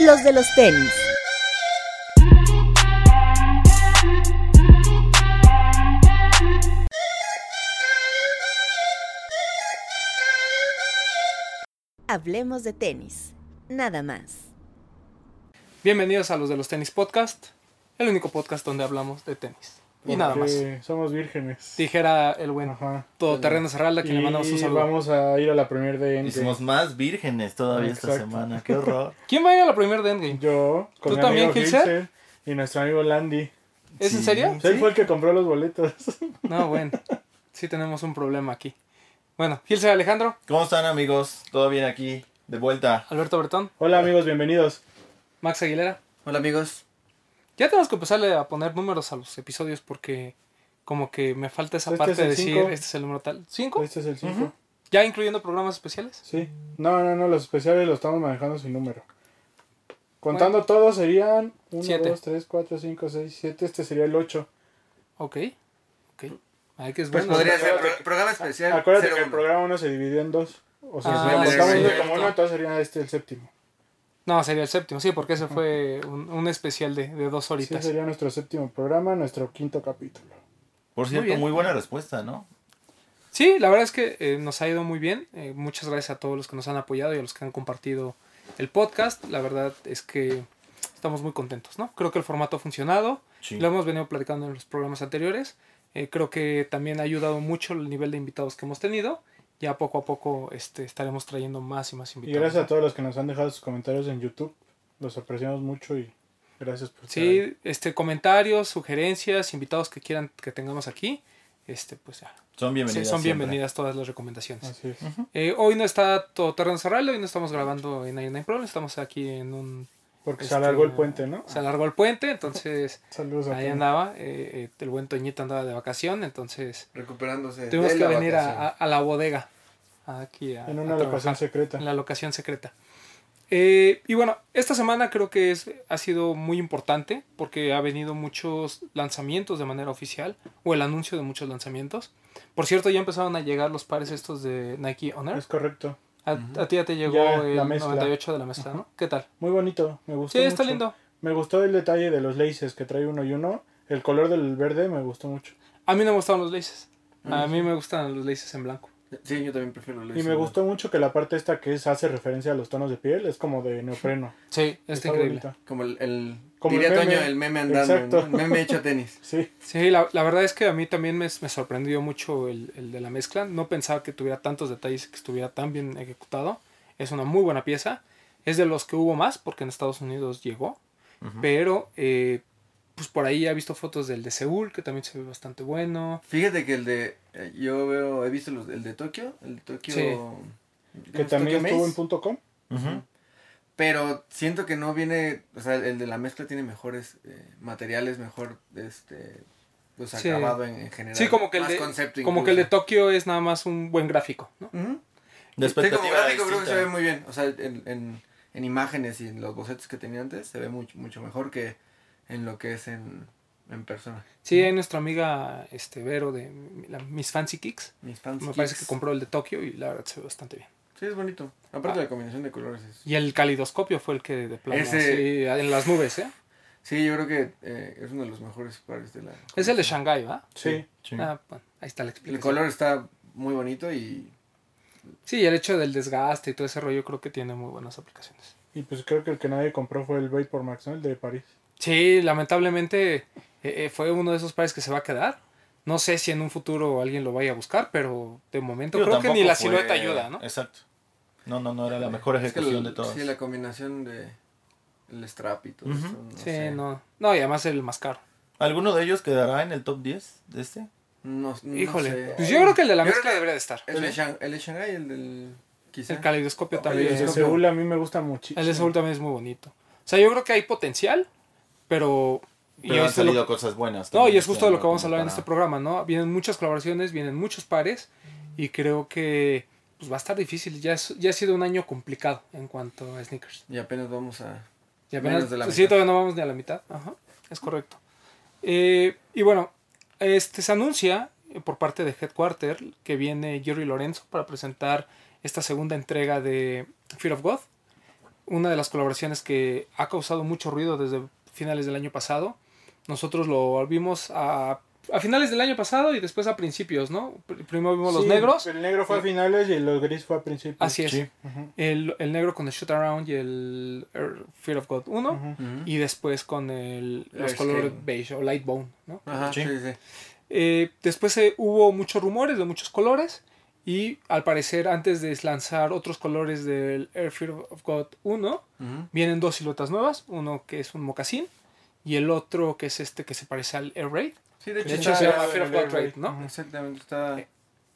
los de los tenis. Hablemos de tenis, nada más. Bienvenidos a los de los tenis podcast, el único podcast donde hablamos de tenis. Y nada más. Somos vírgenes. Dijera el buen Ajá. todoterreno Serralda, quien le mandamos un saludo. vamos a ir a la premier de Y somos más vírgenes todavía esta semana. Qué horror. ¿Quién va a ir a la primera de Endgame? Yo, con ¿Tú mi también, amigo y nuestro amigo Landy. ¿Es en Sí. serio? Él fue el que compró los boletos. No, bueno. Sí tenemos un problema aquí. Bueno, Gilser Alejandro, ¿Cómo están amigos? ¿Todo bien aquí? De vuelta. Alberto Bertón, Hola amigos, bienvenidos. Max Aguilera. Hola amigos. Ya tenemos que empezarle a poner números a los episodios porque como que me falta esa Este parte es de decir cinco. este es el número tal. ¿Cinco? Este es el 5. ¿Ya incluyendo programas especiales? Sí. No, no, no, los especiales los estamos manejando sin número. Contando todos serían 1, Siete. 2, 3, 4, 5, 6, 7. Este sería el 8. Ok. Ok. Ay, que es Pues bueno. podría ser acuérdate pro- programa especial. Acuérdate que el programa 1 se dividió en dos. O sea, Ah, si contamos sí, como uno, entonces sería este el séptimo. No, sería el séptimo, sí, porque ese fue un, un especial de, de dos Sí, horitas. sería nuestro séptimo programa, nuestro quinto capítulo. Por cierto, muy, buena respuesta, ¿no? Sí, la verdad es que eh, nos ha ido muy bien. Eh, muchas gracias a todos los que nos han apoyado y a los que han compartido el podcast. La verdad es que estamos muy contentos, ¿no? Creo que el formato ha funcionado. Sí. Lo hemos venido platicando en los programas anteriores. Eh, creo que también ha ayudado mucho el nivel de invitados que hemos tenido. Ya poco a poco este, estaremos trayendo más y más Y invitados. gracias a todos los que nos han dejado sus comentarios en YouTube. Los apreciamos mucho y gracias por estar ahí. Sí, este, comentarios, sugerencias, invitados que quieran que tengamos aquí. Este, pues ya. Son Sí, bienvenidas. son siempre. bienvenidas todas las recomendaciones. Así es. Eh, hoy no está todo terreno cerrado, hoy no estamos grabando en 99 Problems, estamos aquí en un... Porque se este, alargó el puente, ¿no? Se alargó el puente, entonces Saludos a ahí andaba, eh, eh, el buen Toñito andaba de vacación, entonces Recuperándose. tuvimos de que la venir a, a- a la bodega, aquí a, En a una trabajar, locación secreta. en la locación secreta. Eh, y bueno, esta semana creo que es, ha sido muy importante porque ha venido muchos lanzamientos de manera oficial o el anuncio de muchos lanzamientos. Por cierto, ya empezaron a llegar los pares estos de Nike Honor. Es correcto. A, a ti ya te llegó Ya, el la mezcla. 98 de la mezcla, ¿no? ¿Qué tal? Muy bonito. Me gustó Sí, está mucho. lindo. Me gustó el detalle de los laces que trae uno y uno. El color del verde me gustó mucho. A mí no me gustaban los laces. A Mm, mí me gustan los laces en blanco. Sí, yo también prefiero Y laces, me gustó mucho que la parte esta que es, hace referencia a los tonos de piel es como de neopreno. Sí, está, increíble. bonita. Como el, el Como diría el meme. Toño, el meme andando, Exacto. ¿no? El meme hecho tenis. Sí, Sí, la, la verdad es que a mí también me, me sorprendió mucho el, el de la mezcla. No pensaba que tuviera tantos detalles y que estuviera tan bien ejecutado. Es una muy buena pieza. Es de los que hubo más porque en Estados Unidos llegó. Pero eh, pues por ahí he visto fotos del de Seúl que también se ve bastante bueno. Fíjate que el de. eh, Yo veo, he visto los, el de Tokio. El de Tokio. Sí. que también Tokyo estuvo en Maze. punto .com. Ujú. Pero siento que no viene. O sea, el de la mezcla tiene mejores eh, materiales, mejor. este Pues Sí. acabado en, en general. Sí, como que, el Más de, concepto como que el de. Tokio es nada más un buen gráfico. ¿no? De Sí, como gráfico creo que se ve muy bien. O sea, en, en, en imágenes y en los bocetos que tenía antes se ve mucho, mucho mejor que en lo que es en, en persona. Sí, hay nuestra amiga este Vero de la- Miss Fancy Kicks. Mis. Me parece que compró el de Tokio y la verdad se ve bastante bien. Sí, es bonito. Aparte Ah. la combinación de colores es... Y el calidoscopio fue el que de plano Ese- así, en las nubes, ¿eh? Sí, yo creo que eh, es uno de los mejores pares de la... Es el de Shanghai, ¿va? Sí. Sí. Ah, bueno, ahí está la El explicación. color está muy bonito y... Sí, el hecho del desgaste y todo ese rollo creo que tiene muy buenas aplicaciones. Y pues creo que el que nadie compró fue el Vapor Max, ¿no? El de París. Sí, lamentablemente eh, eh, fue uno de esos pares que se va a quedar. No sé si en un futuro alguien lo vaya a buscar, pero de momento creo que ni la fue- silueta ayuda, ¿no? Exacto. No, no, no era la mejor Es que ejecución el- de todas. Sí, la combinación de... El strap y todo eso. No Sí, sé. no. No, y además el más caro. ¿Alguno de ellos quedará en el top 10 de este? No, no Híjole. sé. Pues yo creo que el de la Yo mezcla debería de estar. El de, Shang- el de Shanghai, el del... Quizá. El calidoscopio El también. El de. Seúl a mí me gusta muchísimo. El de Seúl también es muy bonito. O sea, yo creo que hay potencial, pero... y han lo- salido cosas buenas. No, y es justo de lo que vamos a hablar en para- este programa, ¿no? Vienen muchas colaboraciones, vienen muchos pares y creo que pues, va a estar difícil. Ya, es- ya ha sido un año complicado en cuanto a sneakers. Y apenas vamos a... Y apenas, Menos de la sí, mitad. todavía no vamos ni a la mitad. Ajá, es correcto. Eh, y bueno, este se anuncia por parte de Headquarter que viene Jerry Lorenzo para presentar esta segunda entrega de Fear of God. una de las colaboraciones que ha causado mucho ruido desde finales del año pasado. Nosotros lo vimos a, a finales del año pasado y después a principios, ¿no? Pr- Primero vimos los negros. El negro fue a finales y el gris fue a principios. Así es. Sí. El, el negro con el Shoot Around y el er, Fear of God 1. ujú. Ujú. Y después con el, los Air colores beige o light bone, ¿no? Ajá, Sí. sí, sí. Eh, después eh, hubo muchos rumores de muchos colores y al parecer antes de lanzar otros colores del Air Fear of God 1 Ujú. vienen dos siluetas nuevas, uno que es un mocasín y el otro que es este que se parece al Air Raid. Sí, de hecho, De hecho está- se llama en Fear of el God Air Raid, ¿no? Exactamente, está...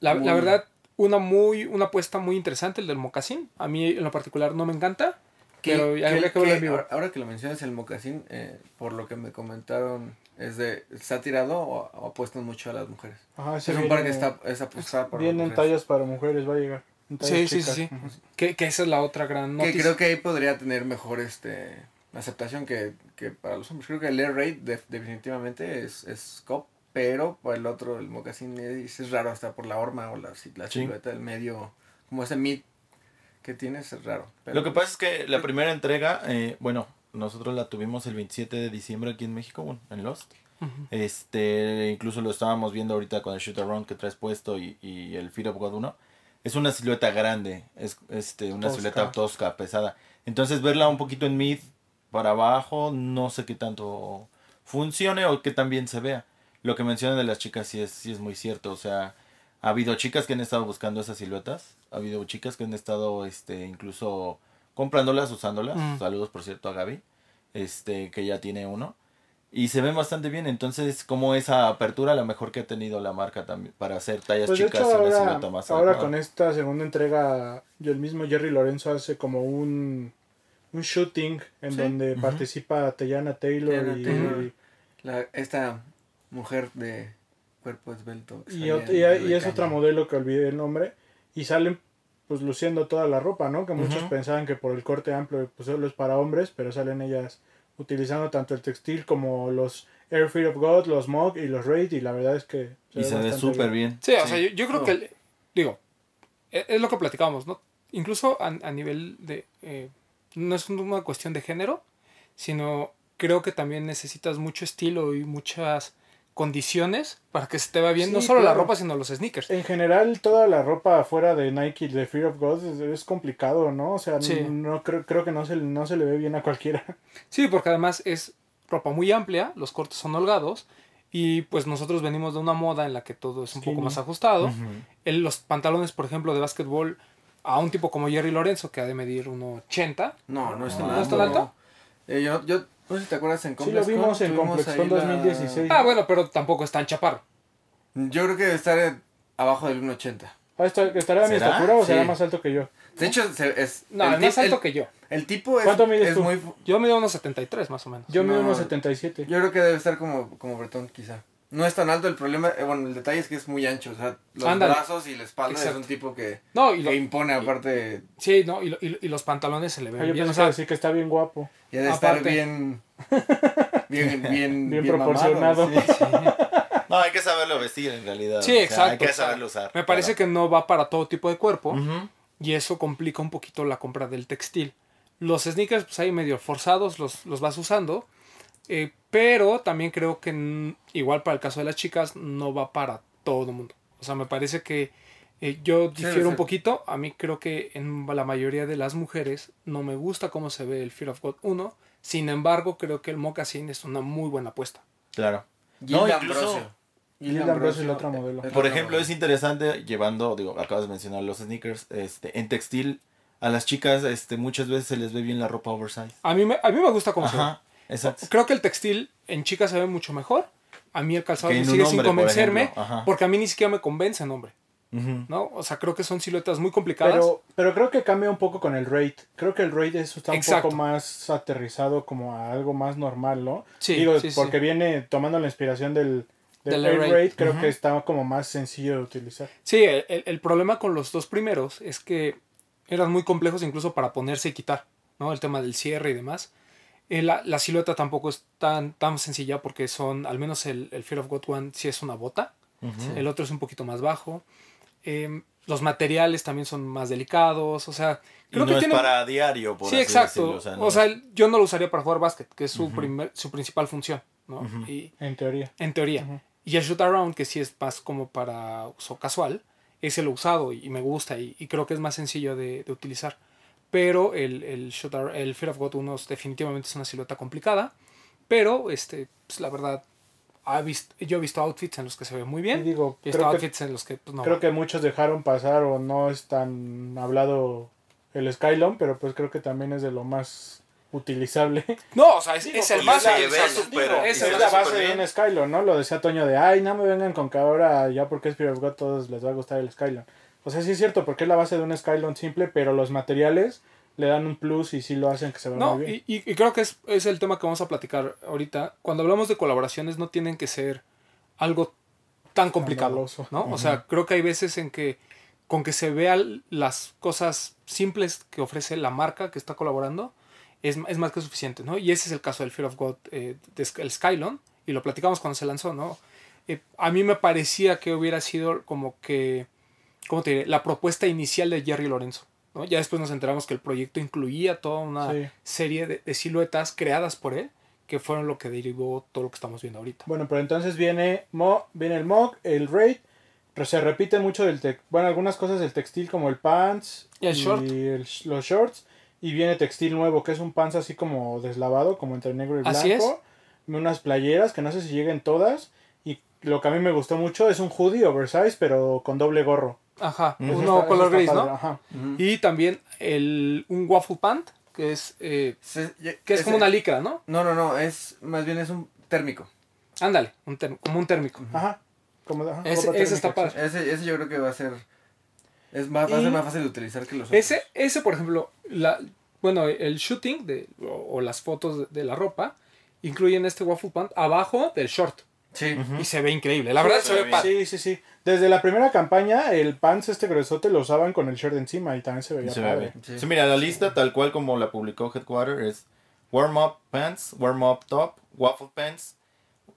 La, Muy- la verdad, una muy una apuesta muy interesante el del mocasín. A mí en lo particular no me encanta, Que- pero que- habría que que vivo. ahora- Ahora que lo mencionas, el mocasín, eh, por lo que me comentaron, es de... ¿Está tirado o, o apuestan mucho a las mujeres? Ajá, Es ese un par que está es apostada por Vienen mujeres. tallas para mujeres, va a llegar. Sí, sí, sí, sí. Que, que esa es la otra gran Que noticia. creo que ahí podría tener mejor este aceptación que, que para los hombres. Creo que el Air Raid de- definitivamente es, es cop, pero para el otro, el mocasín, es, es raro hasta por la horma o la, la Sí. silueta del medio, como ese mid que tienes es raro. pero- Lo que pasa es que la primera entrega, eh, bueno, nosotros la tuvimos el 27 de diciembre aquí en México, bueno, en Lost. Este, incluso lo estábamos viendo ahorita con el Shoot Around que traes puesto y, y el Fear of God 1. Es una silueta grande, es este, una Tosca. silueta tosca, pesada. Entonces verla un poquito en mid para abajo, no sé qué tanto funcione o qué tan bien se vea. Lo que mencionan de las chicas sí es, sí es muy cierto, o sea, ha habido chicas que han estado buscando esas siluetas, ha habido chicas que han estado este, incluso comprándolas, usándolas. Mm. Saludos por cierto a Gaby, este, que ya tiene uno. Y se ven bastante bien, entonces como esa apertura la mejor que ha tenido la marca también para hacer tallas Pues chicas hecho y una silueta más ahora adecuada. con esta segunda entrega, yo el mismo Jerry Lorenzo hace como un, un shooting en Sí. donde participa Teyana Taylor y, Taylor. La- esta mujer de cuerpo esbelto. y, salía ot- en y- y es otra modelo que olvidé el nombre y salen pues luciendo toda la ropa, ¿no? Que muchos Ujú. pensaban que por el corte amplio pues solo es para hombres, pero salen ellas utilizando tanto el textil como los Air Fear of God, los Mog y los Raid y la verdad es que Y se ve súper bien. Sí, o sea, yo, yo creo No. que, el- digo, e- es lo que platicábamos, ¿no? Incluso a, a nivel de, eh, no es una cuestión de género, sino creo que también necesitas mucho estilo y muchas condiciones para que se te vea bien, Sí, no solo la ropa, sino los sneakers. En general, toda la ropa fuera de Nike de Fear of God es, es complicado, ¿no? O sea, Sí. no creo, creo que no se, no se le ve bien a cualquiera. Sí, porque además es ropa muy amplia, los cortes son holgados y pues nosotros venimos de una moda en la que todo es un poco más ajustado. El- los pantalones, por ejemplo, de básquetbol a un tipo como Jerry Lorenzo, que ha de medir 1,80. No, no es tan ¿No alto. es tan alto? Eh, yo, yo, no sé si te acuerdas en Sí, lo Complex vimos en tuvimos Complex ahí Con la- 2016. Ah, bueno, pero tampoco es tan chaparro. Yo creo que debe estar eh, abajo del 1.80. Ah, ¿está- ¿Estará a mi estatura o será más alto que yo? De hecho, es. No, el es más alto el- que yo. El tipo es, ¿Cuánto mides es tú? muy. Yo mido unos 73 más o menos. Yo mido No. unos 77. Yo creo que debe estar como, como Bretón, quizá. No es tan alto el problema. eh, bueno, el detalle es que es muy ancho. O sea, los Ándale. brazos y la espalda Exacto. es un tipo que, No, y, lo- que impone, aparte. sí, no, y, lo- y- y los pantalones se le Ah, ven yo bien. pensé O sea, que decir que está bien guapo. Y ha de estar Aparte. bien. Bien, bien, Bien mamado, proporcionado. sí. No, hay que saberlo vestir en realidad. sí, o sea, exacto. Hay que saberlo usar. Me parece que no va para todo tipo de cuerpo y eso complica un poquito la compra del textil. Los sneakers, pues ahí medio forzados, los, los vas usando. eh, pero también creo que igual para el caso de las chicas no va para todo el mundo. O sea, me parece que eh, yo Sí, difiero un poquito. A mí creo que en la mayoría de las mujeres no me gusta cómo se ve el Fear of God 1. Sin embargo, creo que el mocasín es una muy buena apuesta. Claro. No, incluso- Ambrosio. Gilda Ambrosio es la otra modelo. Por ejemplo, es interesante llevando, digo, acabas de mencionar los sneakers, este, en textil, a las chicas, este, muchas veces se les ve bien la ropa oversize. A mí me, a mí me gusta cómo se ve. Ajá, exacto. Creo que el textil en chicas se ve mucho mejor. A mí el calzado me sigue sin hombre, convencerme porque a mí ni siquiera me convence en hombre, ¿no? O sea, creo que son siluetas muy complicadas. Pero, pero creo que cambia un poco con el raid. Creo que el raid eso está un Exacto. poco más aterrizado como a algo más normal, ¿no? Sí, Digo, sí, sí. porque viene tomando la inspiración del, del, Del Air Raid. raid, creo que está como más sencillo de utilizar. Sí, el, el- el problema con los dos primeros es que eran muy complejos incluso para ponerse y quitar, ¿no? El tema del cierre y demás. Eh, la, la silueta tampoco es tan, tan sencilla porque son, al menos el, el Fear of God One sí es una bota. El otro es un poquito más bajo. Eh, los materiales también son más delicados, o sea, Y creo no que es tiene... para diario, por Sí, así exacto. decirlo, O sea, no- yo no lo usaría para jugar básquet, que es su, primer, su principal función, ¿no? Y En teoría. en teoría. Ujú. Y el shoot around, que sí es más como para uso casual, ese lo he usado y, y me gusta y, y creo que es más sencillo de, de utilizar. Pero el, el, shoot ar- el Fear of God 1 es- definitivamente es una silueta complicada. Pero, este, pues, la verdad, ha visto, yo he visto outfits en los que se ve muy Y bien. digo, Y he visto creo que, outfits en los que pues, no. creo que muchos dejaron pasar o no es tan hablado el Skylon, pero pues creo que también es de lo más utilizable. No, o sea, es, Digo, es el más es la- Digo, es base de bien. un Skylon, ¿no? Lo decía Toño de, ay, no me vengan con que ahora ya porque es Fear of God todos les va a gustar el Skylon. O sea, sí es cierto, porque es la base de un Skylon simple, pero los materiales le dan un plus y sí lo hacen que se vea No, muy bien. y, y- y creo que es, es el tema que vamos a platicar ahorita. Cuando hablamos de colaboraciones no tienen que ser algo tan complicado. ¿no? O sea, creo que hay veces en que con que se vean las cosas simples que ofrece la marca que está colaborando, es, es más que suficiente, ¿no? Y ese es el caso del Fear of God, eh, de el Skylon, y lo platicamos cuando se lanzó, ¿no? Eh, a mí me parecía que hubiera sido como que, ¿cómo te diré? La propuesta inicial de Jerry Lorenzo, ¿no? Ya después nos enteramos que el proyecto incluía toda una Sí. serie de, de siluetas creadas por él, que fueron lo que derivó todo lo que estamos viendo ahorita. Bueno, pero entonces viene, Mo, viene el Mog, el Raid, pero se repite mucho del tec bueno, algunas cosas del textil como el pants Y el short. el los shorts y viene textil nuevo que es un pants así como deslavado, como entre negro y blanco. Así es. Unas playeras que no sé si lleguen todas y lo que a mí me gustó mucho es un hoodie oversize pero con doble gorro. Ajá, Ujú. uno está- color gris, padre, ¿no? Ajá. Y también el, un waffle pant, que es, eh, Se- ya- que es ese- como una licra, ¿no? No, no, no, es más bien es un térmico. Ándale, un term- como un térmico. Ajá. Como, ajá, Ese- está padre. Ese, ese yo creo que va a ser es más, va a ser más fácil de utilizar que los otros. Ese, ese, por ejemplo, la, bueno, el shooting de, o, o las fotos de, de la ropa incluyen este waffle pant abajo del short. Sí. Y se ve increíble. La verdad Sí, se ve bien. padre. Sí, sí, sí. Desde la primera campaña, el pants este gruesote lo usaban con el short encima y también se veía Se padre. Sí. Sí, mira, la lista tal cual como la publicó Headquarter es Warm Up Pants, Warm Up Top, Waffle Pants,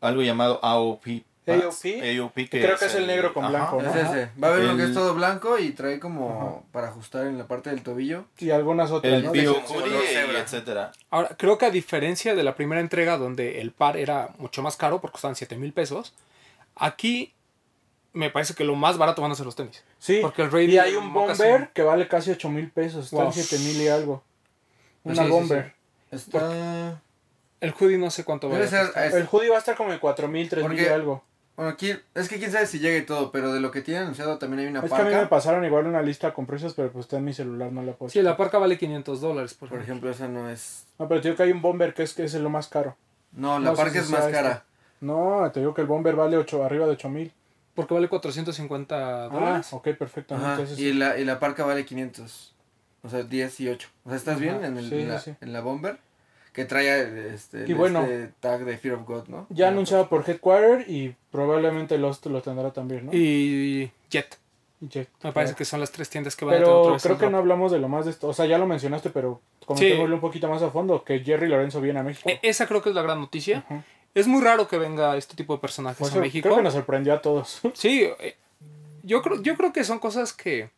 algo llamado AOP. Pants, AOP, AOP que creo que es el negro con blanco, Es ¿no? ese. Va a haber uno que es todo blanco y trae como para ajustar en la parte del tobillo. Y algunas otras, El ¿no? Bio y cebra. etcétera. Ahora, creo que a diferencia de la primera entrega donde el par era mucho más caro porque costaban 7 mil pesos, aquí me parece que lo más barato van a ser los tenis. Sí, Porque el Raid y hay un bomber que vale casi 8 mil pesos, está Wow. en 7 mil y algo. Pues Una sí, sí, bomber. Está El hoodie no sé cuánto vale. ser es- El hoodie va a estar como en 4 mil, 3 mil y algo. bueno, aquí es que quién sabe si llega y todo, pero de lo que tiene anunciado también hay una Es que a mí me parca. pasaron igual una lista con precios, pero pues está en mi celular, no la puedo Sí, la parca vale 500 dólares, por Por ejemplo. ejemplo, esa no es No, pero te digo que hay un bomber que es, que es lo más caro. No, la No parca es más este. cara. No, te digo que el bomber vale 8, arriba de 8 mil. Porque vale 450 Ah, dólares. ok, perfecto. Ajá, Entonces, y la y la parca vale 500. O sea, 10 y 8. O sea, ¿estás Ajá, bien en, el, sí, en, la, sí, sí. en la bomber? Que trae este, el- bueno. este tag de Fear of God, ¿no? ya Ah, anunciado por Headquarter y probablemente Lost lo tendrá también, ¿no? Y Jet. Jet, Me parece claro. que son las tres tiendas que van a tener otra Pero vez creo que no hablamos de lo más de esto. O sea, ya lo mencionaste, pero comentémoslo un poquito más a fondo. Que Jerry Lorenzo viene a México. E- Esa creo que es la gran noticia. Ujú. Es muy raro que venga este tipo de personajes Por a México. Creo que nos sorprendió a todos. Sí, eh, yo creo, yo creo que son cosas que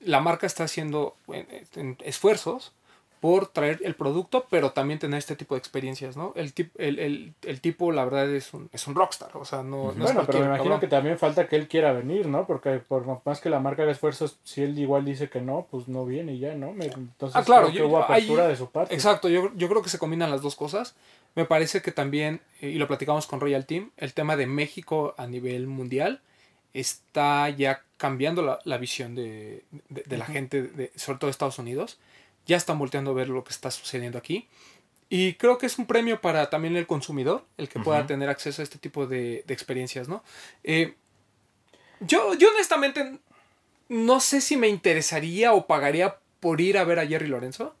la marca está haciendo en- en esfuerzos por traer el producto, pero también tener este tipo de experiencias, ¿no? El, tip- el, el, el tipo, la verdad, es un, es un rockstar, o sea, no, no es bueno, pero me imagino cabrón. que también falta que él quiera venir, ¿no? Porque por más que la marca haga esfuerzos, si él igual dice que no, pues no viene y ya, ¿no? Me- Entonces Ah, claro, creo que yo- hubo apertura de su parte. Exacto, yo, yo creo que se combinan las dos cosas. Me parece que también, eh, y lo platicamos con Royal Team, el tema de México a nivel mundial está ya cambiando la, la visión de, de- de la gente, de, sobre todo de Estados Unidos. Ya están volteando a ver lo que está sucediendo aquí. Y creo que es un premio para también el consumidor, el que pueda tener acceso a este tipo de, de experiencias, ¿no? Eh, yo, yo honestamente no sé si me interesaría o pagaría por ir a ver a Jerry Lorenzo,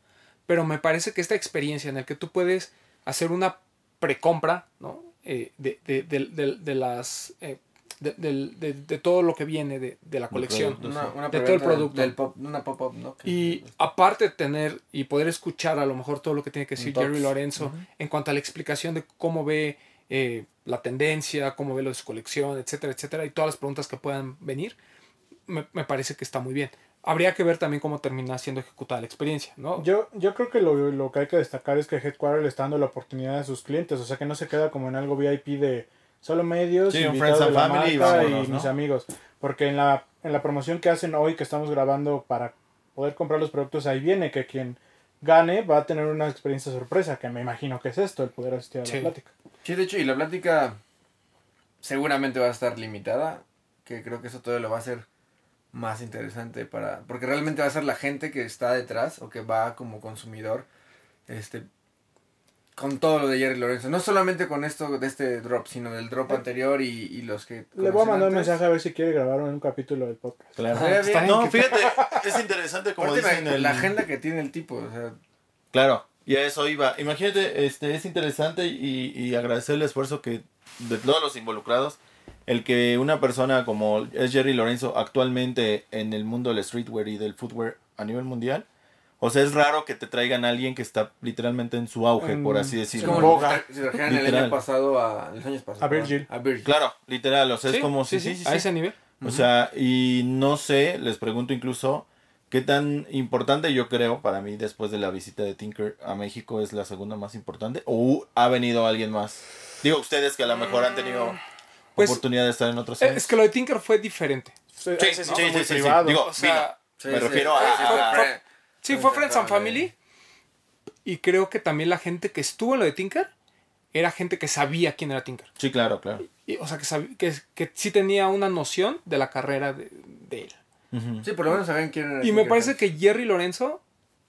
pero me parece que esta experiencia en la que tú puedes hacer una precompra, ¿no? Eh, de, de, de, de- de las... eh, de, del- de- de todo lo que viene de, de la colección. producto. Una, una De todo el producto. Del pop, una pop-up, ¿no? Que- Y aparte tener y poder escuchar a lo mejor todo lo que tiene que decir. Jerry Lorenzo en cuanto a la explicación de cómo ve eh, la tendencia, cómo ve lo de su colección, etcétera, etcétera, y todas las preguntas que puedan venir, me, me parece que está muy bien. Habría que ver también cómo termina siendo ejecutada la experiencia, ¿no? Yo, yo creo que lo, lo que hay que destacar es que Headquarter le está dando la oportunidad a sus clientes, o sea que no se queda como en algo VIP de solo medios, Sí, un invitados Friends de and la Family y marca vámonos, ¿no? mis amigos. Porque en la, en la promoción que hacen hoy, que estamos grabando para poder comprar los productos, ahí viene que quien gane va a tener una experiencia sorpresa, que me imagino que es esto, el poder asistir a la plática. Sí, de hecho, y la plática seguramente va a estar limitada, que creo que eso todavía lo va a hacer más interesante para... Porque realmente va a ser la gente que está detrás o que va como consumidor, este con todo lo de Jerry Lorenzo. No solamente con esto de este drop, sino del drop anterior y, y los que... Le voy a mandar un mensaje a ver si quiere grabar un capítulo del podcast. Claro. No, que- fíjate, es interesante como dicen la, el... la agenda que tiene el tipo, o sea... Claro, y a eso iba. Imagínate, este, es interesante y, y agradecer el esfuerzo que de todos los involucrados, el que una persona como es Jerry Lorenzo actualmente en el mundo del streetwear y del footwear a nivel mundial, o sea, es raro que te traigan a alguien que está literalmente en su auge, por así Es decirlo. como Boga. si trajeran el Literal. año pasado a... Los años pasados. A Virgil. A Virgil. Claro, literal, o sea, Sí, es como sí, si sí, sí, sí, a sí. ese nivel. O sea, y no sé, les pregunto incluso qué tan importante yo creo para mí después de la visita de Tinker a México es la segunda más importante o ha venido alguien más. Digo ustedes que a lo mejor han tenido Pues, oportunidad de estar en otros Eh. Es que lo de Tinker fue diferente. Sí, Sí, sí, fue sí, muy sí, sí. privado. Digo, O sea, Sí, Me sí, refiero sí, a- sí, a- fue- sí, fue Friends and Family. Y creo que también la gente que estuvo en lo de Tinker era gente que sabía quién era Tinker. Sí, claro, claro. Y, o sea, que, sab- que, que sí tenía una noción de la carrera de, de él. Sí, por lo menos saben quién era. Y me parece que Jerry Lorenzo,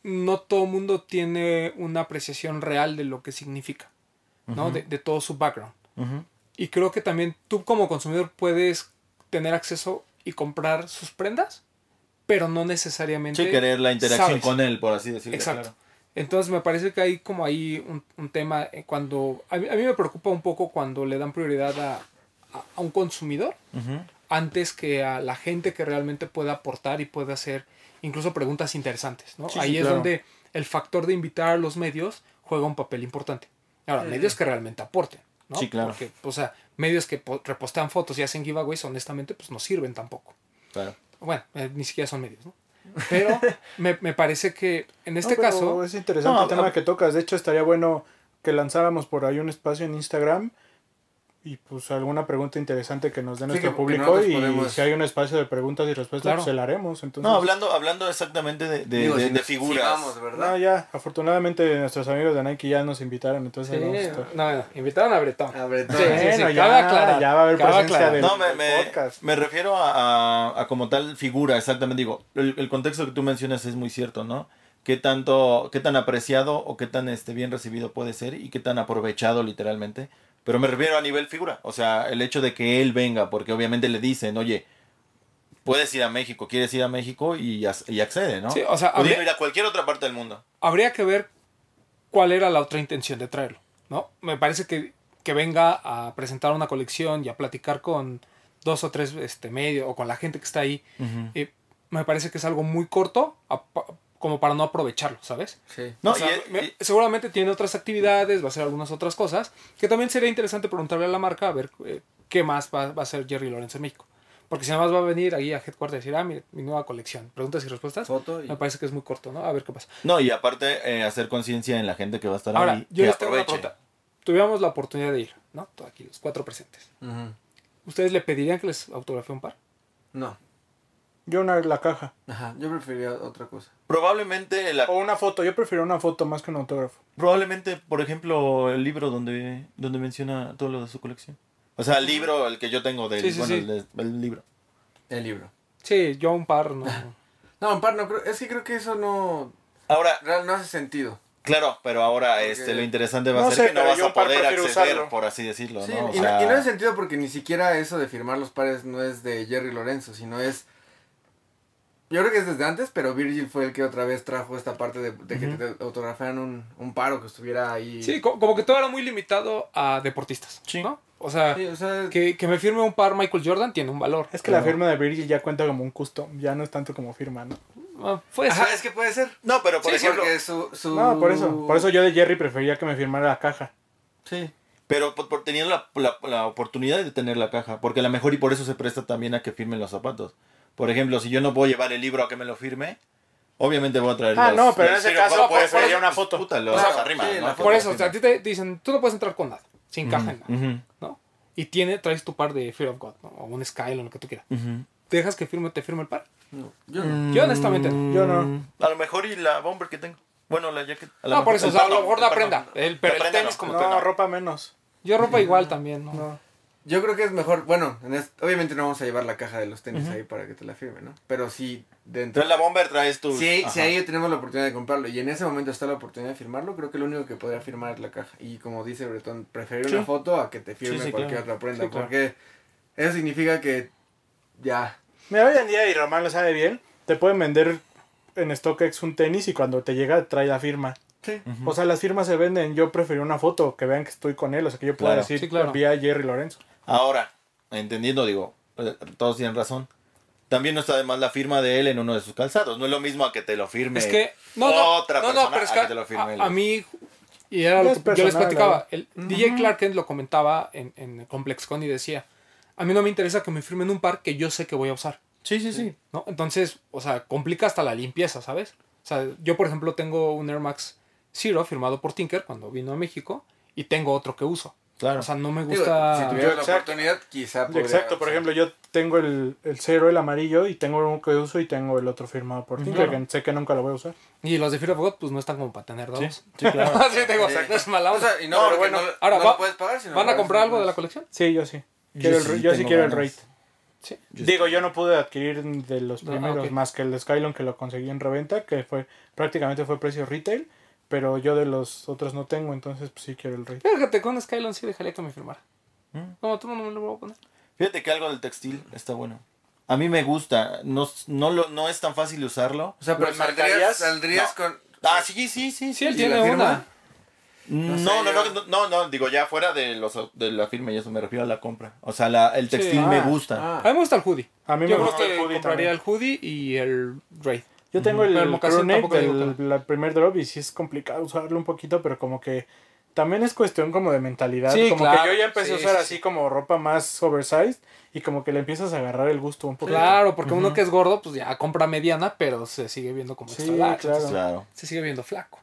no todo mundo tiene una apreciación real de lo que significa, ¿no? de, de todo su background. Ujú. Y creo que también tú como consumidor puedes tener acceso y comprar sus prendas, pero no necesariamente... Sí, querer la interacción sabes. con él, por así decirlo. Exacto. claro. Entonces me parece que hay como ahí un, un tema eh, cuando... A mí, a mí me preocupa un poco cuando le dan prioridad a, a- a un consumidor antes que a la gente que realmente pueda aportar y pueda hacer incluso preguntas interesantes, ¿no? Sí, sí, Ahí es claro. donde el factor de invitar a los medios juega un papel importante. Ahora, medios que realmente aporten, ¿no? Sí, claro. Porque, o sea, medios que po- repostean fotos y hacen giveaways, honestamente, pues no sirven tampoco. Claro. Bueno, eh, ni siquiera son medios, ¿no? Pero me, me parece que en este No, caso... Es interesante No, el tema que tocas. De hecho, estaría bueno que lanzáramos por ahí un espacio en Instagram y pues alguna pregunta interesante que nos dé Sí, nuestro que- que público y podemos- si hay un espacio de preguntas y respuestas, Claro. pues se la haremos. Entonces, No, hablando, hablando exactamente de, de, Digo, de- si- de si figuras. vamos, ¿verdad? no, ya, afortunadamente nuestros amigos de Nike ya nos invitaron, entonces Sí, vamos a estar- no, no, invitaron a Bretón. A ver, Sí, sí, cabe ya, aclarar, ya va a haber presencia del, No, me, podcast. me refiero a, a- a como tal figura, exactamente. Digo, el, el contexto que tú mencionas es muy cierto, ¿no? Qué tanto, qué tan apreciado o qué tan este, bien recibido puede ser y qué tan aprovechado literalmente. Pero me refiero a nivel figura. O sea, el hecho de que él venga, porque obviamente le dicen, oye, puedes ir a México, quieres ir a México y, ac- y accede, ¿no? Sí, o sea, habría- ir a cualquier otra parte del mundo. habría que ver cuál era la otra intención de traerlo, ¿no? Me parece que, que venga a presentar una colección y a platicar con dos o tres este, medios o con la gente que está ahí. eh, me parece que es algo muy corto a- como para no aprovecharlo, ¿sabes? Sí. No, O sea, y- me- y- seguramente tiene otras actividades, va a hacer algunas otras cosas, que también sería interesante preguntarle a la marca a ver eh, qué más va, va a hacer Jerry Lawrence en México. Porque si nada más va a venir ahí a Headquarter y decir, ah, mire, mi nueva colección, preguntas y respuestas, Foto y... me parece que es muy corto, ¿no? A ver qué pasa. no, y aparte eh, hacer conciencia en la gente que va a estar Ahora, ahí. yo que les tengo una pregunta. Tuviéramos la oportunidad de ir, ¿no? Todos Aquí los cuatro presentes. Ujú. ¿Ustedes le pedirían que les autografee un par? No. Yo una, la caja. Ajá, yo preferiría otra cosa. Probablemente la, O una foto, yo prefiero una foto más que un autógrafo. Probablemente, por ejemplo, el libro donde, donde menciona todo lo de su colección. O sea, el libro, el que yo tengo del Sí, sí, bueno, sí. El, el libro. El libro. Sí, yo un par, no. No, un par no. Es que creo que eso no. Ahora, Real, no hace sentido. claro, pero ahora este lo interesante va a No ser sé, que no vas a poder acceder, usarlo. por así decirlo, Sí, ¿no? O y, no- sea, y no hace sentido porque ni siquiera eso de firmar los pares no es de Jerry Lorenzo, sino es. Yo creo que es desde antes, pero Virgil fue el que otra vez trajo esta parte de, de que te autografiaran un, un paro que estuviera ahí. Sí, co- como que todo era muy limitado a deportistas, Sí. ¿no? O sea, Sí, o sea, que, que me firme un par Michael Jordan tiene un valor. Es que la firma de Virgil ya cuenta como un custom, ya no es tanto como firma, ¿no? Ah, puede Ajá, ser. es que puede ser. No, pero por Sí, ejemplo, porque su, su... No, por eso. Por eso yo de Jerry prefería que me firmara la caja. Sí. pero por, por- teniendo la, la, la oportunidad de tener la caja, porque a lo mejor y por eso se presta también a que firmen los zapatos. Por ejemplo, si yo no puedo llevar el libro a que me lo firme, obviamente voy a traer Ah, los- no, pero en ese caso, pues, sería eso, una foto. puta, lo Claro, sí, ¿no? la. Por eso, o sea, a ti te dicen, tú no puedes entrar con nada, sin caja en nada, Ujú, ¿no? Y tiene, traes tu par de Fear of God, ¿no? O un Skyline, lo que tú quieras. ujú. ¿Dejas que firme, te firme el par? No, yo no. Yo honestamente no. Yo no. A lo mejor y la bomber que tengo. Bueno, la jacket. a lo No, por eso, o el sea, a lo no, mejor el la no. prenda. El, pero La el prenda tenis no. como No, tal. ropa menos. Yo ropa igual también, ¿no? No. Yo creo que es mejor, bueno, en es- obviamente no vamos a llevar la caja de los tenis ahí para que te la firme, ¿no? Pero si dentro... Entonces la bomber traes tu... Si, ajá. si ahí tenemos la oportunidad de comprarlo y en ese momento está la oportunidad de firmarlo, creo que lo único que podría firmar es la caja. Y como dice Bretón, preferir Sí. una foto a que te firme Sí, sí, cualquier claro. otra prenda. Sí, claro. Porque eso significa que ya... Mira, hoy en día, y Román lo sabe bien, te pueden vender en StockX un tenis y cuando te llega trae la firma. Sí. O sea, las firmas se venden. Yo preferí una foto, que vean que estoy con él. O sea, que yo pueda Claro. decir, Sí, claro. vi a Jerry Lorenzo. Ahora, entendiendo, digo, eh, todos tienen razón. También no está de más la firma de él en uno de sus calzados. No es lo mismo a que te lo firme Es que, no, otra no, no, persona pero es a que que te lo firme él. a, a mí, y era lo yo les platicaba, el DJ Clarken lo comentaba en, en ComplexCon y decía, a mí no me interesa que me firmen un par que yo sé que voy a usar, Sí, sí, sí. ¿no? Entonces, o sea, complica hasta la limpieza, ¿sabes? O sea, yo, por ejemplo, tengo un Air Max Zero firmado por Tinker cuando vino a México y tengo otro que uso. Claro. O sea, no me Digo, gusta... si tuviera Yo, la exacto. oportunidad, quizá podría... Exacto, por ejemplo, yo tengo el, el cero, el amarillo, y tengo uno que uso y tengo el otro firmado por Tinker, que sé que nunca lo voy a usar. Y los de Fear of God, pues no están como para tener dos. Sí, sí, claro. Así te digo, Sí. no es mala O onda. sea, y no, No, bueno, no, ahora no va- lo puedes pagar, sino ¿Van a comprar algo de la colección? Sí, yo sí. Yo Quiero el sí re- yo sí quiero el ganas. rate. Sí. Digo, yo no pude adquirir de los No, primeros ok. más que el de Skylon que lo conseguí en reventa, que fue prácticamente fue precio retail, pero yo de los otros no tengo, entonces pues sí quiero el rate. Fíjate, con Skylon sí dejaría que me firmara. Mm. No, tú no me lo voy a poner. Fíjate que algo del textil está bueno. A mí me gusta. No, no, lo, no es tan fácil usarlo. O sea, pero ¿Los saldrías, saldrías con... Ah, sí, sí, sí. Sí, él ¿Y tiene una. No, sé, no, no, no, no, no, digo ya fuera de los de la firma y eso me refiero a la compra. O sea, la, el Sí. textil Ah, me gusta. Ah. A mí me gusta el hoodie. A mí Yo me creo gusta que el hoodie compraría también. el hoodie y el Raid. Yo tengo el, el el la primer drop y sí es complicado usarlo un poquito, pero como que también es cuestión como de mentalidad. Sí, como claro. que yo ya empecé a Sí, usar sí, así sí. como ropa más oversized y como que le empiezas a agarrar el gusto un poco. Claro, porque uno que es gordo, pues ya compra mediana, pero se sigue viendo como Sí, extra large, claro. entonces Claro. Se sigue viendo flaco.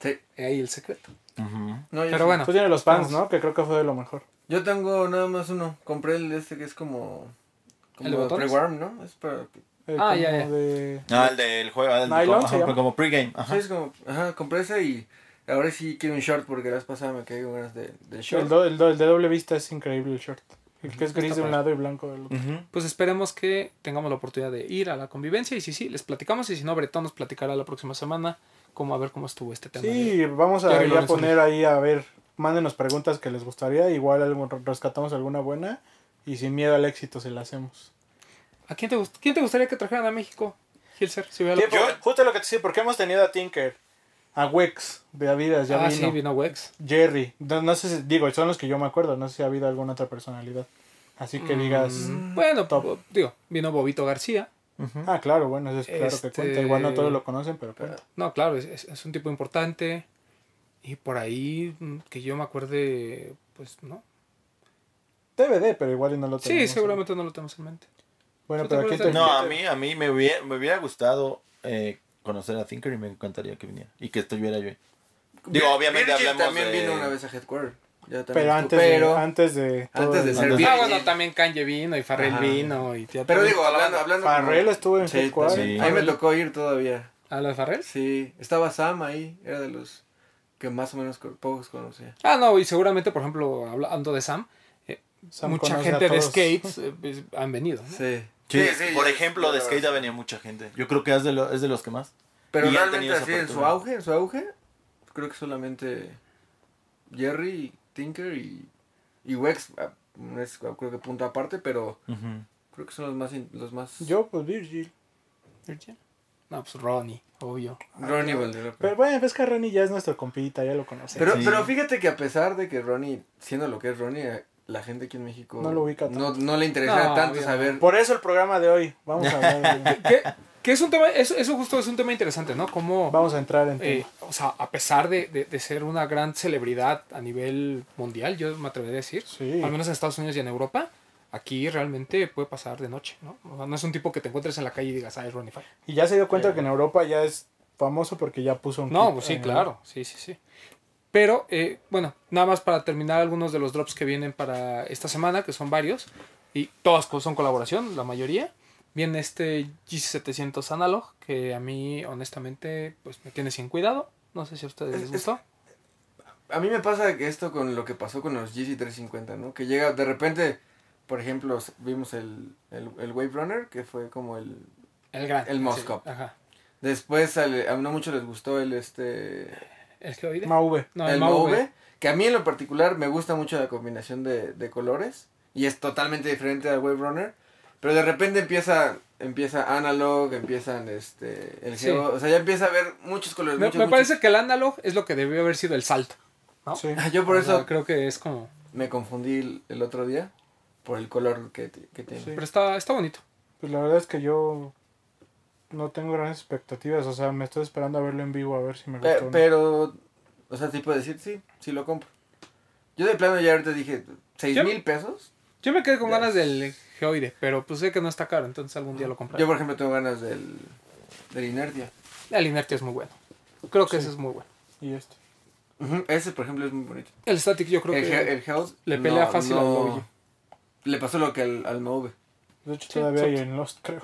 Sí. Ahí el secreto. Ujú. No, yo Pero sí. bueno. Tú tienes los pants. ¿no? Que creo que fue de lo mejor. Yo tengo nada más uno. Compré el este que es como... ¿El de Como pre-warm, ¿no? Es para... Eh, Ah, ya, ya. de- Ah, el del juego, el Nylon como, ajá, como pregame. Ajá. Sí, es como... Ajá, compré ese y... Ahora sí quiero un short porque la vez pasada me caí con ganas de, del short. El, do- el do- el de doble vista es increíble el short. El que es gris Está de un padre. lado y blanco del otro. Ujú. Pues esperemos que tengamos la oportunidad de ir a la convivencia y si sí, les platicamos y si no, Bretón nos platicará la próxima semana cómo a ver cómo estuvo este tema. de- Sí, vamos a ya poner ahí a ver, mándenos preguntas que les gustaría, igual algo- rescatamos alguna buena y sin miedo al éxito se la hacemos. ¿A quién te, gust- quién te gustaría que trajeran a México, Hilser? Si justo lo que te decía, porque hemos tenido a Tinker, a Wex de Avidas, ya ah, vino, sí, vino Wex. Jerry, no, no sé si, digo, son los que yo me acuerdo, no sé si ha habido alguna otra personalidad. Así que digas, Mm, Bueno, Top. digo, vino Bobito García. ah, claro, bueno, eso es claro Este- que cuenta, igual no todos lo conocen, pero cuenta. No, claro, es, es- es un tipo importante. Y por ahí, mm, que yo me acuerde, pues no. DVD, pero igual y no lo tenemos. Sí, seguramente no lo tenemos en mente. Bueno, ¿Tú te pero aquí te... No, a mí, a mí me hubiera, me hubiera gustado eh, conocer a Thinker y me encantaría que viniera. Y que estuviera yo ahí. Digo, obviamente Virgil hablemos también de- vino una vez a Headquarter. Pero antes, pero, de, antes de... antes de ser Antes Ah, bueno, también Kanye vino y Farrell Ajá. vino. Y ya Pero digo, hablando, hablando como- Farrell estuvo en Sí, Headquarter. también. Sí. A mí me tocó ir todavía. ¿A la de Farrell? Sí, estaba Sam ahí, era de los que más o menos co- pocos conocía. Ah, no, y seguramente, por ejemplo, hablando de Sam, eh, Sam mucha gente de skates eh, pues, han venido. ¿no? Sí. Sí, Sí, sí, por ejemplo, de Skate ha venido mucha gente. Yo creo que es de, lo- es de los que más. Pero Y realmente así en su auge, en su auge, creo que solamente Jerry, Tinker y, y Wex, ah, es creo que punto aparte, pero creo que son los más los más Yo, pues Virgil. Virgil. No, pues Ronnie, obvio. Ronnie Valderrama. Pero bueno, ves que Ronnie ya es nuestro compita, ya lo conocemos. Pero, Sí. pero fíjate que a pesar de que Ronnie, siendo lo que es Ronnie, la gente aquí en México No lo ubica tanto. no le interesa No, tanto saber. Por eso el programa de hoy. Vamos a hablar de- que, que es un tema, eso, eso justo es un tema interesante, ¿no? Como, Vamos a entrar en eh, o sea, a pesar de, de- de ser una gran celebridad a nivel mundial, yo me atrevería a decir, Sí. al menos en Estados Unidos y en Europa, aquí realmente puede pasar de noche, ¿no? O sea, no es un tipo que te encuentres en la calle y digas, ah, es Ronnie. Y ya se dio cuenta que en Europa ya es famoso porque ya puso un No, pues sí, claro, sí, sí, sí. Pero, eh, bueno, nada más para terminar algunos de los drops que vienen para esta semana, que son varios, y todos co- son colaboración, la mayoría. Viene este GC700 Analog, que a mí, honestamente, pues me tiene sin cuidado. No sé si a ustedes Es- les es- gustó. A mí me pasa esto con lo que pasó con los GC350, ¿no? Que llega, de repente, por ejemplo, vimos el, el, el Wave Runner, que fue como el... El gran. El sí, Moscop. Ajá. Después al- a no mucho les gustó el este... ¿El geoide? Mauve. No, el Mauve. Mauve, que a mí en lo particular me gusta mucho la combinación de, de colores y es totalmente diferente al Wave Runner, pero de repente empieza empieza analog, empiezan este el Sí. geo, o sea, ya empieza a ver muchos colores, Me, muchos, me muchos. parece que el analog es lo que debió haber sido el salto. ¿no? Sí. Ah, Yo por O eso sea, creo que es como... me confundí el, el otro día por el color que, que tiene. Sí. Pero está, está bonito. Pues la verdad es que yo no tengo grandes expectativas. O sea, me estoy esperando a verlo en vivo a ver si me gusta. o no. pero, o sea, te puedo decir, sí, sí lo compro. Yo de plano ya ahorita dije, ¿seis mil pesos? Yo me quedé con Ya. ganas del geoide, pero pues sé que no está caro, entonces algún día lo compraré. Yo, por ejemplo, tengo ganas del, del Inertia. El Inertia es muy bueno. Creo que Sí. ese es muy bueno. Y este. Ese, por ejemplo, es muy bonito. El Static yo creo el, que... El Health le pelea fácil al Logi. Le pasó lo que al, al Move. De hecho, Sí, todavía hay en Lost, creo.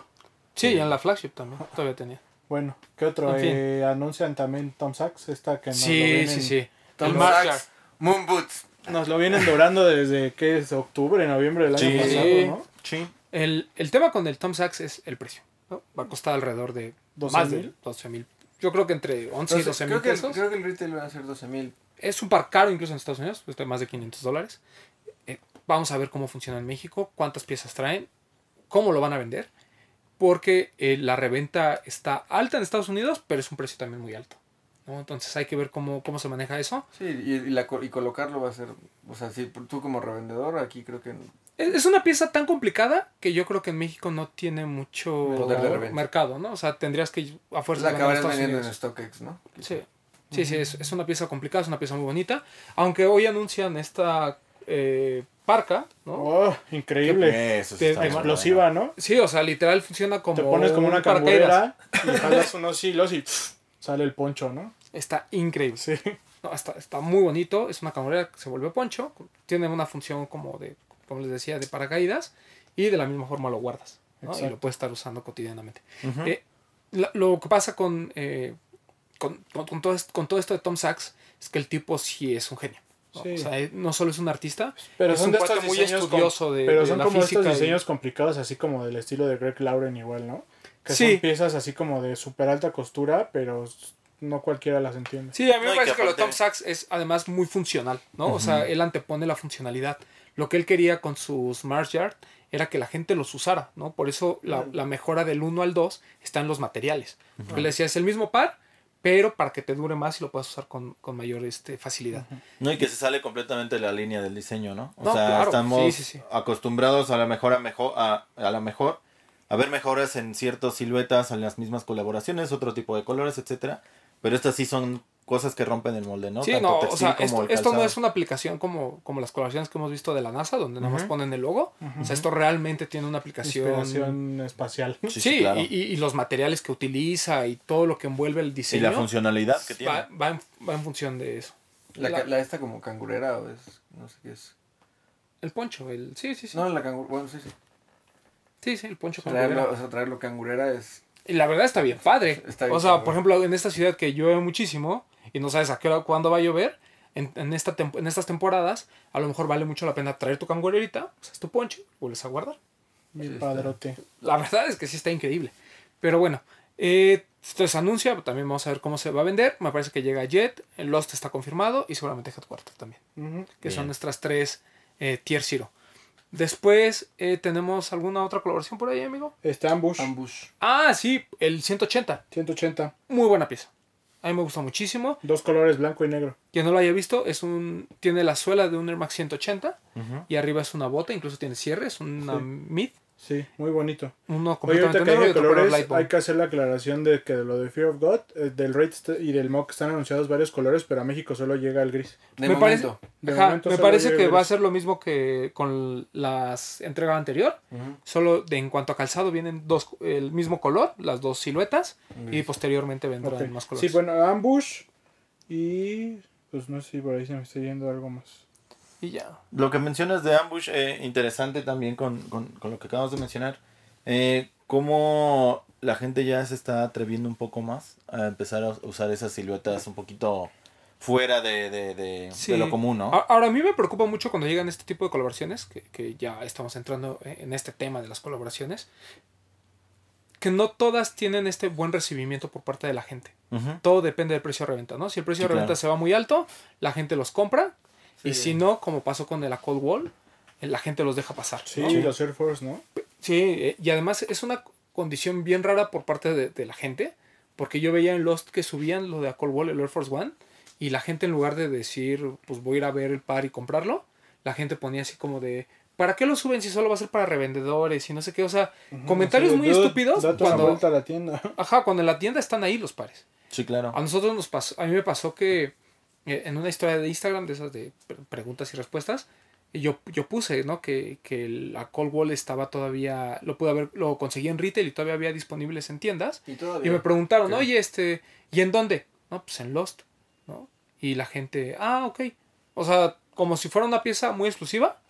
Sí, y en la flagship también, todavía tenía. Bueno, ¿qué otro? En fin. Eh, anuncian también Tom Sachs, esta que nos, lo Sí, vienen, sí, sí. Tom. Sachs, Moon Boots. nos lo vienen dorando desde, ¿qué es? Octubre, noviembre del año pasado, ¿no? Sí. El, el tema con el Tom Sachs es el precio. ¿no? Va a costar alrededor de 12 más de mil. 12 mil. Yo creo que entre 11 y Entonces, 12 mil creo, que, el- pesos. creo que el retail va a ser 12 mil. Es un par caro incluso en Estados Unidos, cuesta más de 500 dólares. Eh, vamos a ver cómo funciona en México, cuántas piezas traen, cómo lo van a vender, porque eh, la reventa está alta en Estados Unidos, pero es un precio también muy alto. ¿no? Entonces hay que ver cómo, cómo se maneja eso. Sí, y, y la, y colocarlo va a ser. O sea, si tú como revendedor, aquí creo que. Es es una pieza tan complicada que yo creo que en México no tiene mucho Poder mercado, ¿no? O sea, tendrías que a fuerza La acabarás vendiendo en. StockX, ¿no? Sí, sí, sí, es, es una pieza complicada, es una pieza muy bonita. Aunque hoy anuncian esta eh, parca, ¿no? Oh, increíble. Eso sí está Explosiva, ¿no? Sí, o sea, literal funciona como Te pones como un una cangurera y jalas unos hilos y pff, sale el poncho, ¿no? Está increíble. Sí. No, está, está muy bonito. Es una camarera que se vuelve poncho. Tiene una función como de, como les decía, de paracaídas. Y de la misma forma lo guardas. ¿no? Y lo puedes estar usando cotidianamente. Eh, la- lo que pasa con, eh, con, con- con todo esto, con todo esto de Tom Sachs es que el tipo sí es un genio. O sea, no solo es un artista, Pero es son un de estos muy estudioso de, Pero de son la como física. estos y- diseños complicados, así como del estilo de Greg Lauren igual, ¿no? Que Sí. son piezas así como de súper alta costura, pero no cualquiera las entiende. Sí, a mí No, me parece que que lo de Tom Sachs es además muy funcional, ¿no? O sea, él antepone la funcionalidad. Lo que él quería con sus Mars Yard era que la gente los usara, ¿no? Por eso la, la mejora del 1 al 2 está en los materiales. Porque él decía, es el mismo par, pero para que te dure más y lo puedas usar con, con mayor este, facilidad. No, y que se sale completamente de la línea del diseño, ¿no? O No, sea, claro, estamos sí, sí, sí. acostumbrados a la mejor a mejor a, a la mejor a ver mejoras en ciertas siluetas, en las mismas colaboraciones, otro tipo de colores, etcétera. Pero estas sí son cosas que rompen el molde, ¿no? Sí, Tanto no, o sea, como esto, no es una aplicación como, como las colaboraciones que hemos visto de la NASA, donde nada más ponen el logo. O sea, esto realmente tiene una aplicación. Inspiración espacial. Sí, Sí, sí, claro. y, y- y los materiales que utiliza y todo lo que envuelve el Y diseño. la funcionalidad que tiene. va, va en, va en función de eso. La, La- ca- la esta como cangurera o es. No sé qué es. El poncho, el. Sí, sí, sí. No, la cangurera. Bueno, sí, sí. Sí, sí, el poncho Traerlo, bolera. o sea, traerlo cangurera es. Y la verdad está bien padre. Está bien o sea, padre. por ejemplo, en esta ciudad que llueve muchísimo y no sabes a qué hora, cuándo va a llover, en, en esta en estas temporadas, a lo mejor vale mucho la pena traer tu cangurerita, usas tu poncho, vuelves a guardar. Mi padrote. La verdad es que sí está increíble. Pero bueno, eh, esto se anuncia, también vamos a ver cómo se va a vender. Me parece que llega Jet, el Lost está confirmado y seguramente Headquarter también. Que Bien. son nuestras tres eh, Tier Zero. Después eh, tenemos alguna otra colaboración por ahí, amigo. Está Ambush, Ambush. Ah, sí, el 180. 180. Muy buena pieza. A mí me gusta muchísimo. Dos colores, blanco y negro. Quien no lo haya visto, es un tiene la suela de un Air Max 180 Ujú. y arriba es una bota, incluso tiene cierre, es una Sí. mid Sí, muy bonito. Uno Oye, completamente que negro y otro color colores, light hay que hacer la aclaración de que de lo de Fear of God, eh, del Raid y del Mock están anunciados varios colores, pero a México solo llega el gris. De me parece, momento. De ajá, momento me parece que va a ser lo mismo que con las entregas anterior. Solo de, en cuanto a calzado vienen dos el mismo color, las dos siluetas, y posteriormente vendrán más colores. Sí, bueno, Ambush y pues no sé si por ahí se me está yendo algo más. Y ya. Lo que mencionas de Ambush, eh, interesante también con, con, con lo que acabamos de mencionar. Eh, cómo la gente ya se está atreviendo un poco más a empezar a usar esas siluetas un poquito fuera de, de, de, Sí. de lo común, ¿no? Ahora, a mí me preocupa mucho cuando llegan este tipo de colaboraciones, que, que ya estamos entrando en este tema de las colaboraciones, que no todas tienen este buen recibimiento por parte de la gente. Todo depende del precio de reventa, ¿no? Si el precio Sí, de reventa claro. se va muy alto, la gente los compra, y si no, como pasó con el Cold Wall, eh, la gente los deja pasar. Sí, ¿no? los Air Force, ¿no? Sí, eh, y además es una condición bien rara por parte de, de la gente, porque yo veía en Lost que subían lo de a Cold Wall, el Air Force One, y la gente en lugar de decir, pues voy a ir a ver el par y comprarlo, la gente ponía así como de, ¿para qué lo suben si solo va a ser para revendedores y no sé qué? O sea, comentarios muy "Dude, estúpidos Date cuando, vuelta a la tienda. ajá, cuando en la tienda están ahí los pares. Sí, claro. A nosotros nos pasó, a mí me pasó que en una historia de Instagram, de esas de pre- preguntas y respuestas, yo, yo puse, ¿no? Que, que la Cold Wall estaba todavía, lo pude haber, lo conseguí en retail y todavía había disponibles en tiendas. Y. Y me preguntaron, Ok. oye, este, ¿y en dónde? No, pues en Lost, ¿no? Y la gente, ah, ok. O sea, como si fuera una pieza muy exclusiva,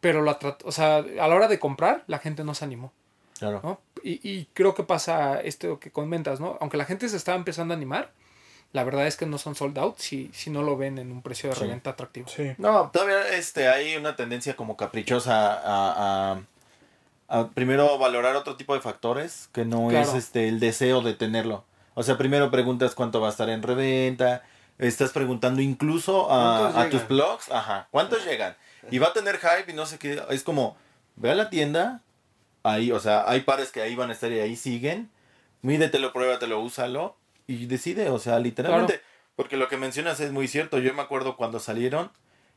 pero la o sea, a la hora de comprar, la gente no se animó. claro. ¿no? Y, y creo que pasa esto que comentas, ¿no? Aunque la gente se está empezando a animar, la verdad es que no son sold out si, si no lo ven en un precio de Sí. reventa atractivo. Sí. No, todavía este, hay una tendencia como caprichosa a, a- a primero valorar otro tipo de factores que no Claro. es este el deseo de tenerlo. O sea, primero preguntas cuánto va a estar en reventa, estás preguntando incluso a, ¿Cuántos a tus blogs, ajá, ¿cuántos llegan? Y va a tener hype y no sé qué, es como, ve a la tienda, ahí, o sea, hay pares que ahí van a estar y ahí siguen, mídetelo, pruébatelo, úsalo y decide, o sea, literalmente, porque lo que mencionas es muy cierto, yo me acuerdo cuando salieron,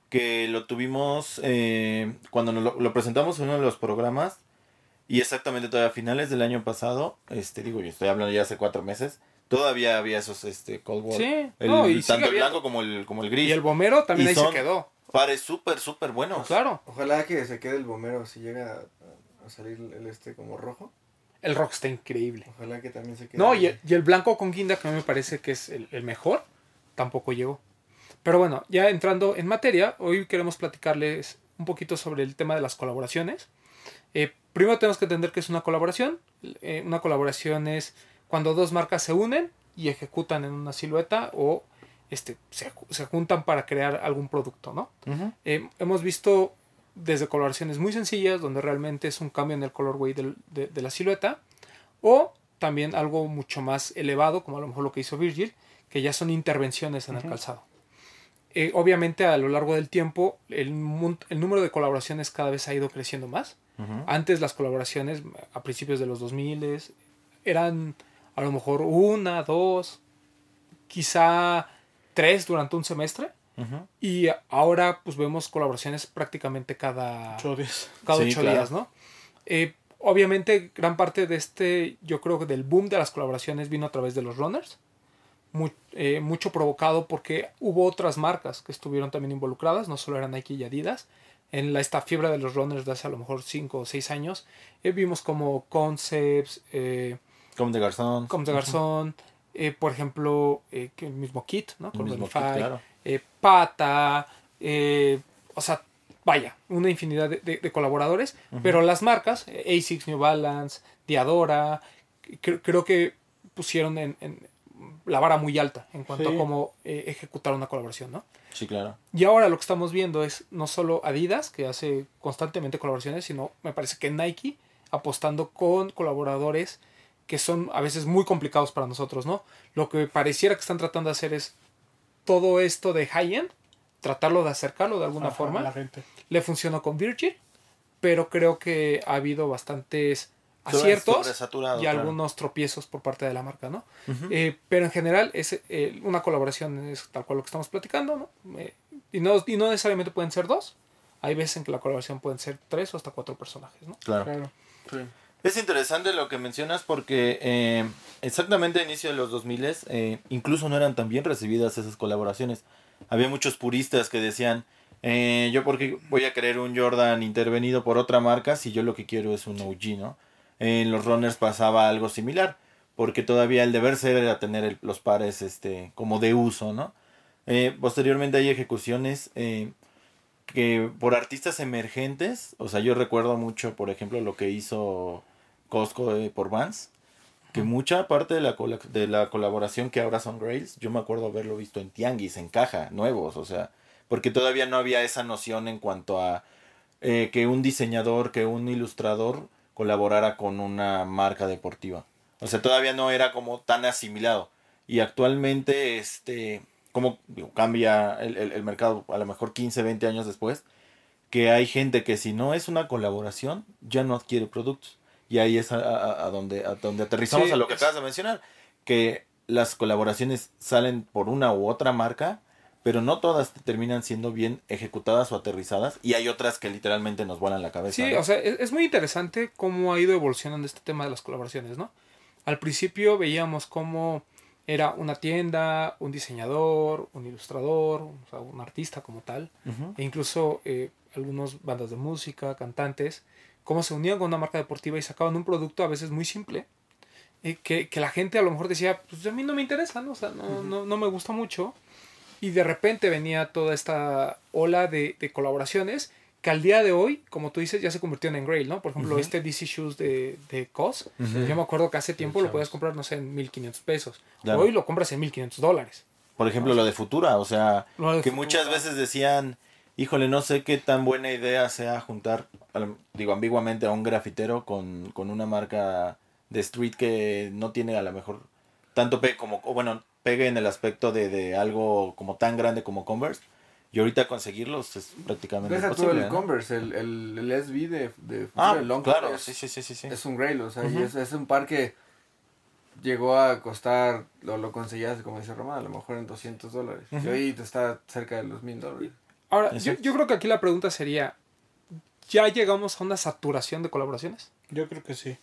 que lo tuvimos eh, cuando nos lo, lo presentamos en uno de los programas y exactamente todavía a finales del año pasado, este digo, yo estoy hablando ya hace cuatro meses, todavía había esos este Cold War. Sí, el, no, y sigue tanto el blanco como el como el gris. Y el bomero también Y ahí son- se quedó. pares súper súper buenos. Claro. Ojalá que se quede el bomero si llega a, a salir el este como rojo. El rock está increíble. Ojalá que también se quede. No, y el, y el blanco con guinda, que a mí me parece que es el, el mejor, tampoco llegó. Pero bueno, ya entrando en materia, hoy queremos platicarles un poquito sobre el tema de las colaboraciones. Eh, primero tenemos que entender que es una colaboración. Eh, una colaboración es cuando dos marcas se unen y ejecutan en una silueta o este, se, se juntan para crear algún producto, ¿no? Eh, hemos visto desde coloraciones muy sencillas, donde realmente es un cambio en el colorway del- de, de la silueta, o también algo mucho más elevado, como a lo mejor lo que hizo Virgil, que ya son intervenciones en el calzado. Eh, obviamente a lo largo del tiempo el, número de colaboraciones cada vez ha ido creciendo más. Antes las colaboraciones a principios de los 2000 eran a lo mejor una, dos, quizá tres durante un semestre. Y ahora pues vemos colaboraciones prácticamente cada, Ocho días. cada Sí, ocho claro. días, ¿no? Eh, obviamente gran parte de este, yo creo que del boom de las colaboraciones vino a través de los runners. Eh, mucho provocado porque hubo otras marcas que estuvieron también involucradas, no solo eran Nike y Adidas. En la, esta fiebre de los runners de hace a lo mejor 5 o 6 años, eh, vimos como Concepts, eh, Como de Garzón. Comme de Garzón, eh, por ejemplo, eh, que el mismo Kit, ¿no? El Con mismo Verify, kit, claro. Eh, Pata, eh, o sea, vaya, una infinidad de, de- de colaboradores, pero las marcas, ASICS, New Balance, Diadora, cre- creo que pusieron en, en la vara muy alta en cuanto Sí. a cómo eh, ejecutar una colaboración, ¿no? Sí, claro. Y ahora lo que estamos viendo es no solo Adidas, que hace constantemente colaboraciones, sino me parece que Nike apostando con colaboradores que son a veces muy complicados para nosotros, ¿no? Lo que pareciera que están tratando de hacer es todo esto de high-end, tratarlo de acercarlo de alguna Ajá, forma. La gente. Le funcionó con Virgil, pero creo que ha habido bastantes aciertos y claro. algunos tropiezos por parte de la marca, ¿no? Eh, pero en general es eh, una colaboración es tal cual lo que estamos platicando, ¿no? Eh, y no y no necesariamente pueden ser dos. Hay veces en que la colaboración pueden ser tres o hasta cuatro personajes, ¿no? Claro. Claro. Es interesante lo que mencionas porque eh, exactamente a inicio de los 2000 eh, incluso no eran tan bien recibidas esas colaboraciones. Había muchos puristas que decían, eh, yo porque voy a querer un Jordan intervenido por otra marca si yo lo que quiero es un OG, ¿no? En los runners pasaba algo similar, porque todavía el deber ser era tener los pares este, como de uso, ¿no? Eh, posteriormente hay ejecuciones eh, que por artistas emergentes, o sea, yo recuerdo mucho, por ejemplo, lo que hizo Costco eh, por Vans, que mucha parte de la, de la colaboración que ahora son Grails, yo me acuerdo haberlo visto en tianguis, en caja, nuevos, o sea, porque todavía no había esa noción en cuanto a eh, que un diseñador, que un ilustrador colaborara con una marca deportiva. O sea, todavía no era como tan asimilado. Y actualmente, este, como digo, cambia el, el- el mercado a lo mejor 15, 20 años después, que hay gente que si no es una colaboración, ya no adquiere productos. Y ahí es a, a- a donde, a donde aterrizamos Sí, a lo que acabas de mencionar, que las colaboraciones salen por una u otra marca, pero no todas terminan siendo bien ejecutadas o aterrizadas, y hay otras que literalmente nos vuelan la cabeza. Sí, ¿no? o sea, es, es muy interesante cómo ha ido evolucionando este tema de las colaboraciones, ¿no? Al principio veíamos cómo era una tienda, un diseñador, un ilustrador, o sea, un artista como tal, e incluso eh, algunas bandas de música, cantantes, cómo se unían con una marca deportiva y sacaban un producto a veces muy simple, eh, que, que la gente a lo mejor decía, pues a mí no me interesa, ¿no? O sea, no, no, no me gusta mucho. Y de repente venía toda esta ola de, de colaboraciones que al día de hoy, como tú dices, ya se convirtió en Grail, ¿no? Por ejemplo, este DC Shoes de, de COS, yo me acuerdo que hace tiempo lo podías comprar, no sé, en 1500 pesos. Claro. Hoy lo compras en 1500 dólares. Por ejemplo, lo de Futura, o sea, que Futura. muchas veces decían, híjole, no sé qué tan buena idea sea juntar, digo, ambiguamente a un grafitero con, con una marca de street que no tiene a lo mejor tanto pegue como, o bueno, pegue en el aspecto de, de algo como tan grande como Converse. Y ahorita conseguirlos es prácticamente Deja imposible. el ¿no? Converse, el, el, el SB de, de Ah, Long claro, es, sí, sí, sí, sí. es un Grail, o sea, y es, es un par que llegó a costar, lo, lo conseguías, como dice Román, a lo mejor en 200 dólares. Y hoy te está cerca de los 1000 dólares. Ahora, yo, yo creo que aquí la pregunta sería, ¿ya llegamos a una saturación de colaboraciones? Yo creo que sí.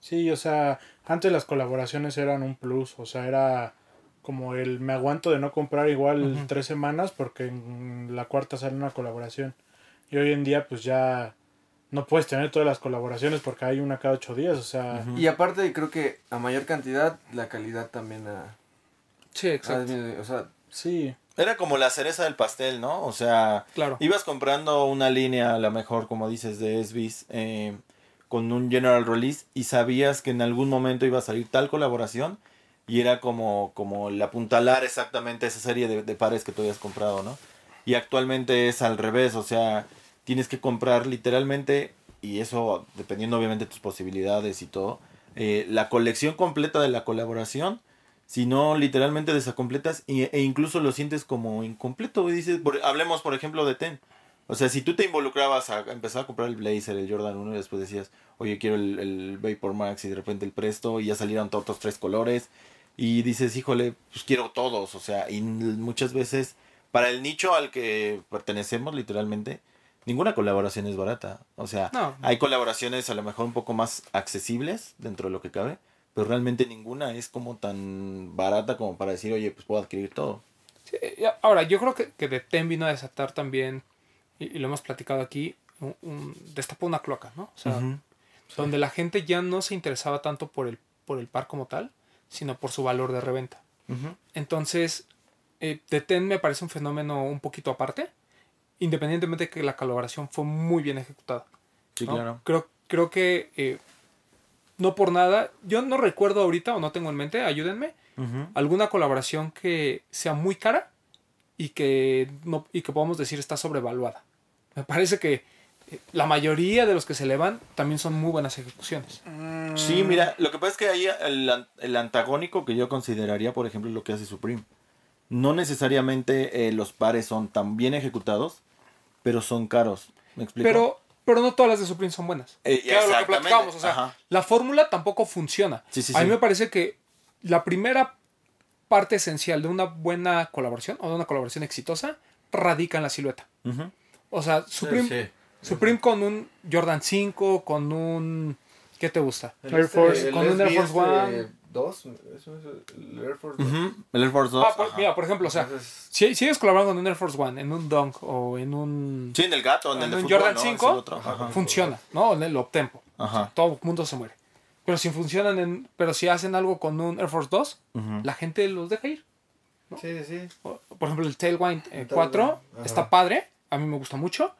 Sí, o sea, antes las colaboraciones eran un plus, o sea, era como el me aguanto de no comprar igual tres semanas porque en la cuarta sale una colaboración. Y hoy en día pues ya no puedes tener todas las colaboraciones porque hay una cada ocho días, o sea. Y aparte creo que a mayor cantidad, la calidad también ha... Sí, exacto. o sea, sí. Era como la cereza del pastel, ¿no? O sea, Claro. Ibas comprando una línea, a lo mejor, como dices, de SBs, eh, con un general release y sabías que en algún momento iba a salir tal colaboración y era como, como el apuntalar exactamente esa serie de, de pares que tú habías comprado, ¿no? Y actualmente es al revés, o sea, tienes que comprar literalmente, y eso dependiendo obviamente de tus posibilidades y todo, eh, la colección completa de la colaboración si no literalmente desacompletas y- e incluso lo sientes como incompleto. Y dices, por- hablemos por ejemplo de Ten. O sea, si tú te involucrabas a empezar a comprar el Blazer, el Jordan 1 y después decías, oye, quiero el, el Vapor Max y de repente el Presto y ya salieron todos otros tres colores y dices, híjole, pues quiero todos. O sea, y muchas veces para el nicho al que pertenecemos literalmente, ninguna colaboración es barata. O sea, No. hay colaboraciones a lo mejor un poco más accesibles dentro de lo que cabe, pero realmente ninguna es como tan barata como para decir, oye, pues puedo adquirir todo. Sí, ahora, yo creo que, que de Ten vino a desatar también, y, y lo hemos platicado aquí, un, un- destapó una cloaca, ¿no? O sea, donde la gente ya no se interesaba tanto por el, por el par como tal, sino por su valor de reventa. Entonces, eh, The Ten me parece un fenómeno un poquito aparte, independientemente de que la colaboración fue muy bien ejecutada. Sí, ¿no? claro. Creo, creo que eh, no por nada, yo no recuerdo ahorita o no tengo en mente, ayúdenme, alguna colaboración que sea muy cara y que, no, y que podamos decir está sobrevaluada. Me parece que eh, la mayoría de los que se elevan también son muy buenas ejecuciones. Sí, mira, lo que pasa es que ahí el, el antagónico que yo consideraría, por ejemplo, lo que hace Supreme. No necesariamente eh, los pares son tan bien ejecutados, pero son caros. ¿Me explico? Pero, pero no todas las de Supreme son buenas. Claro, lo que platicábamos. O sea, la fórmula tampoco funciona. A mí me parece que la primera parte esencial de una buena colaboración o de una colaboración exitosa radica en la silueta. O sea, Supreme, Supreme con un Jordan 5, con un. ¿Qué te gusta? Air Force, con un Air Force One. 2, el Air Force 2. Uh -huh. El Air Force 2. Ah, pues, por, mira, por ejemplo, o sea, Entonces, si sigues colaborando con un Air Force 1, en un Dunk o en un. Sí, en el gato, en, en el un fútbol, Jordan ¿no? 5, Ajá, funciona, ¿no? En el Optempo. O sea, todo el mundo se muere. Pero si funcionan en. Pero si hacen algo con un Air Force 2, uh -huh. la gente los deja ir. ¿no? Sí, sí. Por ejemplo, el Tailwind eh, 4 Ajá. está padre, a mí me gusta mucho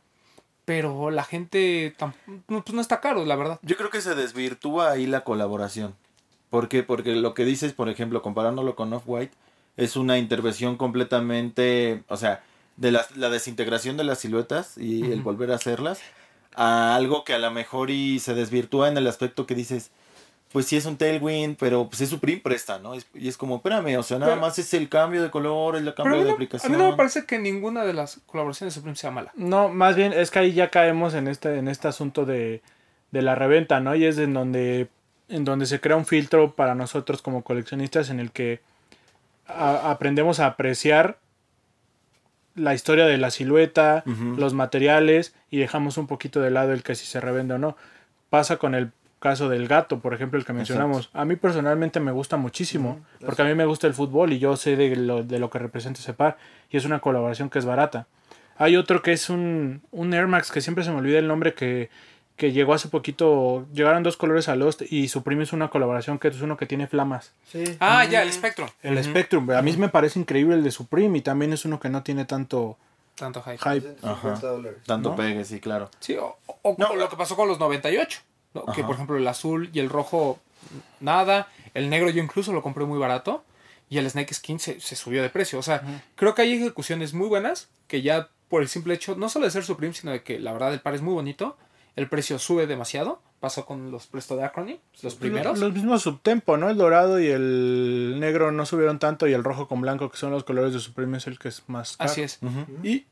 pero la gente no, pues no está caro, la verdad. Yo creo que se desvirtúa ahí la colaboración. ¿Por qué? Porque lo que dices, por ejemplo, comparándolo con Off-White, es una intervención completamente, o sea, de la, la desintegración de las siluetas y el Ujú. volver a hacerlas, a algo que a lo mejor y se desvirtúa en el aspecto que dices, pues sí es un tailwind, pero pues es Supreme presta, ¿no? Es- y es como, espérame, o sea, nada Pero- más es el cambio de color, el Pero cambio a mí, de no, a aplicación. mí no me parece que ninguna de las colaboraciones de Supreme sea mala. No, más bien es que ahí ya caemos en este, en este asunto de, de la reventa, ¿no? Y es en donde, en donde se crea un filtro para nosotros como coleccionistas en el que a- aprendemos a apreciar la historia de la silueta, los materiales y dejamos un poquito de lado el que si se revende o no. Pasa con el caso del gato, por ejemplo, el que mencionamos. A mí personalmente me gusta muchísimo, porque a mí me gusta el fútbol y yo sé de lo, de lo que representa ese par y es una colaboración que es barata. Hay otro que es un, un Air Max que siempre se me olvida el nombre que, que llegó hace poquito. Llegaron dos colores a Lost y Supreme es una colaboración que es uno que tiene flamas. Sí. Ah, ya, el Spectrum. El Spectrum. A mí me parece increíble el de Supreme y también es uno que no tiene tanto Tanto hype. hype. 250 dólares. Tanto ¿no? pegue, sí, claro. Sí, o, o No, lo que pasó con los 98. ¿no? Que Ajá. por ejemplo el azul y el rojo, nada. El negro yo incluso lo compré muy barato. Y el Snake Skin se, se subió de precio. O sea, creo que hay ejecuciones muy buenas que ya por el simple hecho, no solo de ser Supreme, sino de que la verdad el par es muy bonito. El precio sube demasiado. Pasó con los Presto de Acrony, los primeros. Los mismos subtempo, ¿no? El dorado y el negro no subieron tanto y el rojo con blanco, que son los colores de Supreme, es el que es más caro. Así es. Y,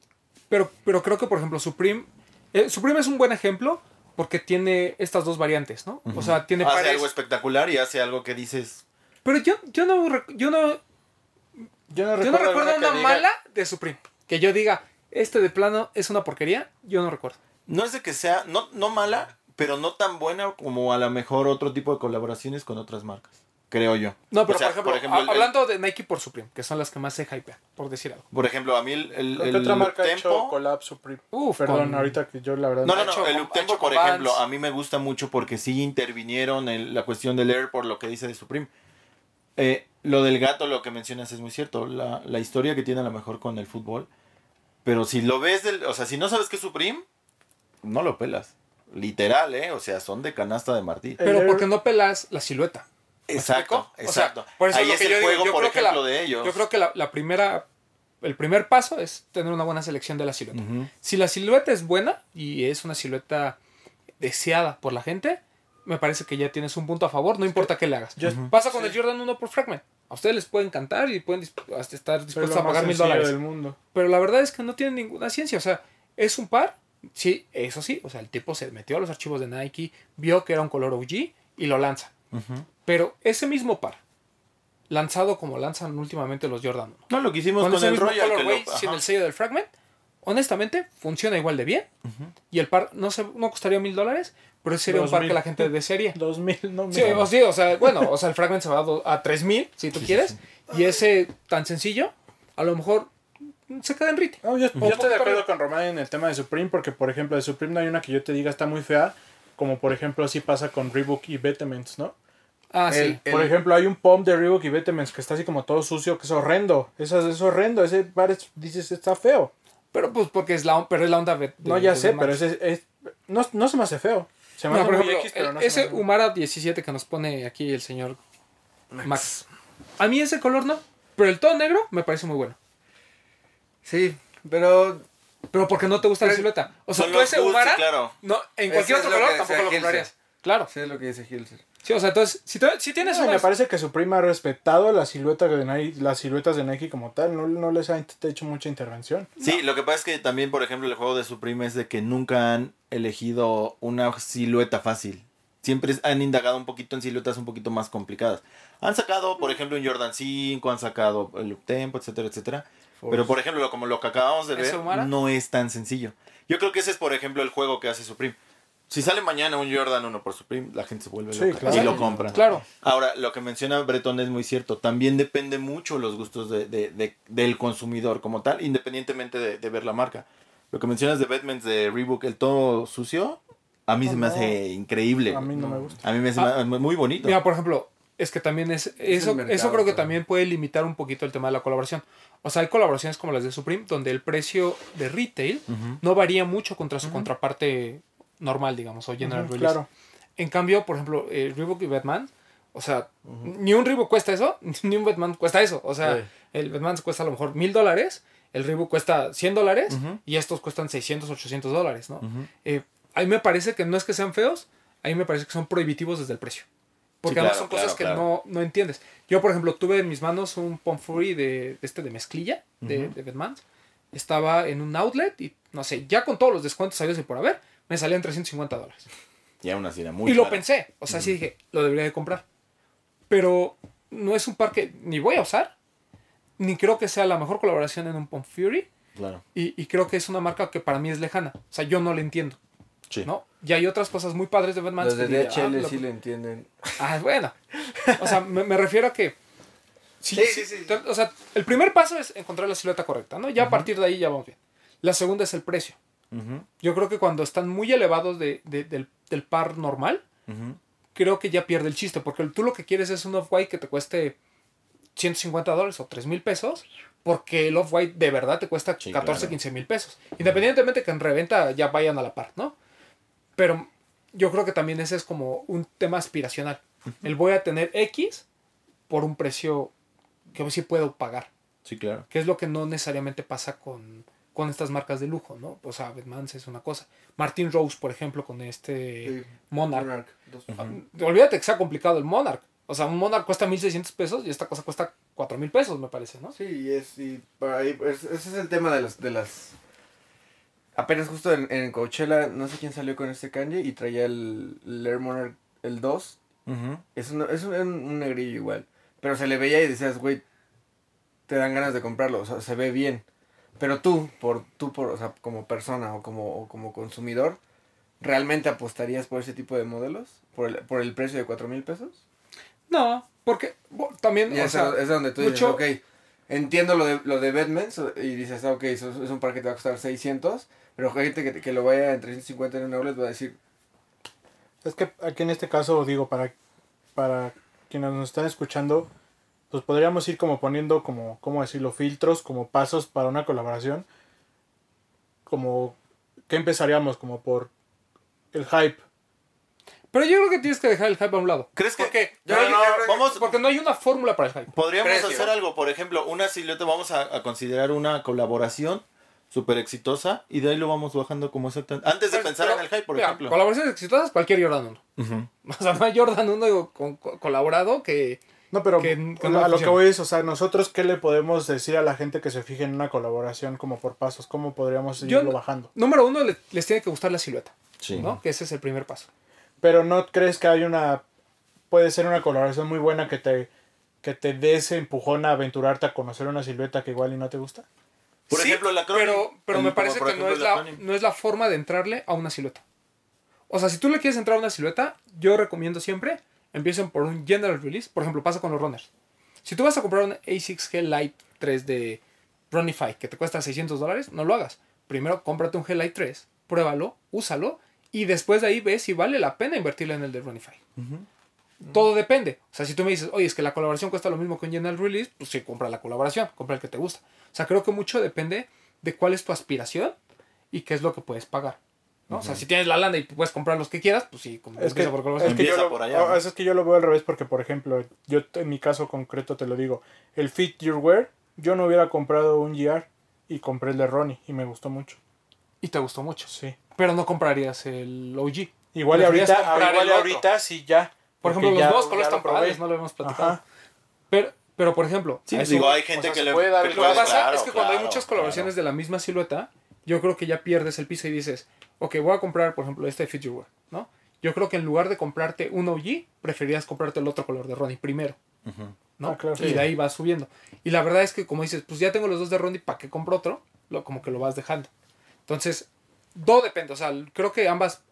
pero, pero creo que, por ejemplo, Supreme. eh, Supreme es un buen ejemplo porque tiene estas dos variantes, ¿no? O sea, tiene Hace pares. algo espectacular y hace algo que dices, Pero yo, yo no yo no, Yo no yo no recuerdo una diga- mala de Supreme. Que yo diga, este de plano es una porquería, yo no recuerdo. No es de que sea, no, no mala, pero no tan buena como a lo mejor otro tipo de colaboraciones con otras marcas, creo yo. No, pero O sea, por ejemplo, el- hablando de Nike por Supreme, que son las que más se hypean, por decir algo. por ejemplo, a mí el, el, ¿Qué el otra marca ha Uptempo- hecho collab Supreme? Uf, Perdón, con- ahorita que yo la verdad... No, no, no, el hecho por ejemplo, Vans. a mí me gusta mucho porque sí intervinieron en la cuestión del Air por lo que dice de Supreme. Eh, lo del gato, lo que mencionas es muy cierto. La, la historia que tiene a lo mejor con el fútbol. Pero si lo ves, del, o sea, si no sabes qué es Supreme, no lo pelas. Literal, ¿eh? O sea, son de canasta de Martí. Pero porque no pelas la silueta. ¿Me Exacto, explico? O sea, exacto. por eso Ahí es yo el digo, juego, yo por creo que ejemplo, la- de ellos. Yo creo que la, la primera, el primer paso es tener una buena selección de la silueta. Si la silueta es buena y es una silueta deseada por la gente, me parece que ya tienes un punto a favor, no importa qué le hagas. Pasa con el Jordan 1 por Fragment. A ustedes les puede encantar y pueden disp- hasta estar es dispuestos a pagar mil dólares. del mundo. Pero la verdad es que no tiene ninguna ciencia. O sea, es un par. Sí, eso sí. O sea, el tipo se metió a los archivos de Nike, vio que era un color OG y lo lanza. Pero ese mismo par, lanzado como lanzan últimamente los Jordan 1, No, lo que hicimos con el Royal. colorway, lo- sin el sello del Fragment, honestamente, funciona igual de bien. Y el par no, se, no costaría mil dólares, pero ese sería un Dos par mil. que la gente desearía. 2000, no Sí, mil. o, sí, o sea, bueno, o sea, el Fragment se va a, do- a 3000, si tú quieres. Y ese tan sencillo, a lo mejor se queda en rite. No, yo, estoy de acuerdo con Román en el tema de Supreme, porque por ejemplo de Supreme no hay una que yo te diga está muy fea, como por ejemplo así pasa con Reebok y Betements, ¿no? Ah, sí. El- Por ejemplo, hay un pump de Reebok y Betements que está así como todo sucio, que es horrendo. Eso es, es horrendo, ese par es- dices está feo. Pero pues porque es la, pero es la onda de, No, ya de sé, Max. pero ese es, no, no se me hace feo. Se me No, hace por ejemplo, X, pero no se me ese hace- Humara 17 que nos pone aquí el señor Max. A mí ese color no, pero el tono negro me parece muy bueno. Sí, pero Pero porque no te gusta la silueta. O sea, tú ese Humara, claro. no, en cualquier otro lo color tampoco lo comprarías. Claro. sí es lo que dice Hilser. Sí, o sea, entonces, si, tienes No, me parece que Supreme ha respetado la silueta de Nike, las siluetas de Nike como tal, no, no les ha hecho mucha intervención. Sí, lo que pasa es que también, por ejemplo, el juego de Supreme es de que nunca han elegido una silueta fácil. siempre han indagado un poquito en siluetas un poquito más complicadas. Han sacado, por ejemplo, un Jordan 5, han sacado el Tempo, etcétera, etcétera. Pero, por ejemplo, como lo que acabamos de ver, no es tan sencillo. Yo creo que ese es, por ejemplo, el juego que hace Supreme. Si sale mañana un Jordan 1 por Supreme, la gente se vuelve Sí, loca claro. y lo compra. Claro. Ahora, lo que menciona Breton es muy cierto. También depende mucho los gustos de, de- de- del consumidor como tal, independientemente de, ver la marca. Lo que mencionas de Batman de Reebok, el todo sucio, a mí No, se me no. hace increíble. A mí no No. me gusta. A mí me hace Ah. muy bonito. Mira, por ejemplo, es que también es. Eso, mercado, eso creo que también puede limitar un poquito el tema de la colaboración. O sea, hay colaboraciones como las de Supreme, donde el precio de retail no varía mucho contra su contraparte normal, digamos, o general Ujú, release. claro. En cambio, por ejemplo, eh, Reebok y Batman, o sea, ni un Reebok cuesta eso, ni un Batman cuesta eso. O sea, el Batman cuesta a lo mejor mil dólares, el Reebok cuesta 100 dólares y estos cuestan 600, 800 dólares, ¿no? Eh, a mí me parece que no es que sean feos, a mí me parece que son prohibitivos desde el precio. Porque Sí, además claro, son cosas claro, que claro. No, no entiendes. Yo, por ejemplo, tuve en mis manos un Pomfrey de, de este de mezclilla, de, Ujú. de Batman. Estaba en un outlet y, no sé, ya con todos los descuentos sabidos y por haber, me salían 350 dólares. Y aún así era muy y lo pensé, o sea, sí dije, lo debería de comprar. Pero no es un par que ni voy a usar, ni creo que sea la mejor colaboración en un Pump Fury, Claro. y, y creo que es una marca que para mí es lejana. O sea, yo no la entiendo, Sí. ¿no? Y hay otras cosas muy padres de Batman. Los de ah, DHL lo- sí le entienden. Ah, bueno. O sea, me, me refiero a que... Sí, Sí, sí, O sea, el primer paso es encontrar la silueta correcta, ¿no? Ya a partir de ahí ya vamos bien. La segunda es el precio. Yo creo que cuando están muy elevados de- de- del, del par normal, creo que ya pierde el chiste, porque tú lo que quieres es un off-white que te cueste 150 dólares o 3 mil pesos, porque el off-white de verdad te cuesta Sí, 14, claro. 15 mil pesos. Independientemente que en reventa ya vayan a la par, ¿no? Pero yo creo que también ese es como un tema aspiracional. El voy a tener X por un precio que sí puedo pagar, Sí, claro. que es lo que no necesariamente pasa con, con estas marcas de lujo, ¿no? O sea, Batmans es una cosa. Martin Rose, por ejemplo, con este Sí. Monarch. Monarch, Olvídate que sea complicado el Monarch. O sea, un Monarch cuesta 1600 pesos y esta cosa cuesta 4000 pesos, me parece, ¿no? Sí, y es, y por ahí, pues, ese es el tema de las, de las... Apenas justo en, en Coachella, no sé quién salió con este kanji y traía el, el Air Monarch, el 2. Ujú. Es, un, es un, un negrillo igual. Pero se le veía y decías, güey, te dan ganas de comprarlo, o sea, se ve bien. Pero tú, por, tú por, o sea, como persona o como, o como consumidor, ¿realmente apostarías por ese tipo de modelos? ¿Por el, por el precio de 4 mil pesos? No, porque también, o es, sea, es donde tú dices, mucho- ok, entiendo lo de, lo de Batman y dices, ah, ok, eso es un par que te va a costar 600, pero gente que, que lo vaya en 350 en un outlet va a decir, Es que aquí en este caso, digo, para, para quienes nos están escuchando, pues podríamos ir como poniendo como, ¿cómo decirlo? Filtros, como pasos para una colaboración. Como, ¿qué empezaríamos? Como por el hype. pero yo creo que tienes que dejar el hype a un lado. ¿Crees que- Porque, no Vamos, porque no hay una fórmula para el hype. Podríamos Precio. hacer algo, por ejemplo, una silueta, vamos a, a considerar una colaboración súper exitosa y de ahí lo vamos bajando como exactamente. Antes de Pues, pensar pero, en el hype, por mira, ejemplo. Colaboraciones exitosas, cualquier Jordan 1. Ujú. O sea, no hay Jordan 1 con- con- colaborado que... No, pero Que- que a lo que voy es, o sea, nosotros, ¿qué le podemos decir a la gente que se fije en una colaboración como por pasos? ¿Cómo podríamos Yo- irlo bajando? Número uno, le- les tiene que gustar la silueta, Sí. ¿no? Que ese es el primer paso. Pero ¿no crees que hay una... puede ser una colaboración muy buena que te, que te dé ese empujón a aventurarte a conocer una silueta que igual y no te gusta? Por Sí, ejemplo, la Cronin. Pero, pero me parece que no es, la no es la forma de entrarle a una silueta. O sea, si tú le quieres entrar a una silueta, yo recomiendo siempre empiecen por un general release. Por ejemplo, pasa con los runners. Si tú vas a comprar un A6 G-Lite 3 de Runify que te cuesta 600 dólares, no lo hagas. Primero cómprate un G-Lite 3, pruébalo, úsalo y después de ahí ves si vale la pena invertirle en el de Runify. Todo depende. O sea, si tú me dices, oye, es que la colaboración cuesta lo mismo que un General Release, pues sí, compra la colaboración, compra el que te gusta. O sea, creo que mucho depende de cuál es tu aspiración y qué es lo que puedes pagar. ¿no? O sea, si tienes la lana y puedes comprar los que quieras, pues sí, com- Es que, por colaboración. es que yo lo, por allá, es que yo lo veo al revés porque, por ejemplo, yo en mi caso concreto te lo digo, el Fit Your Wear, yo no hubiera comprado un GR y compré el de Ronnie y me gustó mucho. Y te gustó mucho. Sí. Pero no comprarías el OG. Igual y ahorita, igual y ahorita sí ya. Por ejemplo, ya- los dos colores lo están probé. padres, no lo hemos platicado. Ajá. Pero, pero, por ejemplo, Sí, pues eso- digo, hay gente o sea, que le. puede dar- Lo que pasa claro, es que cuando hay claro, muchas claro. colaboraciones de la misma silueta, yo creo que ya pierdes el piso y dices, ok, voy a comprar, por ejemplo, este Wear, ¿no? yo creo que en lugar de comprarte un OG, preferías comprarte el otro color de Ronnie primero. ¿no? Ah, claro. y Sí. de ahí vas subiendo. Y la verdad es que, como dices, pues ya tengo los dos de Ronnie, ¿para qué compro otro? Lo, como que lo vas dejando. Entonces, todo depende. O sea, creo que ambas,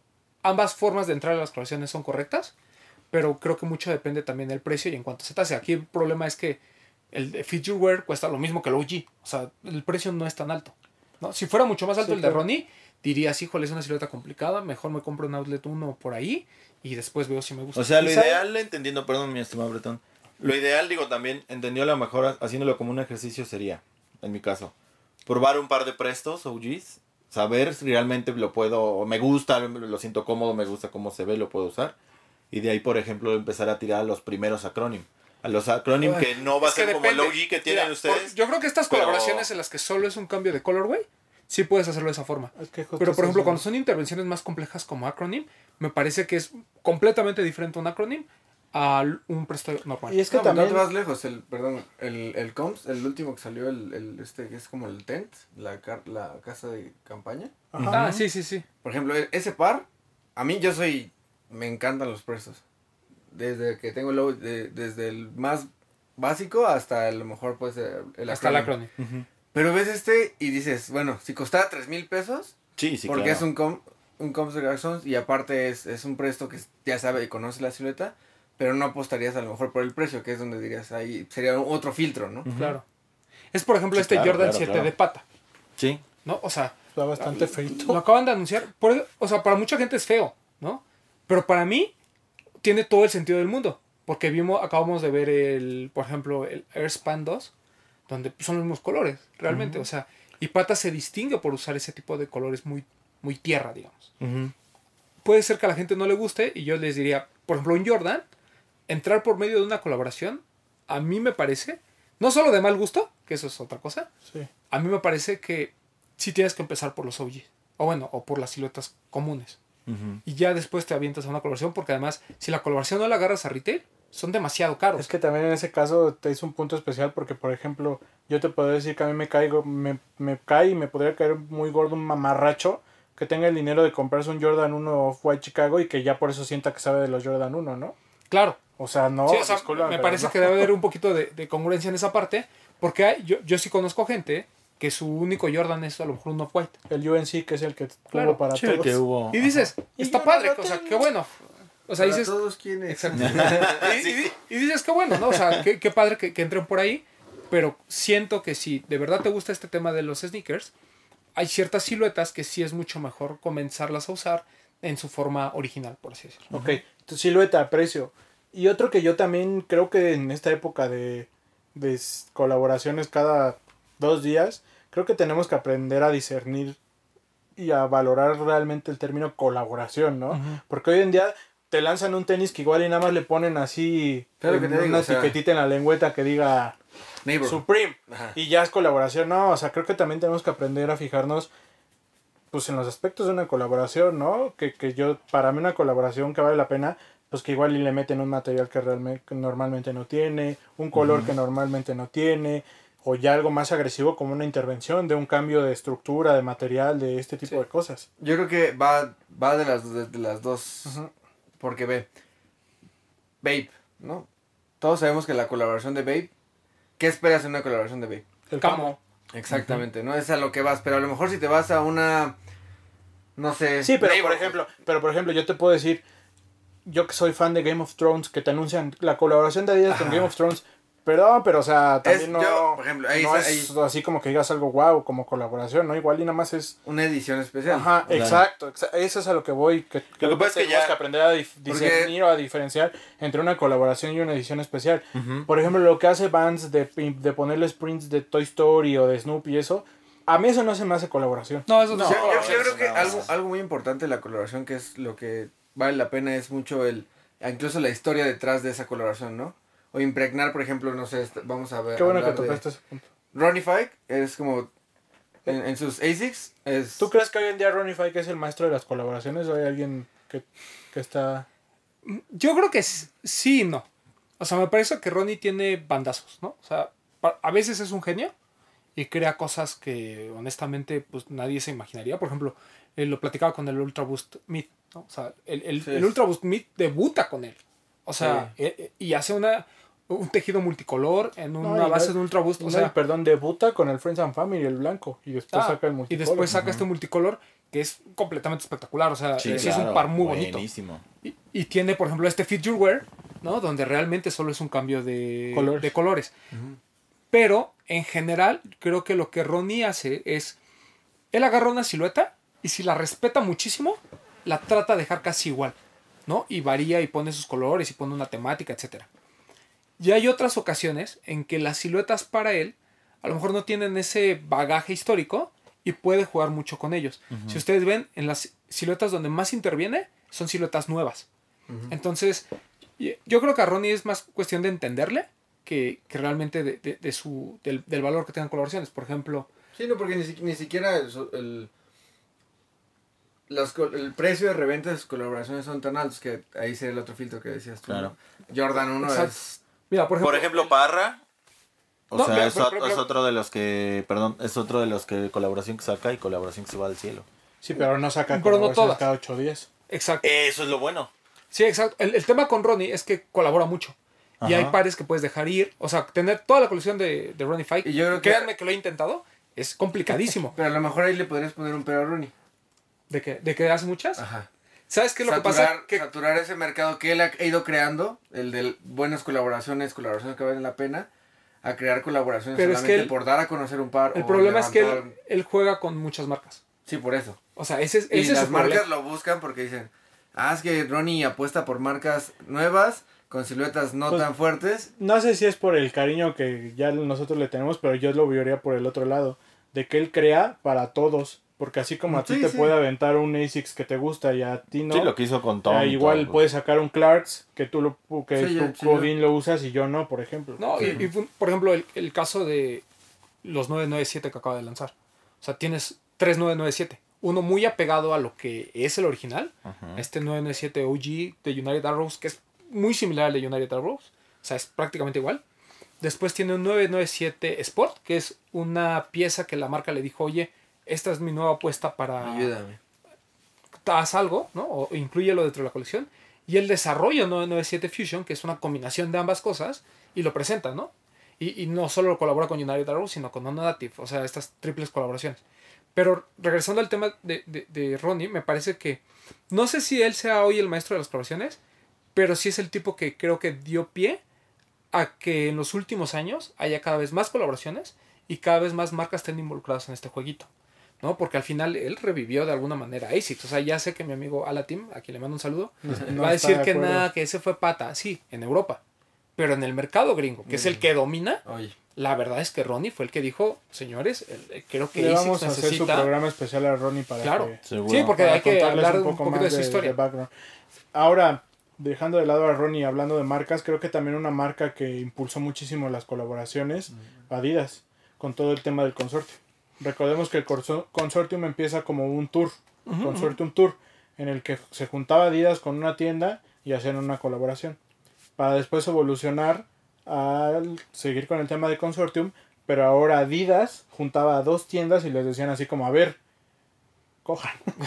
ambas formas de entrar a las colaboraciones son correctas, pero creo que mucho depende también del precio y en cuanto se tase. Aquí el problema es que el de Feature Wear cuesta lo mismo que el OG. O sea, el precio no es tan alto. ¿no? Si fuera mucho más alto Sí, el de claro. Ronnie, dirías, híjole, es una silueta complicada, mejor me compro un Outlet 1 por ahí y después veo si me gusta. O sea, lo ideal, entendiendo, perdón, mi estimado Bretón, lo ideal, digo, también, entendió a lo mejor haciéndolo como un ejercicio sería, en mi caso, probar un par de prestos, OGs, saber si realmente lo puedo, o me gusta, lo siento cómodo, me gusta cómo se ve, lo puedo usar. Y de ahí, por ejemplo, empezar a tirar a los primeros acrónimos. A los acrónimos que no va a que ser como el. OG que tienen Mira, ustedes. por- yo creo que estas pero- colaboraciones en las que solo es un cambio de colorway, sí puedes hacerlo de esa forma. Es que justo Pero por ejemplo, cuando son intervenciones más complejas como acronym, me parece que es completamente diferente un acronym a un presto normal. Y es que no, también... no te vas lejos, el, perdón, el, el Coms, el último que salió, el, el este que es como el tent, la, car- la casa de campaña. Ajá. Ah, sí, sí, sí. Por ejemplo, e- ese par, a mí yo soy, me encantan los prestos. Desde que tengo el, de- desde el más básico hasta a lo mejor pues el, el Hasta el acronym. acronym. Ujú. Pero ves este y dices, bueno, si costara tres mil pesos, Sí, sí, porque claro. es un, com, un Coms de Garzons y aparte es, es un presto que ya sabe y conoce la silueta, pero no apostarías a lo mejor por el precio, que es donde dirías, ahí sería otro filtro, ¿no? Claro. Es por ejemplo Sí, este claro, Jordan claro, 7 claro. de pata, Sí. ¿no? O sea, Está bastante lo feito. acaban de anunciar. Por- o sea, para mucha gente es feo, ¿no? Pero para mí tiene todo el sentido del mundo. Porque vimos, acabamos de ver el, por ejemplo, el Airspan 2, donde son los mismos colores, realmente. O sea, y Pata se distingue por usar ese tipo de colores muy, muy tierra, digamos. Puede ser que a la gente no le guste y yo les diría, por ejemplo, un Jordan, entrar por medio de una colaboración, a mí me parece, no solo de mal gusto, que eso es otra cosa, Sí. a mí me parece que sí tienes que empezar por los OG. O bueno, o por las siluetas comunes. Y ya después te avientas a una colaboración porque además, si la colaboración no la agarras a retail, son demasiado caros. Es que también en ese caso te hizo un punto especial porque, por ejemplo, yo te puedo decir que a mí me caigo, me, me cae y me podría caer muy gordo un mamarracho que tenga el dinero de comprarse un Jordan 1 Off-White Chicago y que ya por eso sienta que sabe de los Jordan 1, ¿no? Claro. O sea, no, Sí, o sea, discúlpame, me parece no. que debe haber un poquito de, de congruencia en esa parte. Porque hay- yo, yo sí conozco gente que su único Jordan es a lo mejor un off-white. El UNC, que es el que Claro. hubo para Sí, todos. que hubo. Y dices, Y está padre, o sea, qué bueno. O sea, Para dices, todos quienes. Exacto. y, y- y dices que bueno, ¿no? O sea, qué, qué padre que, que entren por ahí. Pero siento que si de verdad te gusta este tema de los sneakers, hay ciertas siluetas que sí es mucho mejor comenzarlas a usar en su forma original, por así decirlo. Ok, tu silueta, precio. Y otro que yo también creo que en esta época de, de colaboraciones cada dos días, creo que tenemos que aprender a discernir y a valorar realmente el término colaboración, ¿no? Porque hoy en día te lanzan un tenis que igual y nada más le ponen así Claro en que te digo, una o sea- etiquetita en la lengüeta que diga Neighbor. Supreme Ajá. y ya es colaboración. No, o sea, creo que también tenemos que aprender a fijarnos pues en los aspectos de una colaboración, ¿no? Que, que yo, para mí una colaboración que vale la pena, pues que igual y le meten un material que realmente que normalmente no tiene, un color que normalmente no tiene, o ya algo más agresivo como una intervención de un cambio de estructura, de material, de este tipo Sí. de cosas. Yo creo que va, va de, las, de, de las dos. Porque ve. Babe, ¿no? Todos sabemos que la colaboración de Babe. ¿Qué esperas en una colaboración de Babe? El Camo. Exactamente, ¿no? Es a lo que vas. Pero a lo mejor si te vas a una. No sé. Sí, pero por ejemplo, pero por ejemplo, yo te puedo decir, yo que soy fan de Game of Thrones, que te anuncian la colaboración de Adidas con. Game of Thrones, perdón, pero o sea, también Es- no, yo, por ejemplo, ahí no está- es así como que digas algo wow, como colaboración, ¿no? Igual y nada más es... Una edición especial. Ajá, Claro. exacto, exa- eso es a lo que voy, que, Lo que pasa es que tenemos ya- que aprender a dif- Porque- discernir o a diferenciar entre una colaboración y una edición especial. Por ejemplo, lo que hace Vans de, de ponerles prints de Toy Story o de Snoopy y eso, a mí eso no se me hace colaboración. No, eso no. yo, yo eso creo que algo, es- algo muy importante de la colaboración, que es lo que vale la pena, es mucho el. Incluso la historia detrás de esa colaboración, ¿no? O impregnar, por ejemplo, no sé, est- vamos a ver. Qué bueno que tocaste ese punto. Ronnie Fike es como. En, en sus ASICs es. ¿Tú crees que hoy en día Ronnie Fike es el maestro de las colaboraciones o hay alguien que, que está... Yo creo que sí y no. O sea, me parece que Ronnie tiene bandazos, ¿no? O sea, a veces es un genio y crea cosas que honestamente pues nadie se imaginaría. Por ejemplo, eh, lo platicaba con el Ultra Boost Meat, ¿no? O sea, el, el, Sí. el Ultra Boost Meat debuta con él. O sea, eh, eh, y hace una un tejido multicolor en una y base no- de un Ultra Boost. O sea, y perdón, debuta con el Friends and Family, el blanco, y después ah, saca el y multicolor. después saca este multicolor que es completamente espectacular. O sea, sí, es un par muy bonito. Y, y tiene, por ejemplo, este Your Wear, ¿no? Donde realmente solo es un cambio de Colores. de colores. Pero, en general, creo que lo que Ronnie hace es... Él agarra una silueta y si la respeta muchísimo, la trata de dejar casi igual, ¿no? Y varía y pone sus colores y pone una temática, etc. Y hay otras ocasiones en que las siluetas para él a lo mejor no tienen ese bagaje histórico y puede jugar mucho con ellos. Si ustedes ven, en las siluetas donde más interviene son siluetas nuevas. Entonces, yo creo que a Ronnie es más cuestión de entenderle que, que realmente de, de- de su, del, del valor que tengan colaboraciones. Por ejemplo, Sí, no, porque ni, si- ni siquiera el, el, el precio de reventa de sus colaboraciones son tan altos que ahí sería el otro filtro que decías tú. Claro. ¿no? Jordan 1 Exacto. es... mira, por ejemplo, Por ejemplo, Parra. O No, sea, mira, es, pero- ot- pero- es otro de los que, perdón, es otro de los que colaboración que saca y colaboración que se va al cielo. Sí, pero no saca Pero no colaboraciones todas. cada 8 días. exacto. Eso es lo bueno. Sí, exacto. El, el tema con Ronnie es que colabora mucho. Y hay pares que puedes dejar ir. O sea, tener toda la colección de, de Ronnie Fight. Y yo creo que- Créanme que lo he intentado. Es complicadísimo. Pero a lo mejor ahí le podrías poner un pero a Rooney. ¿De que, de que hace muchas? Ajá. ¿Sabes qué es lo que pasa? Que saturar ese mercado que él ha ido creando, el de buenas colaboraciones, colaboraciones que valen la pena, a crear colaboraciones Pero es solamente que él- por dar a conocer un par. el o problema es que él, juega con muchas marcas. Sí, por eso. O sea, ese, es- Y ese es las su marcas problema. lo buscan porque dicen, ah, es que Ronnie apuesta por marcas nuevas, con siluetas no Pues- tan fuertes. No sé si es por el cariño que ya nosotros le tenemos, pero yo lo vería por el otro lado. De que él crea para todos. Porque así como a ti te sí. puede aventar un ASICS que te gusta y a ti no. Sí, lo que hizo con eh, Tom. igual todo. puedes sacar un Clarks que tú lo que Sí, tú, lo usas y yo no, por ejemplo. No, y, y, por ejemplo, el, el caso de los 997 que acaba de lanzar. O sea, tienes tres 997. Uno muy apegado a lo que es el original. Ajá. Este 997 OG de United Arrows, que es muy similar al de United Arrows. O sea, es prácticamente igual. Después tiene un 997 Sport, que es una pieza que la marca le dijo, oye, esta es mi nueva apuesta para... Ayúdame. haz algo, ¿no? O incluyelo dentro de la colección. Y él desarrolla un 997 Fusion, que es una combinación de ambas cosas, y lo presenta, ¿no? Y, y no solo colabora con United Arrows, sino con Ono Native, o sea, estas triples colaboraciones. Pero regresando al tema de, de, de Ronnie, me parece que no sé si él sea hoy el maestro de las colaboraciones, pero sí es el tipo que creo que dio pie a que en los últimos años haya cada vez más colaboraciones y cada vez más marcas estén involucradas en este jueguito. ¿No? Porque al final él revivió de alguna manera a ASICS. O sea, ya sé que mi amigo Alatim, a quien le mando un saludo, No va a decir de que nada, que ese fue pata. Sí, en Europa. Pero en el mercado gringo, que es el que domina, Oye, la verdad es que Ronnie fue el que dijo, señores, el- creo que Le vamos a hacer su programa especial a Ronnie para Claro. que Seguro. Sí, porque para hay que contarles hablar un, poquito de su historia. background. Ahora, dejando de lado a Ronnie, hablando de marcas, creo que también una marca que impulsó muchísimo las colaboraciones, Adidas, con todo el tema del consortio. Recordemos que el consortium empieza como un tour, consortium tour, en el que se juntaba Adidas con una tienda y hacían una colaboración. Para después evolucionar al seguir con el tema de consortium, pero ahora Adidas juntaba a dos tiendas y les decían así como, a ver, cojan.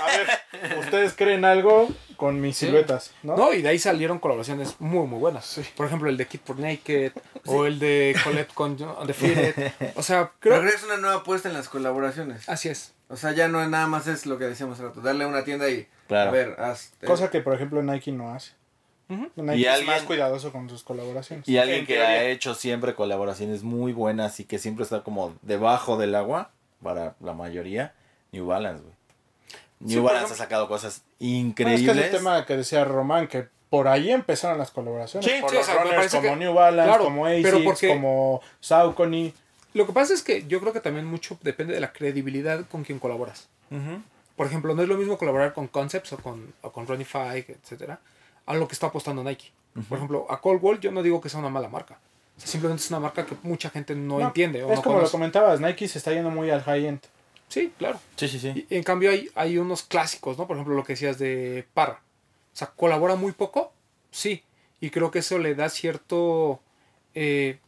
a ver, ustedes creen algo con mis Sí. siluetas, ¿no? ¿no? y de ahí salieron colaboraciones muy, muy buenas. Por ejemplo, el de Kid for Naked o el de Colette con Undefeated. O sea, creo es una nueva apuesta en las colaboraciones. Así es. O sea, ya no es nada más es lo que decíamos hace rato, darle a una tienda y, Claro. a ver, haz... eh, Cosa que, por ejemplo, Nike no hace. Nike Y es alguien- más cuidadoso con sus colaboraciones. Y alguien En que teoría. ha hecho siempre colaboraciones muy buenas y que siempre está como debajo del agua, para la mayoría, New Balance, güey. New Sí, Balance ejemplo- ha sacado cosas Bueno, increíbles. es que es el tema que decía Román, que por ahí empezaron las colaboraciones. Sí, por sí, los o sea, me runners parece como que- New Balance, claro, como pero ASICS, porque- como Saucony. Lo que pasa es que yo creo que también mucho depende de la credibilidad con quien colaboras. Por ejemplo, no es lo mismo colaborar con Concepts o con, o con Ronnie Fike, etcétera, a lo que está apostando Nike. Por ejemplo, a Cold Wall yo no digo que sea una mala marca. O sea, simplemente es una marca que mucha gente no, No, entiende o es no como lo comentabas, Nike se está yendo muy al high-end. Sí, claro. Sí, sí, sí. Y en cambio hay, hay unos clásicos, ¿no? Por ejemplo, lo que decías de Parra. O sea, ¿colabora muy poco? Sí. Y creo que eso le da cierto... eh,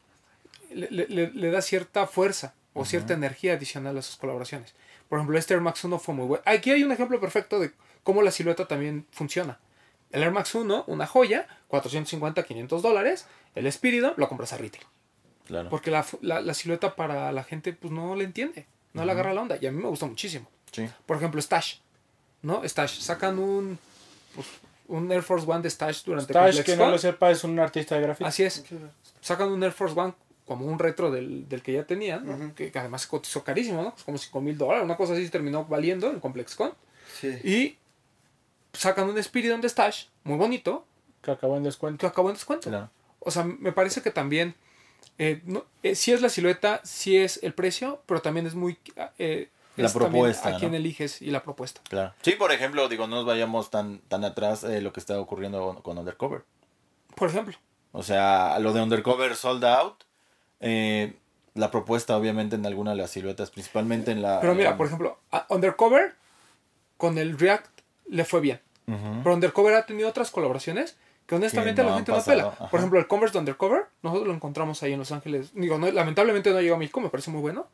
le, le- le- da cierta fuerza o cierta energía adicional a sus colaboraciones. Por ejemplo, este Air Max 1 fue muy bueno. Aquí hay un ejemplo perfecto de cómo la silueta también funciona. El Air Max 1, una joya, 450, 500 dólares. El Spiridon lo compras a retail. Claro. Porque la, la- la silueta para la gente pues no le entiende, no le agarra la onda. Y a mí me gusta muchísimo. Sí. Por ejemplo, Stash. ¿No? Stash. Sacan un, pues, un Air Force One de Stash durante Stash, Complex que no lo sepa, es un artista de gráficos. Así es. Sacan un Air Force One como un retro del, del que ya tenían, ¿no? que, que además cotizó carísimo, ¿no? Pues como 5 mil dólares, una cosa así terminó valiendo en ComplexCon. Sí. Y sacan un Spiridon de Stash, muy bonito, Que acabó en descuento. que acabó en descuento. Claro. O sea, me parece que también, eh, no, eh, sí es la silueta, sí es el precio, pero también es muy... eh, La es propuesta, A ¿no? quién eliges y la propuesta. Claro. Sí, por ejemplo, digo, no nos vayamos tan, tan atrás de lo que está ocurriendo con Undercover. Por ejemplo. O sea, lo de Undercover Sold Out. eh, la propuesta, obviamente, en alguna de las siluetas, principalmente en la. Pero mira, por ejemplo, Undercover con el React le fue bien. Pero Undercover ha tenido otras colaboraciones que honestamente Que no la gente no pela. ajá. Por ejemplo, el Converse de Undercover, nosotros lo encontramos ahí en Los Ángeles. Digo, no, lamentablemente no llegó a México, me parece muy bueno.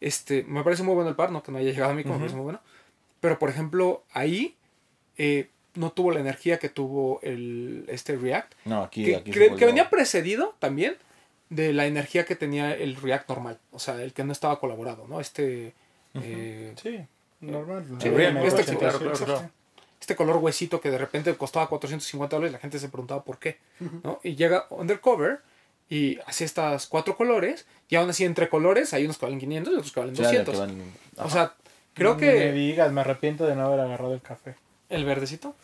Este, me parece muy bueno el par, no que no haya llegado a México, me parece muy bueno. Pero por ejemplo, ahí eh, no tuvo la energía que tuvo el, este React. No, aquí. que, aquí que- venía precedido también de la energía que tenía el React normal. O sea, el que no estaba colaborado, ¿no? Este. eh, Sí, normal. Sí, React, este- claro, claro, claro. Este color huesito que de repente costaba 450 dólares, la gente se preguntaba por qué, ¿no? Y llega Undercover y hace estas cuatro colores, y aún así entre colores hay unos que valen 500 y otros que valen Ya, de 200. que van- O sea, creo No que... Me digas, me arrepiento de no haber agarrado el café. ¿El verdecito?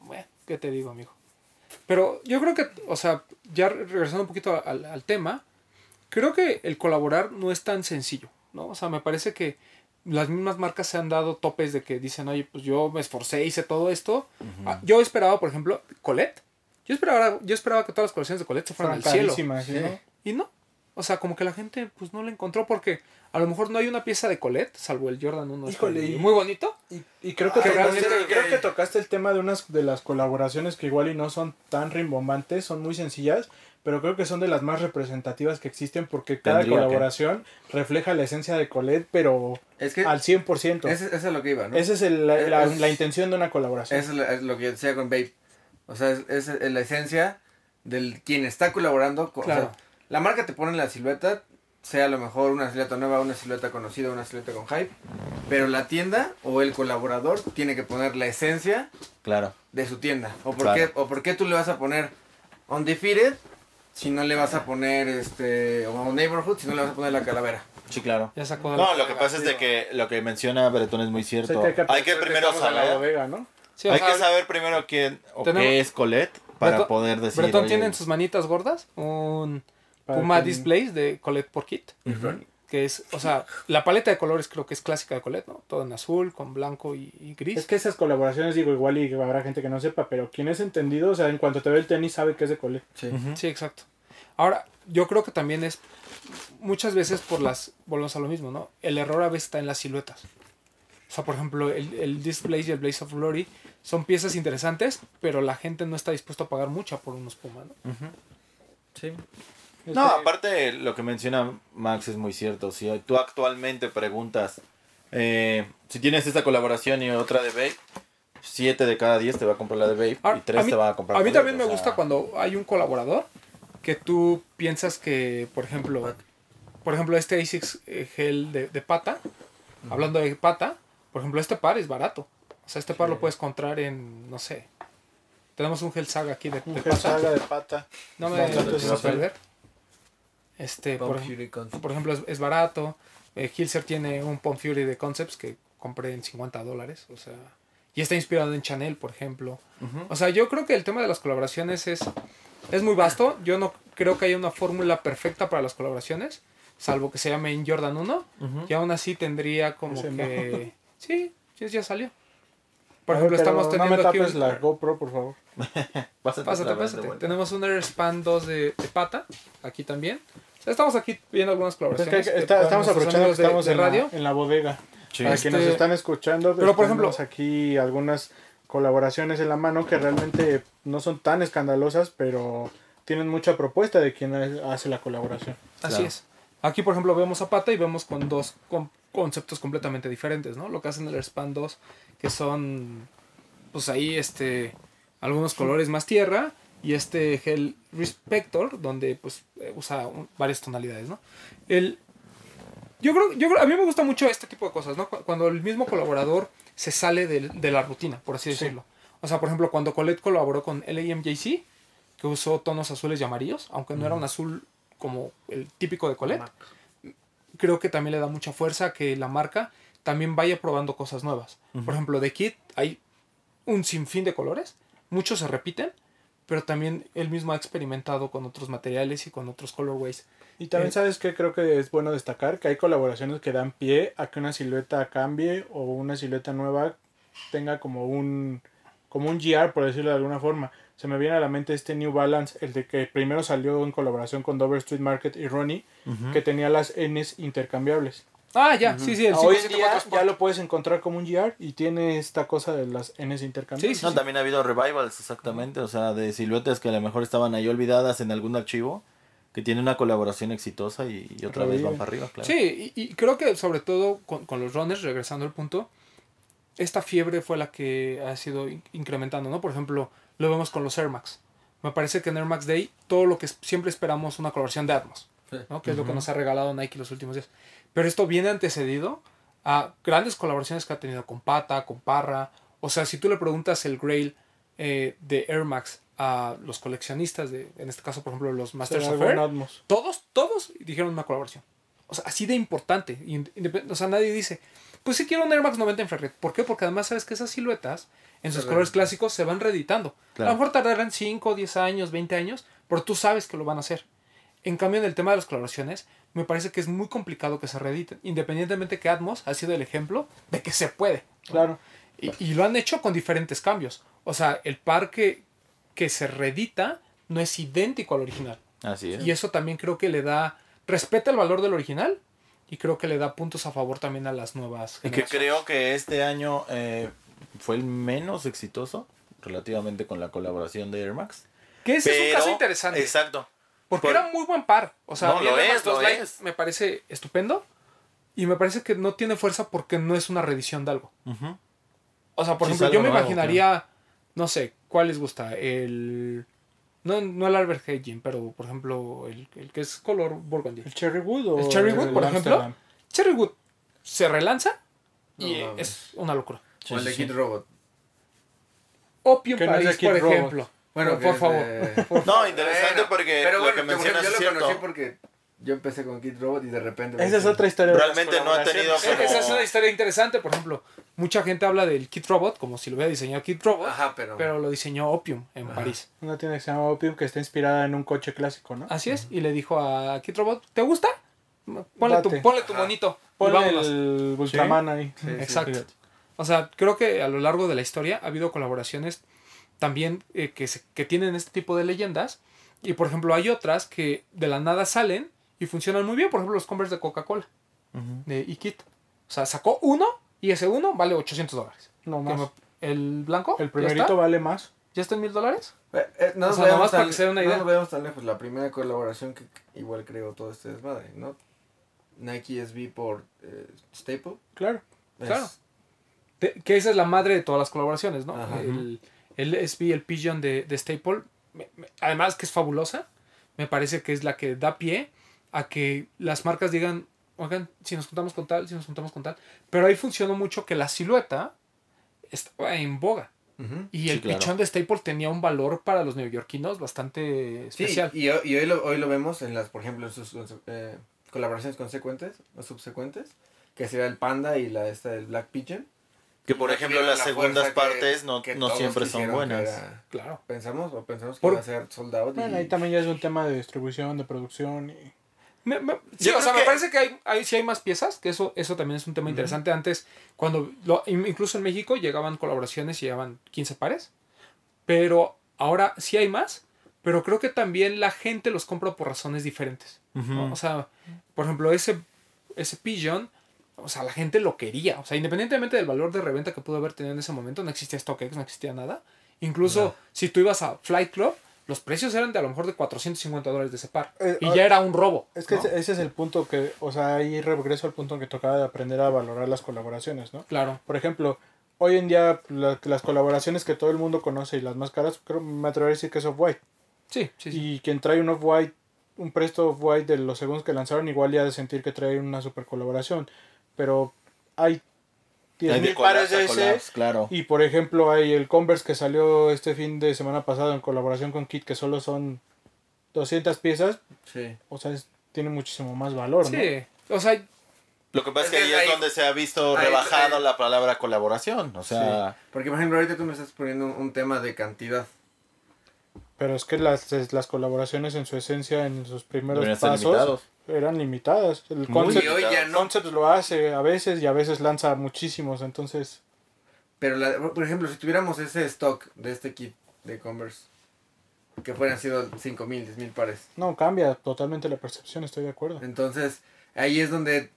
Bueno, ¿qué te digo, amigo? Pero yo creo que, o sea, ya re- regresando un poquito al, al tema, creo que el colaborar no es tan sencillo, ¿no? O sea, me parece que las mismas marcas se han dado topes de que dicen, oye, pues yo me esforcé, hice todo esto. Ah, Yo esperaba, por ejemplo, Colette. Yo esperaba, yo esperaba que todas las colecciones de Colette se fueran al cielo. ¿sí, no? Y no. O sea, como que la gente pues no la encontró porque a lo mejor no hay una pieza de Colette, salvo el Jordan 1. Híjole, este, y- muy bonito. Y, y creo, que tocaste, creo que tocaste el tema de unas de las colaboraciones que igual y no son tan rimbombantes, son muy sencillas, pero creo que son de las más representativas que existen porque cada Tendría que. colaboración refleja la esencia de Colette, pero Es que al 100%. ese- es lo que iba, ¿no? Esa es el- la, la- Es- la intención de una colaboración. Eso es, lo- que yo decía con Babe. O sea, es, la esencia del quien está colaborando. con- o sea, Claro. La marca te pone la silueta, sea a lo mejor una silueta nueva, una silueta conocida, una silueta con hype. Pero la tienda o el colaborador tiene que poner la esencia Claro. de su tienda. ¿O por, Claro. qué, o por qué tú le vas a poner Undefeated si no le vas a poner este o Neighborhood si no le vas a poner la calavera? Sí, claro. Ya sacó No, lo que pasa es de que lo que menciona Bretón es muy O cierto. sea, que hay que primero la saber. bodega, ¿no? Sí, o hay sea, que saber primero quién o tenemos- qué es Colette para poder decir. Bretón oye, tiene en sus manitas gordas un Puma que- Displays de Colette por kit. Que es, o sea, la paleta de colores creo que es clásica de Colette, ¿no? Todo en azul, con blanco y, y gris. Es que esas colaboraciones, digo, igual y habrá gente que no sepa, pero quien es entendido, o sea, en cuanto te ve el tenis sabe que es de Colette. Sí. Sí, exacto. Ahora, yo creo que también es muchas veces por las, volvemos a lo mismo, ¿no? El error a veces está en las siluetas. O sea, por ejemplo, el, el Displays y el Blaze of Glory son piezas interesantes, pero la gente no está dispuesta a pagar mucho por unos Puma, ¿no? Sí. No, aparte lo que menciona Max es muy cierto. Si tú actualmente preguntas eh, si tienes esta colaboración y otra de Babe, 7 de cada 10 te va a comprar la de Babe Ahora, y 3 mí- te va a comprar A mí también o me sea, gusta cuando hay un colaborador que tú piensas que, por ejemplo, por ejemplo, este ASICS eh, gel de, de pata, hablando de pata, por ejemplo, este par es barato. O sea, este par lo puedes encontrar en, no sé. Tenemos un gel saga aquí de, Un de gel pata. saga de pata. No me sensual. puede ver. Este, por, Pump ej- Fury Concept. por ejemplo, es, es barato. Eh, Hilser tiene un Pump Fury de Concepts que compré en 50 dólares. O sea, y está inspirado en Chanel, por ejemplo. O sea, yo creo que el tema de las colaboraciones es, es muy vasto. Yo no creo que haya una fórmula perfecta para las colaboraciones, salvo que se llame en Jordan 1. Y aún así tendría como Ese no. que... Sí, sí, ya salió. Por ejemplo, pero estamos teniendo No me aquí un- la GoPro, por favor. Pásate, Pásate, pásate. Tenemos un Airspan 2 de, de pata, aquí también. Estamos aquí viendo algunas Es que colaboraciones. está- estamos aprovechando que de- de en, radio. La, en la bodega. Sí. Para Este, quienes están escuchando, pero, por ejemplo- aquí algunas colaboraciones en la mano que realmente no son tan escandalosas, pero tienen mucha propuesta de quien hace la colaboración. Así Claro. es. Aquí, por ejemplo, vemos a Pata y vemos con dos con conceptos completamente diferentes, ¿no? Lo que hacen el Airspan 2, que son, pues ahí, este, algunos colores más tierra, y este Hell Respector, donde, pues, eh, usa un- varias tonalidades, ¿no? El, yo creo, yo creo, a mí me gusta mucho este tipo de cosas, ¿no? Cu- Cuando el mismo colaborador se sale del- de, la rutina, por así decirlo. O sea, por ejemplo, cuando Colette colaboró con LAMJC, que usó tonos azules y amarillos, aunque no era un azul como el típico de Colette, creo que también le da mucha fuerza que la marca también vaya probando cosas nuevas. Por ejemplo, de Kit hay un sinfín de colores, muchos se repiten, pero también él mismo ha experimentado con otros materiales y con otros colorways. Y también Eh, sabes que creo que es bueno destacar que hay colaboraciones que dan pie a que una silueta cambie o una silueta nueva tenga como un como un GR por decirlo de alguna forma. Se me viene a la mente este New Balance, el de que primero salió en colaboración con Dover Street Market y Ronnie, que tenía las Ns intercambiables. Ah, ya, sí, sí, el Hoy en 574 día ya lo puedes encontrar como un GR y tiene esta cosa de las Ns intercambiables. Sí, No, también ha habido revivals, exactamente, o sea, de siluetas que a lo mejor estaban ahí olvidadas en algún archivo, que tiene una colaboración exitosa y, y otra vez van para arriba, claro. Sí, y, y creo que sobre todo con, con los runners, regresando al punto, esta fiebre fue la que ha sido in- incrementando, ¿no? Por ejemplo, lo vemos con los Air Max. Me parece que en Air Max Day todo lo que siempre esperamos una colaboración de Atmos, Sí. ¿No? Que es lo que nos ha regalado Nike los últimos días. Pero esto viene antecedido a grandes colaboraciones que ha tenido con Pata, con Parra. O sea, si tú le preguntas el Grail eh, de Air Max a los coleccionistas, de, en este caso, por ejemplo, los Masters of Air, todos, todos dijeron una colaboración. O sea, así de importante. O sea, nadie dice, pues sí quiero un Air Max 90 infrared. ¿Por qué? Porque además sabes que esas siluetas, en sus colores clásicos, se van reeditando. Claro. A lo mejor tardarán 5, 10 años, 20 años, pero tú sabes que lo van a hacer. En cambio, en el tema de las colaboraciones, me parece que es muy complicado que se reediten. Independientemente que Atmos ha sido el ejemplo de que se puede. Claro. Y, y lo han hecho con diferentes cambios. O sea, el par que, que se reedita no es idéntico al original. Así es. Y eso también creo que le da, respeta el valor del original y creo que le da puntos a favor también a las nuevas Y que generaciones. creo que este año eh, fue el menos exitoso relativamente con la colaboración de Air Max. Que ese es un caso interesante. Exacto. Porque por- era muy buen par. O sea, No, lo es, lo 2 Lite es. me parece estupendo. Y me parece que no tiene fuerza porque no es una reedición de algo. O sea, por Sí, ejemplo, yo me nuevo, imaginaría, no sé, ¿cuál les gusta? El... No, no el Albert Heijin, pero por ejemplo, el, el que es color burgundy. ¿El Cherry Wood o El Cherry Wood, por ejemplo, Amsterdam? Cherrywood se relanza y No, es una locura. o el de sí, Kid Robot. Opium Paris, por Robot. ejemplo. Bueno, por, que favor. de- No, interesante Bueno, porque pero lo bueno, que por ejemplo, mencionas yo es lo cierto. conocí porque yo empecé con Kid Robot y de repente... Esa es otra historia. Realmente no ha tenido como- Esa es una historia interesante, por ejemplo. Mucha gente habla del Kit Robot como si lo hubiera diseñado Kit Robot, Ajá, pero... pero lo diseñó Opium en Ajá. París. Una tienda que se llama Opium que está inspirada en un coche clásico, ¿no? Así es, y le dijo a Kit Robot, ¿te gusta? Ponle, tu, ponle monito. y Ponle vámonos. el Ultraman ahí. Sí, sí. Exacto. O sea, creo que a lo largo de la historia ha habido colaboraciones también eh, que, se- que tienen este tipo de leyendas. Y por ejemplo, hay otras que de la nada salen y funcionan muy bien. Por ejemplo, los Converse de Coca-Cola, de Ikit. O sea, sacó uno y ese uno vale 800 dólares. No más. me- El blanco. El ¿Ya primerito vale más. ¿Ya está en mil dólares? Eh, eh, no O nos sea, vayamos tan- que se den una no vayamos tan lejos. La primera colaboración que que igual creó todo este desmadre, ¿no? Nike SB por eh, Staple. Claro. Es- Claro. Que esa es la madre de todas las colaboraciones, ¿no? Ajá. El, el SB, el Pigeon de, de Staple, me- me- además que es fabulosa, me parece que es la que da pie a que las marcas digan, oigan, si nos juntamos con tal, si nos juntamos con tal. Pero ahí funcionó mucho que la silueta estaba en boga. Y Sí, el claro. pichón de Staple tenía un valor para los neoyorquinos bastante Sí, especial. y, hoy- y hoy, lo, hoy lo vemos en las, por ejemplo, en sus eh, colaboraciones consecuentes o subsecuentes, que sería el Panda y la esta del Black Pigeon. Que por No ejemplo las la segundas fuerza que- partes no, que no siempre son que buenas. era- Claro. pensamos o pensamos que Por- iba a ser soldado. Bueno, ahí también ya es un tema de distribución, de producción. Y... Me- me- sí, o sea, creo me que- parece que hay, hay, sí hay más piezas, que eso, eso también es un tema interesante. Antes, cuando lo- in- incluso en México llegaban colaboraciones y llegaban 15 pares, pero ahora sí hay más, pero creo que también la gente los compra por razones diferentes. ¿no? Ujú. O sea, por ejemplo, ese, ese Pigeon, o sea, la gente lo quería. O sea, independientemente del valor de reventa que pudo haber tenido en ese momento, no existía StockX, no existía nada. Incluso si tú ibas a Flight Club, los precios eran de a lo mejor de 450 dólares de ese par. Eh, y ah, ya era un robo. Es que ¿no? ese, ese es el punto que, o sea, ahí regreso al punto en que tocaba de aprender a valorar las colaboraciones, ¿no? Claro. Por ejemplo, hoy en día la- las colaboraciones que todo el mundo conoce y las más caras, creo, me atrevería a decir que es Off-White. Sí, sí, sí. Y quien trae un Off-White, un presto Off-White de los segundos que lanzaron, igual ya ha de sentir que trae una super colaboración. Pero hay Hay 10.000 de pares de ese. collabs, claro. Y por ejemplo, hay el Converse que salió este fin de semana pasado en colaboración con Kit, que solo son 200 piezas. Sí. O sea, es- tiene muchísimo más valor, ¿no? Sí, o sea, Lo que pasa es que ahí es ahí- donde se ha visto rebajado ahí- la palabra colaboración. O sea, Porque, por ejemplo, ahorita tú me estás poniendo un, un tema de cantidad. Pero es que las, las colaboraciones en su esencia, en sus primeros pasos, limitados. Eran limitadas. El concept, hoy ya no. Concept lo hace a veces y a veces lanza muchísimos. Entonces, Pero, la- por ejemplo, si tuviéramos ese stock de este kit de Converse, que fueran sido 5 mil, 10 mil pares. no, cambia totalmente la percepción, estoy de acuerdo. Entonces, ahí es donde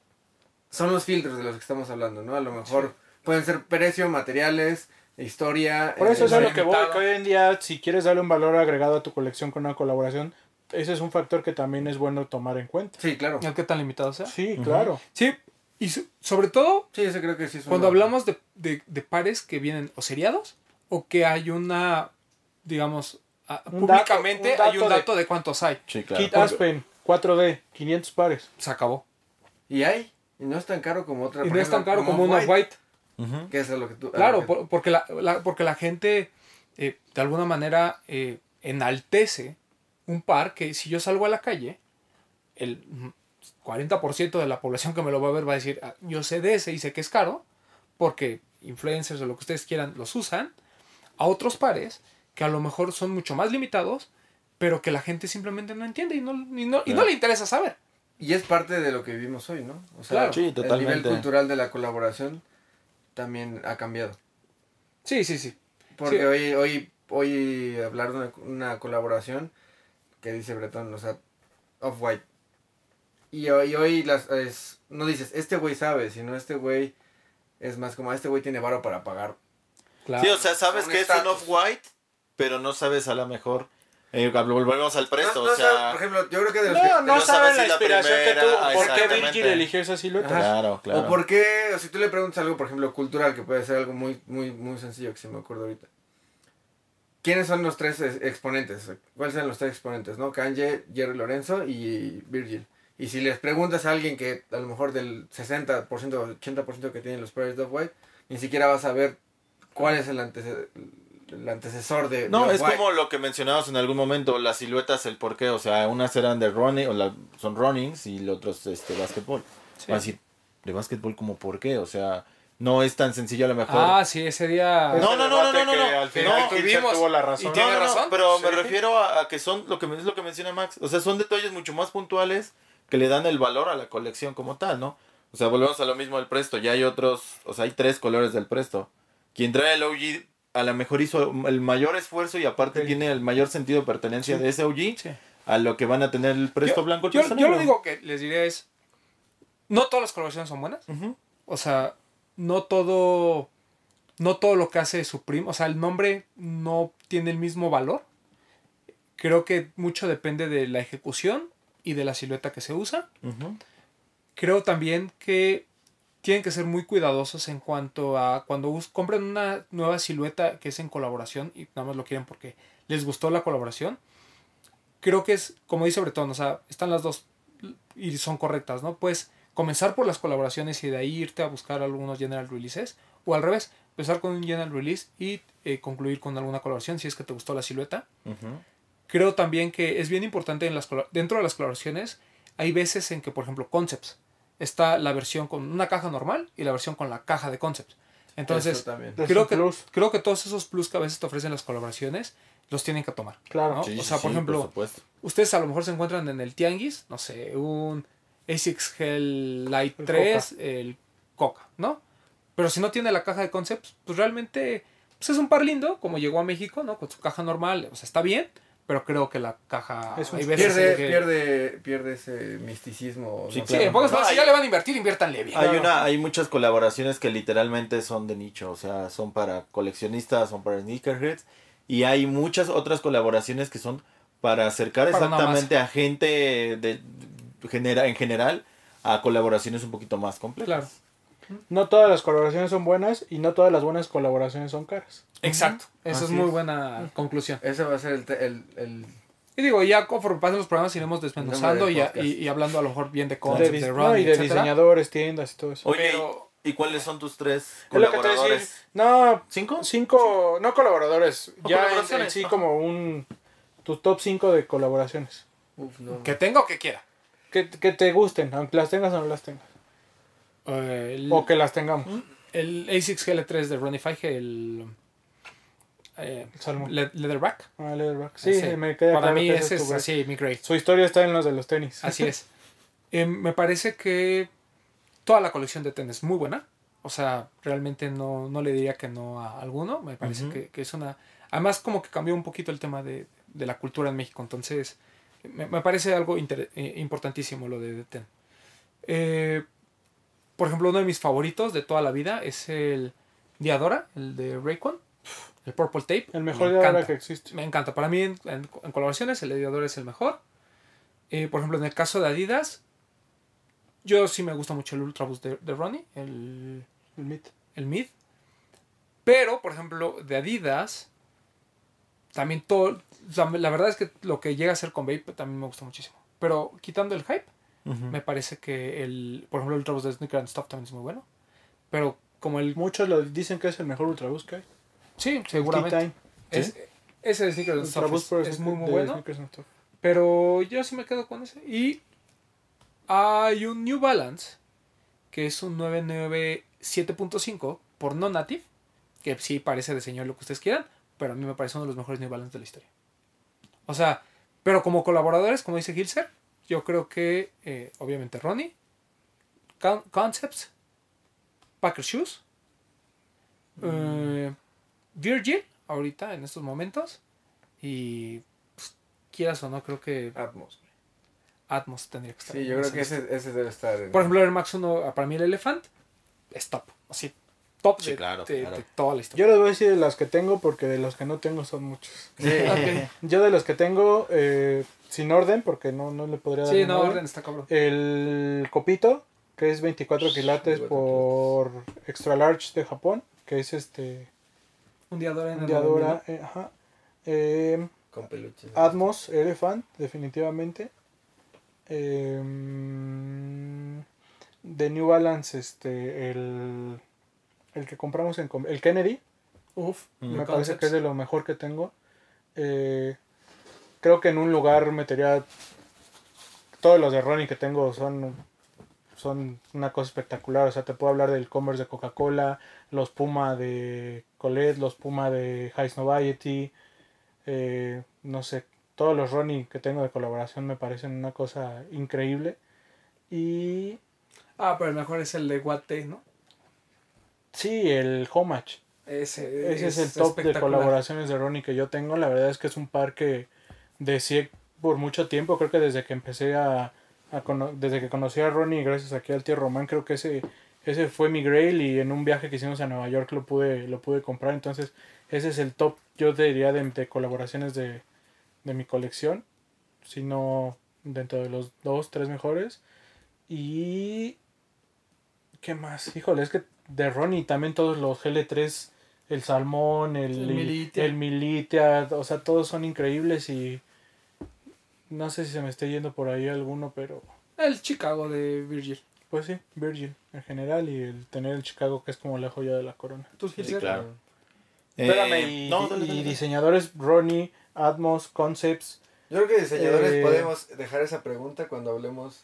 son los filtros de los que estamos hablando, ¿no? A lo mejor pueden ser precio, materiales, historia. Por eso es a lo que voy, que hoy en día, si quieres darle un valor agregado a tu colección con una colaboración, ese es un factor que también es bueno tomar en cuenta. Sí, claro. el que tan limitado sea. Sí, claro. Sí, y so- sobre todo Sí, eso creo que sí es cuando una- hablamos de, de- de pares que vienen o seriados o que hay una, digamos, dato- públicamente un hay un dato de- cuántos hay. sí, claro. Kit Aspen, 4D, 500 pares. Se acabó. Y hay. Y no es tan caro como otra. Y no es tan caro como unos white. Ujú. Que eso es lo que tú. a Claro, lo que- por- porque, la, la- porque la gente eh, de alguna manera eh, enaltece un par que si yo salgo a la calle, el mm, 40% de la población que me lo va a ver va a decir, "Ah, yo sé de ese y sé que es caro, porque influencers o lo que ustedes quieran los usan, a otros pares que a lo mejor son mucho más limitados, pero que la gente simplemente no entiende y no, y no, y no le interesa saber. Y es parte de lo que vivimos hoy, ¿no? O sea, Claro. Sí, el nivel cultural de la colaboración también ha cambiado. Sí, sí, sí. Porque Sí. hoy, hoy, hoy hablar de una, una colaboración que dice Bretón, o sea, Off-White. Y hoy, hoy las, es, no dices, este güey sabe, sino este güey es más como, este güey tiene varo para pagar. Claro. Sí, o sea, sabes Un que es un off-white, pero no sabes a lo mejor. Eh, volvemos al presto, No, no o sea. sabe, por ejemplo, yo creo que de los No, que... no, saben sabes la inspiración que tuvo. ¿Por qué. Virgil eligió esa silueta? Claro, claro. O por qué, o si tú le preguntas algo, por ejemplo, cultural, que puede ser algo muy, muy, muy sencillo que se me acuerdo ahorita. ¿Quiénes son los tres ex- exponentes? ¿Cuáles son los tres exponentes? ¿No? Kanye, Jerry Lorenzo y Virgil. Y si les preguntas a alguien que a lo mejor del 60%, 80% que tienen los pares de Off-White, ni siquiera vas a ver cuál es el, antece- el antecesor de, No, es como lo que mencionabas en algún momento, las siluetas, el porqué, o sea, unas eran de running, o la, son runnings y los otros este básquetbol. Sí. Va a decir, de básquetbol como por qué, o sea, no es tan sencillo a lo mejor. Ah, sí, ese día... No, no, no, no, no, no, no. Al final No, tuvimos- tuvo la razón. y tiene no, no, razón. pero me refiero a, a que son lo que me- es lo que menciona Max, o sea, son detalles mucho más puntuales que le dan el valor a la colección como tal, ¿no? O sea, volvemos a lo mismo del Presto, ya hay otros, o sea, hay tres colores del Presto. Quien trae el OG a lo mejor hizo el mayor esfuerzo y aparte tiene el mayor sentido de pertenencia Sí. de ese OG Sí. a lo que van a tener el Presto Yo- blanco. Yo, lo digo que les diré es, no todas las colaboraciones son buenas. O sea, no todo, no todo lo que hace Supreme, o sea, el nombre no tiene el mismo valor. Creo que mucho depende de la ejecución y de la silueta que se usa. Creo también que tienen que ser muy cuidadosos en cuanto a cuando compren una nueva silueta que es en colaboración y nada más lo quieren porque les gustó la colaboración. Creo que es, como dice Bretón, o sea, están las dos y son correctas, ¿no? Puedes comenzar por las colaboraciones y de ahí irte a buscar algunos general releases o al revés, empezar con un general release y eh, concluir con alguna colaboración si es que te gustó la silueta. Creo también que es bien importante en las dentro de las colaboraciones hay veces en que por ejemplo concepts está la versión con una caja normal y la versión con la caja de concepts. Entonces, creo que, plus. creo que todos esos plus que a veces te ofrecen las colaboraciones los tienen que tomar. Claro. ¿no? Sí, o sí, sea, sí, por ejemplo, supuesto. ustedes a lo mejor se encuentran en el Tianguis, no sé, un ASICS Gel Light El 3, el Coca, ¿no? Pero si no tiene la caja de concepts, pues realmente pues es un par lindo, como llegó a México, ¿no? Con su caja normal, o sea, está bien, pero creo que la caja... Es un- Pierde, que- pierde, pierde ese misticismo. Sí, no Sí, pocas ya le van a invertir, inviértanle bien. Hay una, hay muchas colaboraciones que literalmente son de nicho, o sea, son para coleccionistas, son para sneakerheads Y hay muchas otras colaboraciones que son para acercar Para exactamente a gente de, genera, en general a colaboraciones un poquito más complejas. Claro. No todas las colaboraciones son buenas y no todas las buenas colaboraciones son caras. Exacto. Esa es muy es. buena conclusión. Ese va a ser el, te- el, el- Y digo, ya conforme pasen los programas iremos desmenuzando Nombre y, a- y, y hablando a lo mejor bien de De concepts, dis- de no, run, y de diseñadores, tiendas y todo eso. Oye, Pero- ¿y cuáles son tus tres colaboradores? decir. No, ¿Cinco? cinco, no colaboradores, O ya en- colaboraciones, en sí ajá. como un tu top 5 de colaboraciones. uf, no. Que tenga o que quiera. Que, que te gusten, aunque las tengas o no las tengas. Eh, el, O que las tengamos. el A6 GL3 de Runify, el eh. Le- Leatherback. Ah, Leatherback. Sí, Ese. me queda Para claro mí ese es grade. así, mi grade. Su historia está en los de los tenis. Así es. Eh, me parece que toda la colección de tenis es muy buena. O sea, realmente no, no le diría que no a alguno. Me parece que, que es una... Además, como que cambió un poquito el tema de, de la cultura en México. Entonces, me, me parece algo inter- eh, importantísimo lo de, de Ten. Eh, por ejemplo, uno de mis favoritos de toda la vida es el Diadora, el de Raycon. El Purple Tape. El mejor encanta. que existe. Me encanta. Para mí, en, en- en colaboraciones, el ediador es el mejor. Eh, por ejemplo, en el caso de Adidas, yo sí me gusta mucho el Ultra Boost de, de Ronnie, el, El Meet. el Mid. Pero, por ejemplo, de Adidas, también todo. o sea, la verdad es que lo que llega a ser con Vape también me gusta muchísimo. Pero quitando el hype, me parece que el. Por ejemplo, el Ultra Boost de Sneaker and Stuff también es muy bueno. Pero como el. Muchos lo dicen que es el mejor Ultraboost que hay. Sí, seguramente. Es, ese de Sneaker and Stuff Ultraboost es, muy, muy bueno. Pero yo sí me quedo con ese. Y hay un New Balance, que es un 997.5 por no native, que sí parece de señor lo que ustedes quieran, pero a mí me parece uno de los mejores New Balance de la historia. O sea, pero como colaboradores, como dice Gilser, yo creo que eh, obviamente Ronnie, Con- Concepts, Packer Shoes, eh, Virgil, ahorita en estos momentos, y pues, quieras o no, creo que Atmos. Atmos tendría que estar. Sí, yo creo que lista. ese, ese debe estar. en- Por ejemplo, el Air Max 1, para mí el Elephant, es top. Así, top Sí, de, claro, de- claro. de toda la historia. Yo les voy a decir de las que tengo porque de los que no tengo son muchos. Sí. Ok. Yo de los que tengo, eh, sin orden, porque no, no le podría dar Sí, no, orden. orden está cabrón. El copito, que es 24 quilates 24 por extra large de Japón, que es este Un día Dora en un el Diadora, 9000. eh, ajá. Eh, Con peluches. Atmos Elephant, definitivamente. Eh, de New Balance, este, el, el que compramos en el Kennedy, Uf, Mm. me parece que es de lo mejor que tengo. Eh, creo que en un lugar metería todos los de Ronnie que tengo son son una cosa espectacular. O sea, te puedo hablar del Converse de Coca-Cola, los Puma de Colette, los Puma de High Noviety, eh, no sé, todos los Ronnie que tengo de colaboración me parecen una cosa increíble. Y Ah, pero el mejor es el de Guate, ¿no? Sí, el Homage. Ese, Ese es, el top de colaboraciones de Ronnie que yo tengo. La verdad es que es un par que deseé por mucho tiempo. Creo que desde que empecé a, a cono- desde que conocí a Ronnie, gracias aquí al tío Román, creo que ese, ese fue mi grail y en un viaje que hicimos a Nueva York lo pude, lo pude comprar. Entonces, ese es el top, yo te diría, de, de colaboraciones de, de mi colección. Si no dentro de los dos, tres mejores. Y... ¿Qué más? Híjole, es que de Ronnie también todos los GL3, el Salmón, el, El Militia. el Militia, o sea, todos son increíbles y no sé si se me esté yendo por ahí alguno, pero El Chicago de Virgil. pues sí, Virgin en general y el tener el Chicago que es como la joya de la corona. ¿Tú, Sí, claro. Espérame, Eh, y, no, y- dale, y dale. diseñadores Ronnie, Atmos, Concepts, Yo creo que diseñadores Eh, podemos dejar esa pregunta cuando hablemos.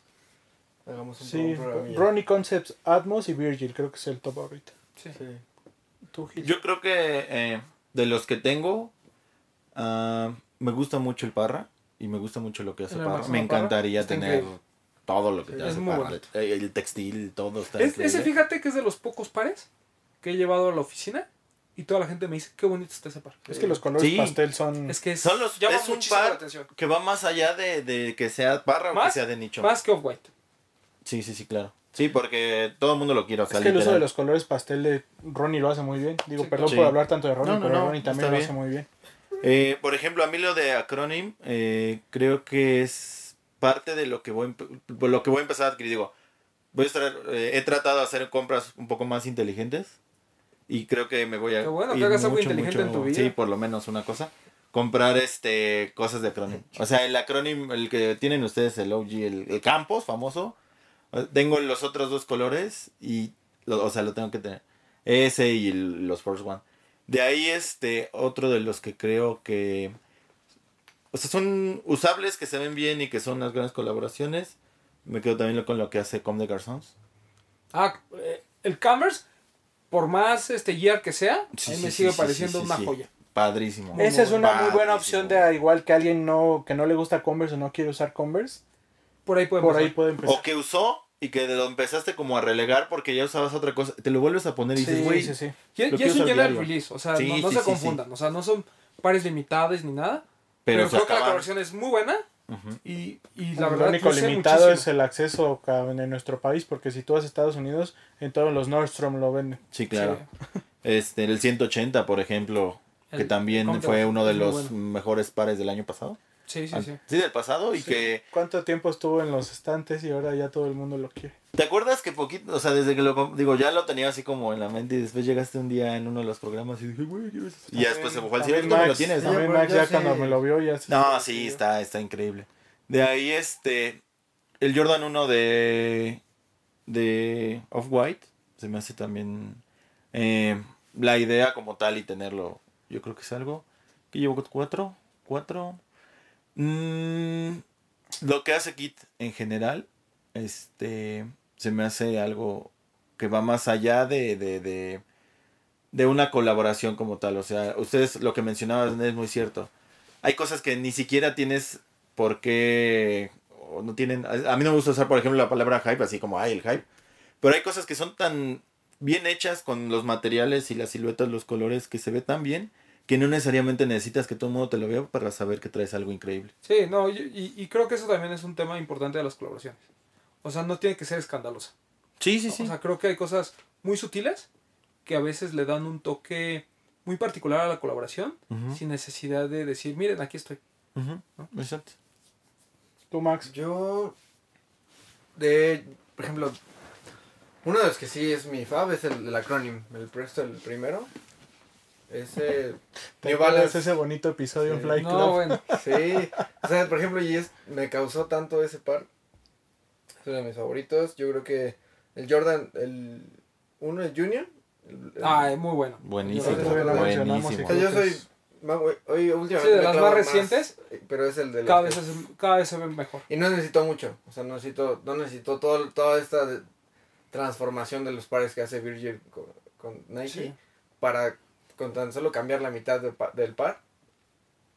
Hagamos un, sí. Ronnie Concepts, Atmos y Virgil, creo que es el top ahorita. Sí. Sí. Yo creo que eh, de los que tengo, ah, me gusta mucho el Parra y me gusta mucho lo que hace El Parra. Me encantaría tener increíble. todo lo que Sí, te es hace muy Parra. bonito. El, el textil, todo está Es- ese, fíjate que es de los pocos pares que he llevado a la oficina y toda la gente me dice, qué bonito está ese par. Es que los colores Sí. pastel son... Es que es, Son los- llama es un par la atención. que va más allá de, de que sea Parra o que sea de nicho. Más que Off-White. Sí, sí, sí, claro. Sí, porque todo el mundo lo quiere. O sea, Es que el uso de los colores pastel de Ronnie lo hace muy bien. Digo, Sí, perdón sí. por hablar tanto de Ronnie, No, no, pero no, Ronnie también lo hace muy bien. Eh, por ejemplo, a mí lo de Acronym eh, creo que es parte de lo que voy, lo que voy a empezar a adquirir. Digo, voy a estar, eh, he tratado de hacer compras un poco más inteligentes y creo que me voy a... Qué bueno que ir hagas algo inteligente en tu vida. Sí, por lo menos una cosa. Comprar este cosas de Acronym. O sea, el Acronym, el que tienen ustedes, el OG, el, el Campos famoso. Tengo los otros dos colores y, lo- o sea, lo tengo que tener. Ese y el- los Force One. De ahí, este, otro de los que creo que. O sea, son usables, que se ven bien y que son unas grandes colaboraciones. Me quedo también con lo que hace Com de Garçons. Ah, eh, el Converse, por más este year que sea, Sí, a mí sí, me sigue sí, pareciendo sí, una sí. joya. Padrísimo. Esa es una muy buena opción de igual que alguien no que no le gusta Converse o no quiere usar Converse, Por ahí puede por ahí puede empezar. O que usó y que lo empezaste como a relegar porque ya usabas otra cosa. Te lo vuelves a poner y dices, Sí, güey. sí, sí. Lo y es un general release, o sea, Sí, no, no sí, se sí, confundan, o sea, no son pares limitados ni nada. Pero, creo que la colaboración es muy buena Ujú. y, y la Lo verdad único luce limitado muchísimo. es el acceso en nuestro país, porque si tú vas a Estados Unidos, en todos los Nordstrom lo venden. Sí, claro. Este, el 180, por ejemplo, que también fue uno de los bueno. mejores pares del año pasado. Sí, sí, An- sí. del pasado y Sí. que ¿Cuánto tiempo estuvo en los estantes y ahora ya todo el mundo lo quiere? ¿Te acuerdas que poquito, o sea, desde que lo digo, ya lo tenía así como en la mente y después llegaste un día en uno de los programas y dije, güey, quiero eso"? Y ya después se me fue al cielo, También tú me lo tienes, ¿no? también Max ya sí. cuando me lo vio ya se- No, sí, está, está increíble. De ahí este el Jordan 1 de de Off-White se me hace también eh, la idea como tal y tenerlo, yo creo que es algo que llevo cuatro, cuatro. Mm, lo que hace Kit en general, este, se me hace algo que va más allá de, de, de, de una colaboración como tal. O sea, ustedes lo que mencionaban es muy cierto. Hay cosas que ni siquiera tienes por qué, o no tienen, a mí no me gusta usar, por ejemplo, la palabra hype, así como, ay, el hype. Pero hay cosas que son tan bien hechas con los materiales y las siluetas, los colores, que se ve tan bien, que no necesariamente necesitas que todo el mundo te lo vea para saber que traes algo increíble. Sí, no, y, y- y creo que eso también es un tema importante de las colaboraciones. O sea, no tiene que ser escandalosa. Sí, sí, O sea, creo que hay cosas muy sutiles que a veces le dan un toque muy particular a la colaboración sin necesidad de decir, miren, aquí estoy. Ujú, Exacto. Tú, Max. Yo, de, por ejemplo, uno de los que sí es mi fab es el, el acrónimo, el Presto, el primero. Ese ¿Te New Balance. ese bonito episodio en. Flight Club? No, bueno. Sí, o sea, por ejemplo, y es, me causó tanto ese par. Es uno de mis favoritos. Yo creo que el Jordan, el uno, el Junior. el- el- Ah, es muy bueno. Buenísimo, o sea, yo soy. Hoy, últimamente. Sí, de las más recientes. Pero es el de los Cada que- vez, es- cada vez se ve mejor. Y no necesito mucho. O sea, no necesito, no necesito todo, toda esta de- transformación de los pares que hace Virgil con, con Nike. Sí. Para con tan solo cambiar la mitad de pa- del par.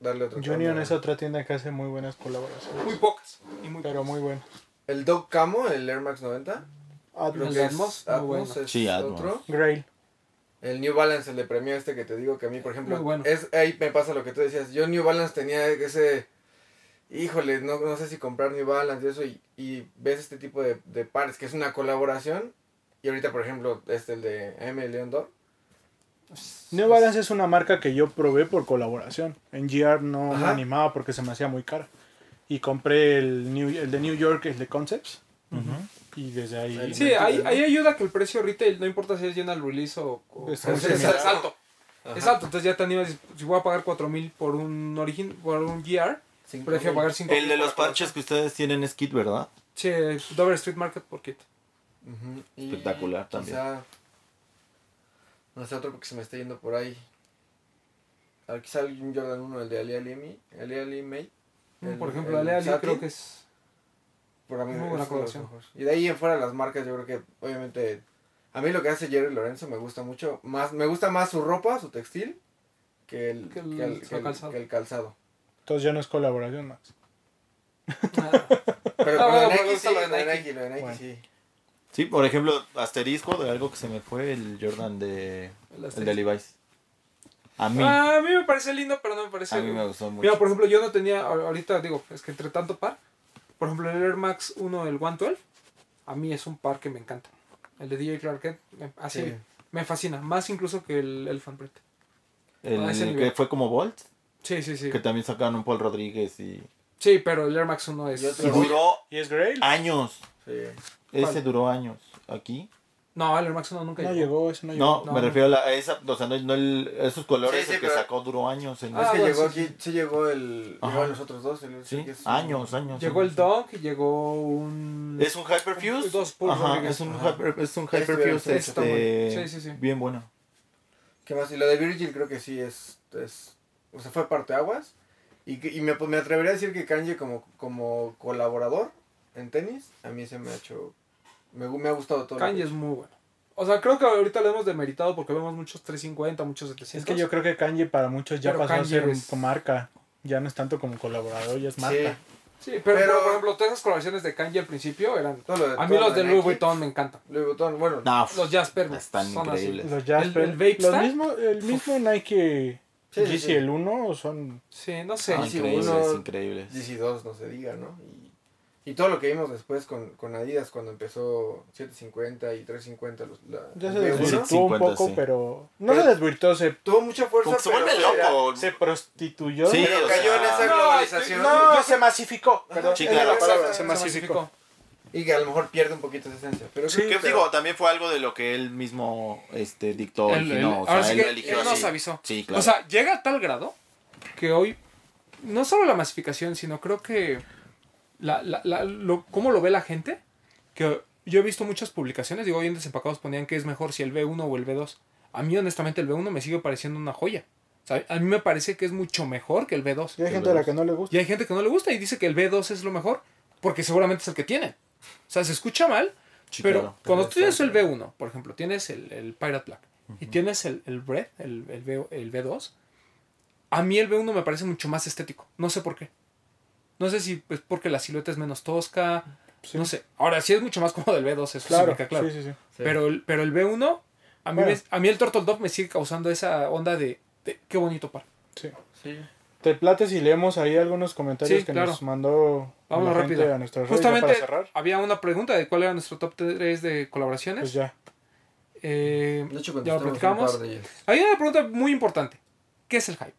Darle otro Union es otra tienda que hace muy buenas colaboraciones. Muy pocas. Y muy Pero muy buenas. El Dog Camo, el Air Max 90. Creo Atmos. El que es Atmos, muy Atmos, bueno. es Sí, Atmos. otro. Grail. El New Balance, el de premio este que te digo que a mí, por ejemplo, Muy bueno. es ahí me pasa lo que tú decías. Yo New Balance tenía ese, híjole, no, no sé si comprar New Balance y eso, y, y ves este tipo de, de pares que es una colaboración. Y ahorita, por ejemplo, este, el de M. Dor. New Balance es una marca que yo probé por colaboración. En GR no me animaba porque se me hacía muy cara. Y compré el, New, el de New York, el de Concepts. Y desde ahí. Sí, ahí, ahí ayuda que el precio retail, no importa si es general release o, o- Es alto. Ajá. Es alto, entonces ya te animas, si voy a pagar 4000 por un origin, por un GR, prefiero pagar 5 El de los parches que ustedes tienen es Kit, ¿verdad? Sí, Dover Street Market por kit. Y Espectacular también. Quizá, no sé, otro porque se me está yendo por ahí. A ver, quizá un Jordan 1, el de Ali Ali Mi, Ali Ali May. El- por ejemplo, el Ali Satin. creo que es... Para mí Muy buena mejores. Y de ahí en fuera las marcas, yo creo que obviamente a mí lo que hace Jerry Lorenzo me gusta mucho. Más, me gusta más su ropa, su textil, que el, Que que el- que el- calzado. que el calzado. Entonces ya no es colaboración, Max. Ah, Pero Ah, con bueno, lo de me Nike, sí, lo de lo Nike. Nike, lo de Nike, Bueno. sí. Sí, por ejemplo, asterisco de algo que se me fue, el Jordan de, el el de. Levi's. A mí, Ah, a mí me parece lindo, pero no me parece... a mí me gustó mucho. Mira, por ejemplo, yo no tenía, ahor- ahorita digo, es que entre tanto par, por ejemplo, el Air Max 1, el 112, a mí es un par que me encanta. El de DJ Clark Kent, me- así, Sí. me fascina, más incluso que el Elephant Print. el que fue como Bolt. Sí, sí, sí. Que también sacaron un Paul Rodríguez y... Sí, pero el Air Max 1 es... Y otro- Y duró ¿Y es Grail? años. Sí. Ese ¿Cuál? duró años. ¿Aquí? No, el Air Max 1 nunca No llegó. llegó, ese no llegó. No, no, me no. refiero a, la, a esa, o sea, no, no el, esos colores, Sí, sí, el que sacó duró años. En Ah, es que bueno, llegó sí, aquí, sí llegó el. Igual los otros dos. El, sí, que es- años, años. Llegó el. Dunk y llegó un... Es un Hyperfuse. Dos Ajá, es un, Ajá. hyper, es un Este Hyperfuse este, bueno. Sí, sí, sí. bien bueno. ¿Qué más? Y lo de Virgil creo que sí es. es o sea, fue parteaguas. Y, que- y me, pues, me atrevería a decir que Kanye como, como colaborador en tenis, a mí se me ha hecho. Me, me ha gustado todo. Kanye es muy bueno. O sea, creo que ahorita lo hemos demeritado porque vemos muchos 350, muchos 700. Es que yo creo que Kanye para muchos ya Pero pasó a ser es- marca. Ya no es tanto como colaborador, ya es Sí. marca. Sí, pero, Pero- por ejemplo, todas esas colaboraciones de Kanye al principio eran... todo lo de- A mí los lo de Louis. Vuitton me encantan. Louis Vuitton, bueno. No, Los Jasper Están son así. increíbles. Los Jasper. ¿El- el Vape los mismo, el mismo Nike Sí, sí, GC, sí. el 1 son... Sí, no sé. Ah, sí, increíbles, uno- increíbles. DC2, no se diga, ¿no? Y, y todo lo que vimos después con, con Adidas cuando empezó 750 y 350. Los, la, Ya el se V1. desvirtuó 50, un poco, sí. pero... No Pero- se desvirtuó, se, Tuvo mucha fuerza. Que se pero vuelve era- loco. se prostituyó. Sí, Pero cayó en sea, esa no, globalización. No, yo se masificó. Perdón, Sí, claro. la palabra, se se masificó. masificó. Y que a lo mejor pierde un poquito esa esencia. Pero Sí, Que digo, también fue algo de lo que él mismo este, dictó. Él- y él- no, o sea, sí él que eligió él nos avisó. Sí, claro. O sea, llega a tal grado que hoy, no solo la masificación, sino creo que la, la, la- lo, cómo lo ve la gente, que yo he visto muchas publicaciones, digo, hoy en Desempacados ponían que es mejor si el B1 o el B2. A mí, honestamente, el B1 me sigue pareciendo una joya. O sea, a mí me parece que es mucho mejor que el B2. Y hay gente a la que no le gusta. Y hay gente que no le gusta y dice que el B2 es lo mejor, porque seguramente es el que tienen. O sea, se escucha mal, Sí, pero claro. cuando tú tienes el está- B1, por ejemplo, tienes el, el Pirate Black y tienes el, el Bread, el, el, B, el B2, a mí el B1 me parece mucho más estético. No sé por qué. No sé si es porque la silueta es menos tosca. Sí. No sé. Ahora sí es mucho más cómodo el B2, eso sí Claro, me queda claro. sí, sí, sí. Pero, el, pero el B1, a mí, Bueno. me- a mí el Turtle Dove me sigue causando esa onda de, de qué bonito par. sí. Sí. Te plates y leemos ahí algunos comentarios Sí, que claro. nos mandó Vamos la gente rápido. a Justamente para cerrar. había una pregunta de cuál era nuestro top 3 de colaboraciones. Pues ya. Eh, De hecho, ya lo platicamos. par de ellas. Hay una pregunta muy importante. ¿Qué es el hype?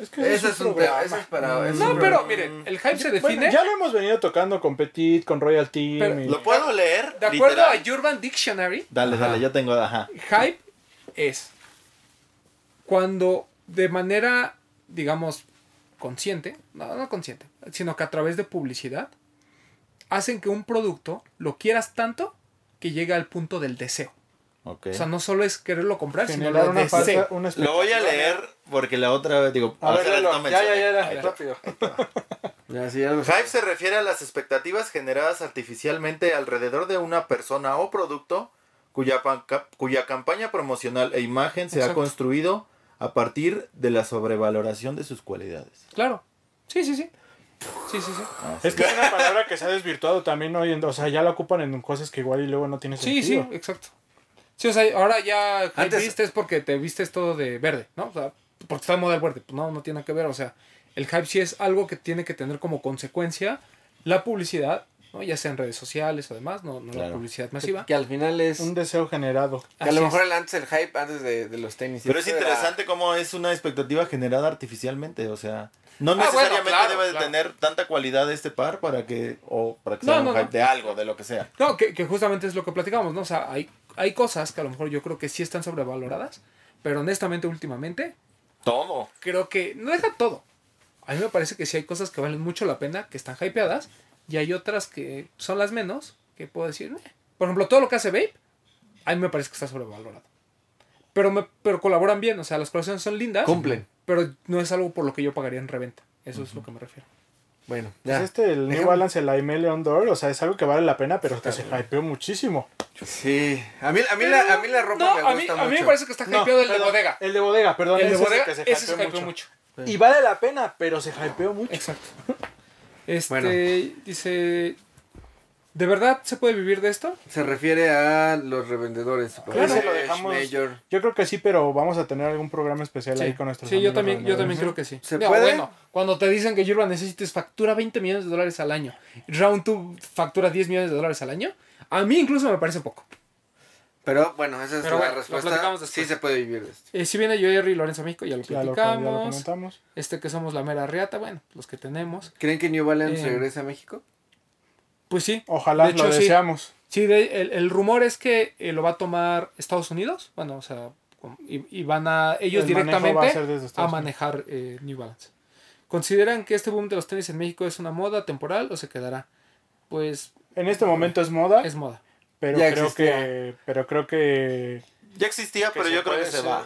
Es que Ese es un tema. Es para. ese es No, un pero programa. miren, el hype se Bueno, define ya lo hemos venido tocando con Petit, con Royal Team. Pero- y- ¿Lo puedo leer? de acuerdo literal? a Urban Dictionary, Dale, Ajá. dale, ya tengo, ajá. hype es cuando de manera, digamos, consciente, no, no consciente, sino que a través de publicidad, hacen que un producto lo quieras tanto que llega al punto del deseo. Ok. O sea, no solo es quererlo comprar, sino generar lo una deseo. una Lo voy a leer porque la otra vez, digo, A ver, léelo. no ya, ya, ya, ya, rápido. Ya, sí, algo Hype se refiere a las expectativas generadas artificialmente alrededor de una persona o producto cuya, cuya campaña promocional e imagen se ha construido a partir de la sobrevaloración de sus cualidades. Claro. Sí, sí, sí. Sí, sí, sí. Es que es una palabra que se ha desvirtuado también hoy en O sea, ya la ocupan en cosas que igual y luego no tiene Sí, sí, sentido. exacto. Sí, o sea, ahora ya Antes- viste es porque te vistes todo de verde, ¿no? O sea, porque está de moda el verde. Pues no, no tiene nada que ver. O sea, el hype sí es algo que tiene que tener como consecuencia la publicidad, ¿no? Ya sea en redes sociales o demás, no, no la Claro. publicidad masiva. Que al final es. Un deseo generado. Que a lo mejor el antes el hype antes de, de los tenis. Pero es Eso era- interesante cómo es una expectativa generada artificialmente, o sea, no Ah, bueno, necesariamente claro, debe de claro. tener tanta cualidad este par para que o para que No, sea no, un hype no. de algo, de lo que sea. No, que, que justamente es lo que platicamos, ¿no? O sea, hay, hay cosas que a lo mejor yo creo que sí están sobrevaloradas, pero honestamente últimamente Todo. creo que no deja todo. A mí me parece que sí hay cosas que valen mucho la pena, que están hypeadas, y hay otras que son las menos, que puedo decir, por ejemplo, todo lo que hace Vape, a mí me parece que está sobrevalorado. Pero, me, pero colaboran bien, o sea, las colaboraciones son lindas, Cumplen. pero no es algo por lo que yo pagaría en reventa. Eso es lo que me refiero. Bueno, Pues ya. este, el New Déjame- Balance, el Aime Leon Door, o sea, es algo que vale la pena, pero que se hypeó muchísimo. Sí. A mí, a mí, la, a mí la ropa no, me a mí, gusta a mí me mucho. parece que está No, hypeado el de bodega. El de bodega, perdón. El de ese es bodega, que se ese se hypeó mucho. mucho. Y vale la pena, pero se hypeó mucho. Exacto. Este, Bueno. dice, ¿de verdad se puede vivir de esto? Se refiere a los revendedores. Claro, lo dejamos- Major. Yo creo que sí, pero vamos a tener algún programa especial Sí, ahí con nuestros Sí, yo también, yo también creo que sí. ¿Se puede? Bueno, cuando te dicen que Urban necesites factura 20 millones de dólares al año, Round 2 factura 10 millones de dólares al año, a mí incluso me parece poco. Pero bueno, esa es Pero la bueno, respuesta. platicamos. Sí se puede vivir de esto. Eh, si viene Jerry y Lorenzo México, ya lo Ya lo, ya lo platicamos. comentamos. este que somos la mera riata, bueno, los que tenemos. ¿Creen que New Balance Eh, regrese a México? Pues sí. Ojalá De hecho, lo deseamos. Sí, de- el, el rumor es que eh, lo va a tomar Estados Unidos. Bueno, o sea, y, y van a ellos El directamente a a manejar eh, New Balance. ¿Consideran que este boom de los tenis en México es una moda temporal o se quedará? Pues En este momento es moda, es moda. pero Ya creo existía. que pero creo que Ya existía, Que pero yo creo que se va.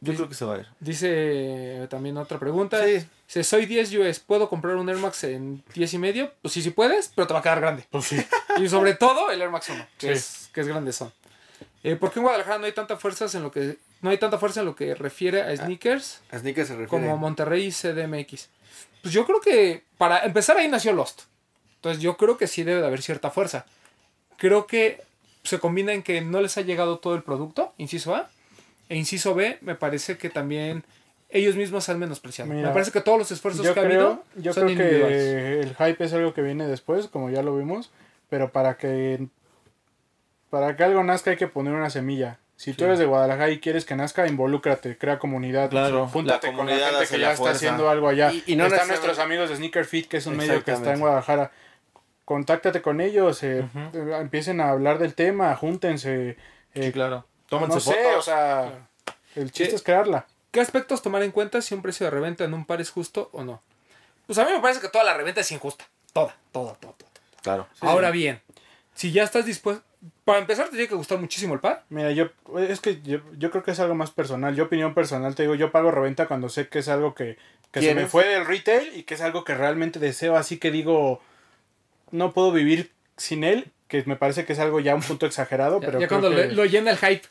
Yo creo que se va a ir. Dice eh, también otra pregunta. Sí. Dice, soy 10 US, ¿puedo comprar un Air Max en 10 y medio? Pues sí, sí puedes, pero te va a quedar grande. pues sí. Y sobre todo el Air Max 1, que, Sí. es, que es grande son. Eh, ¿Por qué en Guadalajara no hay tanta fuerza en lo que no hay tanta fuerza en lo que refiere a sneakers A sneakers se refiere. como Monterrey y CDMX? Pues yo creo que para empezar ahí nació Lost. Entonces yo creo que sí debe de haber cierta fuerza. Creo que se combina en que no les ha llegado todo el producto, inciso A, e inciso B, me parece que también ellos mismos se han menospreciado. Mira, me parece que todos los esfuerzos que ha creo, habido yo son creo que el hype es algo que viene después, como ya lo vimos, pero para que para que algo nazca hay que poner una semilla. Si tú eres de Guadalajara y quieres que nazca, involúcrate, crea comunidad, Claro, júntate la con la gente que la ya está haciendo algo allá. Y- y no Están nuestros amigos de Sneaker Fit, que es un medio que está en. Guadalajara. Contáctate con ellos, eh, eh, empiecen a hablar del tema, júntense. eh, claro. Tómense no sé, fotos. o sea, el chiste ¿Qué? es crearla. ¿Qué aspectos tomar en cuenta si un precio de reventa en un par es justo o no? Pues a mí me parece que toda la reventa es injusta. Toda, toda, toda, toda. Claro. Ahora bien, si ya estás dispuesto... Para empezar, te tiene que gustar muchísimo el par. Mira, yo es que yo, yo creo que es algo más personal. Yo opinión personal te digo, yo pago reventa cuando sé que es algo que, que se me fue del retail y que es algo que realmente deseo, así que digo, no puedo vivir sin él, que me parece que es algo ya un punto exagerado, Ya, pero ya cuando que- lo llena el hype.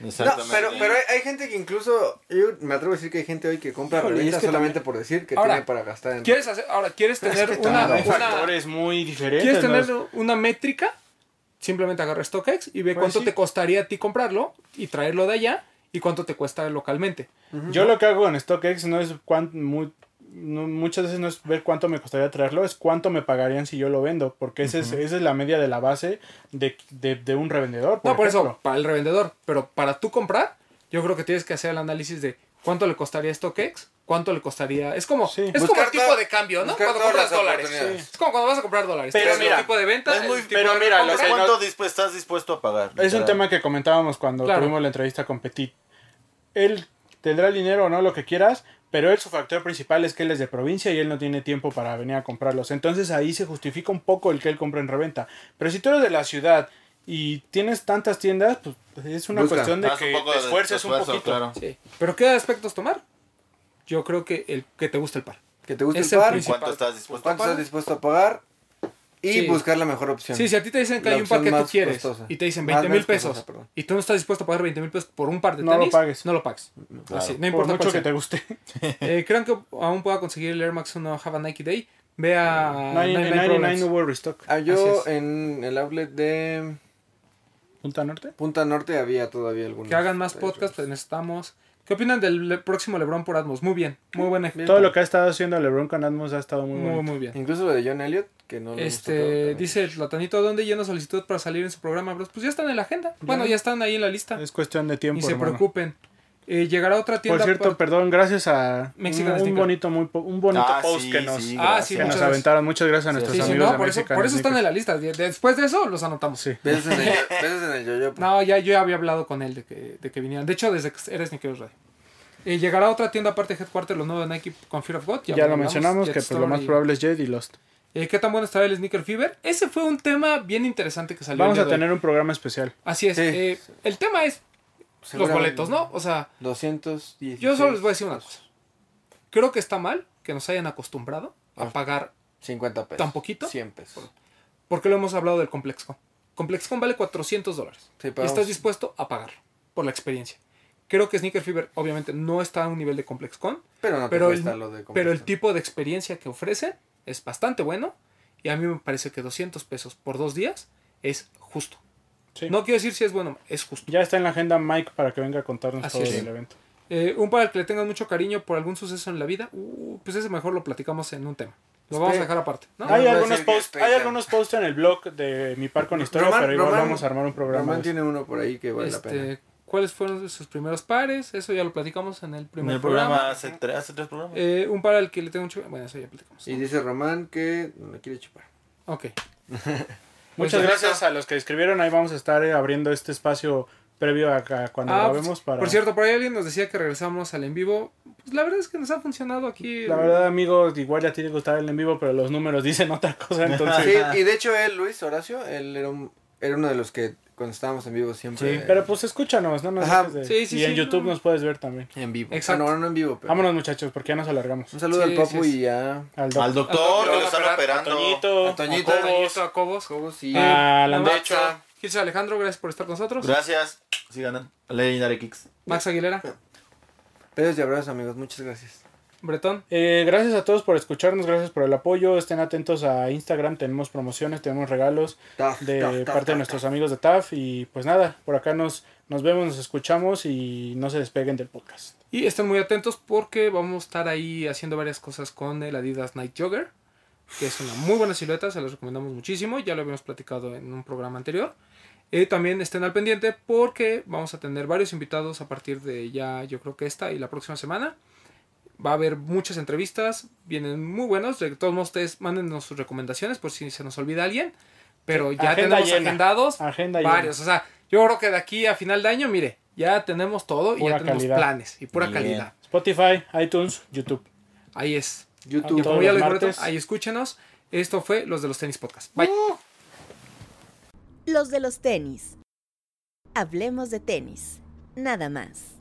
No, Exactamente. pero, pero hay, hay gente que incluso, yo me atrevo a decir que hay gente hoy que compra Híjole, reventa es que solamente por decir que Ahora, tiene para gastar en... ¿Quieres hacer, ahora, ¿quieres tener que una, una- factores muy diferentes. ¿Quieres tener ¿no? una métrica? Simplemente agarra StockX y ve Pues cuánto sí. te costaría a ti comprarlo y traerlo de allá y cuánto te cuesta localmente. Yo lo que hago en StockX no es cuán- mu- no- muchas veces no es ver cuánto me costaría traerlo, es cuánto me pagarían si yo lo vendo, porque ese es- esa es la media de la base de, de- de un revendedor. no, por eso, para el revendedor. Pero para tú comprar, yo creo que tienes que hacer el análisis de cuánto le costaría StockX, cuánto le costaría... Es como, Sí. es como el tipo de cambio, ¿no? Cuando compras dólares. Es como cuando vas a comprar dólares. Pero mira, el tipo de venta, es muy- tipo pero de mira, lo ¿Cuánto dispu- estás dispuesto a pagar? Es un tema que comentábamos cuando Claro. tuvimos la entrevista con Petit. Él tendrá el dinero o no, lo que quieras, pero él su factor principal es que él es de provincia y él no tiene tiempo para venir a comprarlos. Entonces ahí se justifica un poco el que él compre en reventa. Pero si tú eres de la ciudad y tienes tantas tiendas, pues es una Busca. cuestión de Haz que te esfuerces un poquito. claro. Sí. Pero ¿qué aspectos tomar? Yo creo que el que te guste el par. Que te guste Es el par. ¿Cuánto estás dispuesto cuánto a estás pagar? dispuesto a pagar y Sí. buscar la mejor opción. Sí, si a ti te dicen que La hay un par que tú quieres costosa. y te dicen Más 20 mil costosa, pesos perdón. y tú no estás dispuesto a pagar 20 mil pesos por un par de No lo tenis, pagues. no lo pagues. Claro. Así, no Por importa mucho cuál que te guste. Eh, ¿Creen que aún pueda conseguir el Air Max 1 Have a Nike Day? Ve a 99 99 Problems. hubo restock. Ah, yo en el outlet de ¿Punta Norte? Punta Norte había todavía algunos. Que hagan más podcasts, pues necesitamos. ¿Qué opinan del le- próximo LeBron por Atmos? Muy bien, muy buen ej- Bien. Todo lo que ha estado haciendo LeBron con Atmos ha estado muy Muy, muy bien. Incluso lo de John Elliott, que no lo Este, dice el Latanito, ¿dónde llena solicitud para salir en su programa, bros? Pues ya están en la agenda. Bueno, ya están ahí en la lista. Es cuestión de tiempo. Y se hermano. preocupen. Eh, llegará otra tienda. Por cierto, por- perdón, gracias a Mexican un, bonito, muy, po- un bonito Ah, post sí, que nos, sí, Ah, sí, que nos aventaron. Muchas gracias a nuestros Sí, sí, amigos no, de por eso, por eso están en la lista. De- Después de eso los anotamos. Sí. Besos en el, en el yo-yo. No, ya yo ya había hablado con él de que, de que vinieran. De hecho, desde que eres Sneakers Radio. Eh, llegará otra tienda aparte de Headquarter, los nuevos de Nike con Fear of God. Ya, lo mencionamos, que pues, lo más probable es Jade y Lost. Eh, ¿Qué tan bueno estará el Sneaker Fever? Ese fue un tema bien interesante que salió. Vamos el a hoy. tener un programa especial. Así es. Sí. eh, el tema es los boletos, ¿no? O sea, 216. yo solo les voy a decir una cosa. Creo que está mal que nos hayan acostumbrado a Ah. pagar 50 pesos. ¿Tan poquito? 100 pesos. porque lo hemos hablado del ComplexCon. ComplexCon vale 400 dólares. Sí, y estás dispuesto a pagarlo por la experiencia. Creo que Sneaker Fever obviamente no está a un nivel de ComplexCon, Pero no te pero el, lo de pero el tipo de experiencia que ofrecen es bastante bueno y a mí me parece que 200 pesos por dos días es justo. Sí. No quiero decir si es bueno, es justo. Ya está en la agenda Mike para que venga a contarnos Así todo es. del evento. Eh, un para el que le tengan mucho cariño por algún suceso en la vida, uh, pues ese mejor lo platicamos en un tema. Lo vamos a dejar aparte, ¿no? Hay algunos posts, Space hay algunos posts en el blog de mi par con historia, pero igual vamos a armar un programa. Román tiene uno por ahí que vale la pena. Este, ¿Cuáles fueron sus primeros pares? Eso ya lo platicamos en el En primer el programa programa. hace tres, hace tres programas. Eh, un par al que le tengo mucho... Bueno, eso ya platicamos. Y dice Román que no me quiere chupar. Ok. Muchas Pues, gracias a los que escribieron. Ahí vamos a estar eh, abriendo este espacio previo a, cuando Ah, grabemos pues, para. Por cierto, por ahí alguien nos decía que regresamos al en vivo. Pues la verdad es que nos ha funcionado aquí. La verdad, amigo, igual ya tiene que gustar el en vivo, pero los números dicen otra cosa. Entonces, Sí, y de hecho él, Luis Horacio, él era, un- era uno de los que cuando estábamos en vivo siempre... sí, pero pues escúchanos, no nos Ajá, de- sí, sí, Y en sí, YouTube no. nos puedes ver también. En vivo. Exacto. Ah, no, no en vivo, pero... Vámonos, muchachos, porque ya nos alargamos. Un saludo Sí, al Papu sí, sí. y a... Al doc. Al doctor que lo están operando. A Toñito, A Toñito. a Cobos, Cobos. Cobos y... a Gilson Alejandro, gracias por estar con nosotros. Gracias. Sigan Legendary Kicks. Max Aguilera, Besos y abrazos, amigos. Muchas gracias. Bretón. Eh, gracias a todos por escucharnos, gracias por el apoyo. Estén atentos a Instagram, tenemos promociones, tenemos regalos Taf, de taf, taf, parte de taf, nuestros amigos de TAF. Y pues nada, por acá nos, nos vemos, nos escuchamos y no se despeguen del podcast. Y estén muy atentos porque vamos a estar ahí haciendo varias cosas con el Adidas Night Jogger, que es una muy buena silueta, se los recomendamos muchísimo, ya lo habíamos platicado en un programa anterior. Eh, también estén al pendiente porque vamos a tener varios invitados a partir de ya, yo creo que esta y la próxima semana. Va a haber muchas entrevistas, vienen muy buenos. De todos modos, ustedes mándenos sus recomendaciones por si se nos olvida alguien. Pero Sí, ya agenda tenemos llena. agendados Agenda llena. varios. O sea, yo creo que de aquí a final de año, mire, ya tenemos todo y ya tenemos calidad. planes y pura bien. calidad. Spotify, iTunes, YouTube. Ahí es. YouTube. Y como ya los lo ahí escúchenos. Esto fue Los de los Tenis Podcast. Bye. Los de los tenis. Hablemos de tenis. Nada más.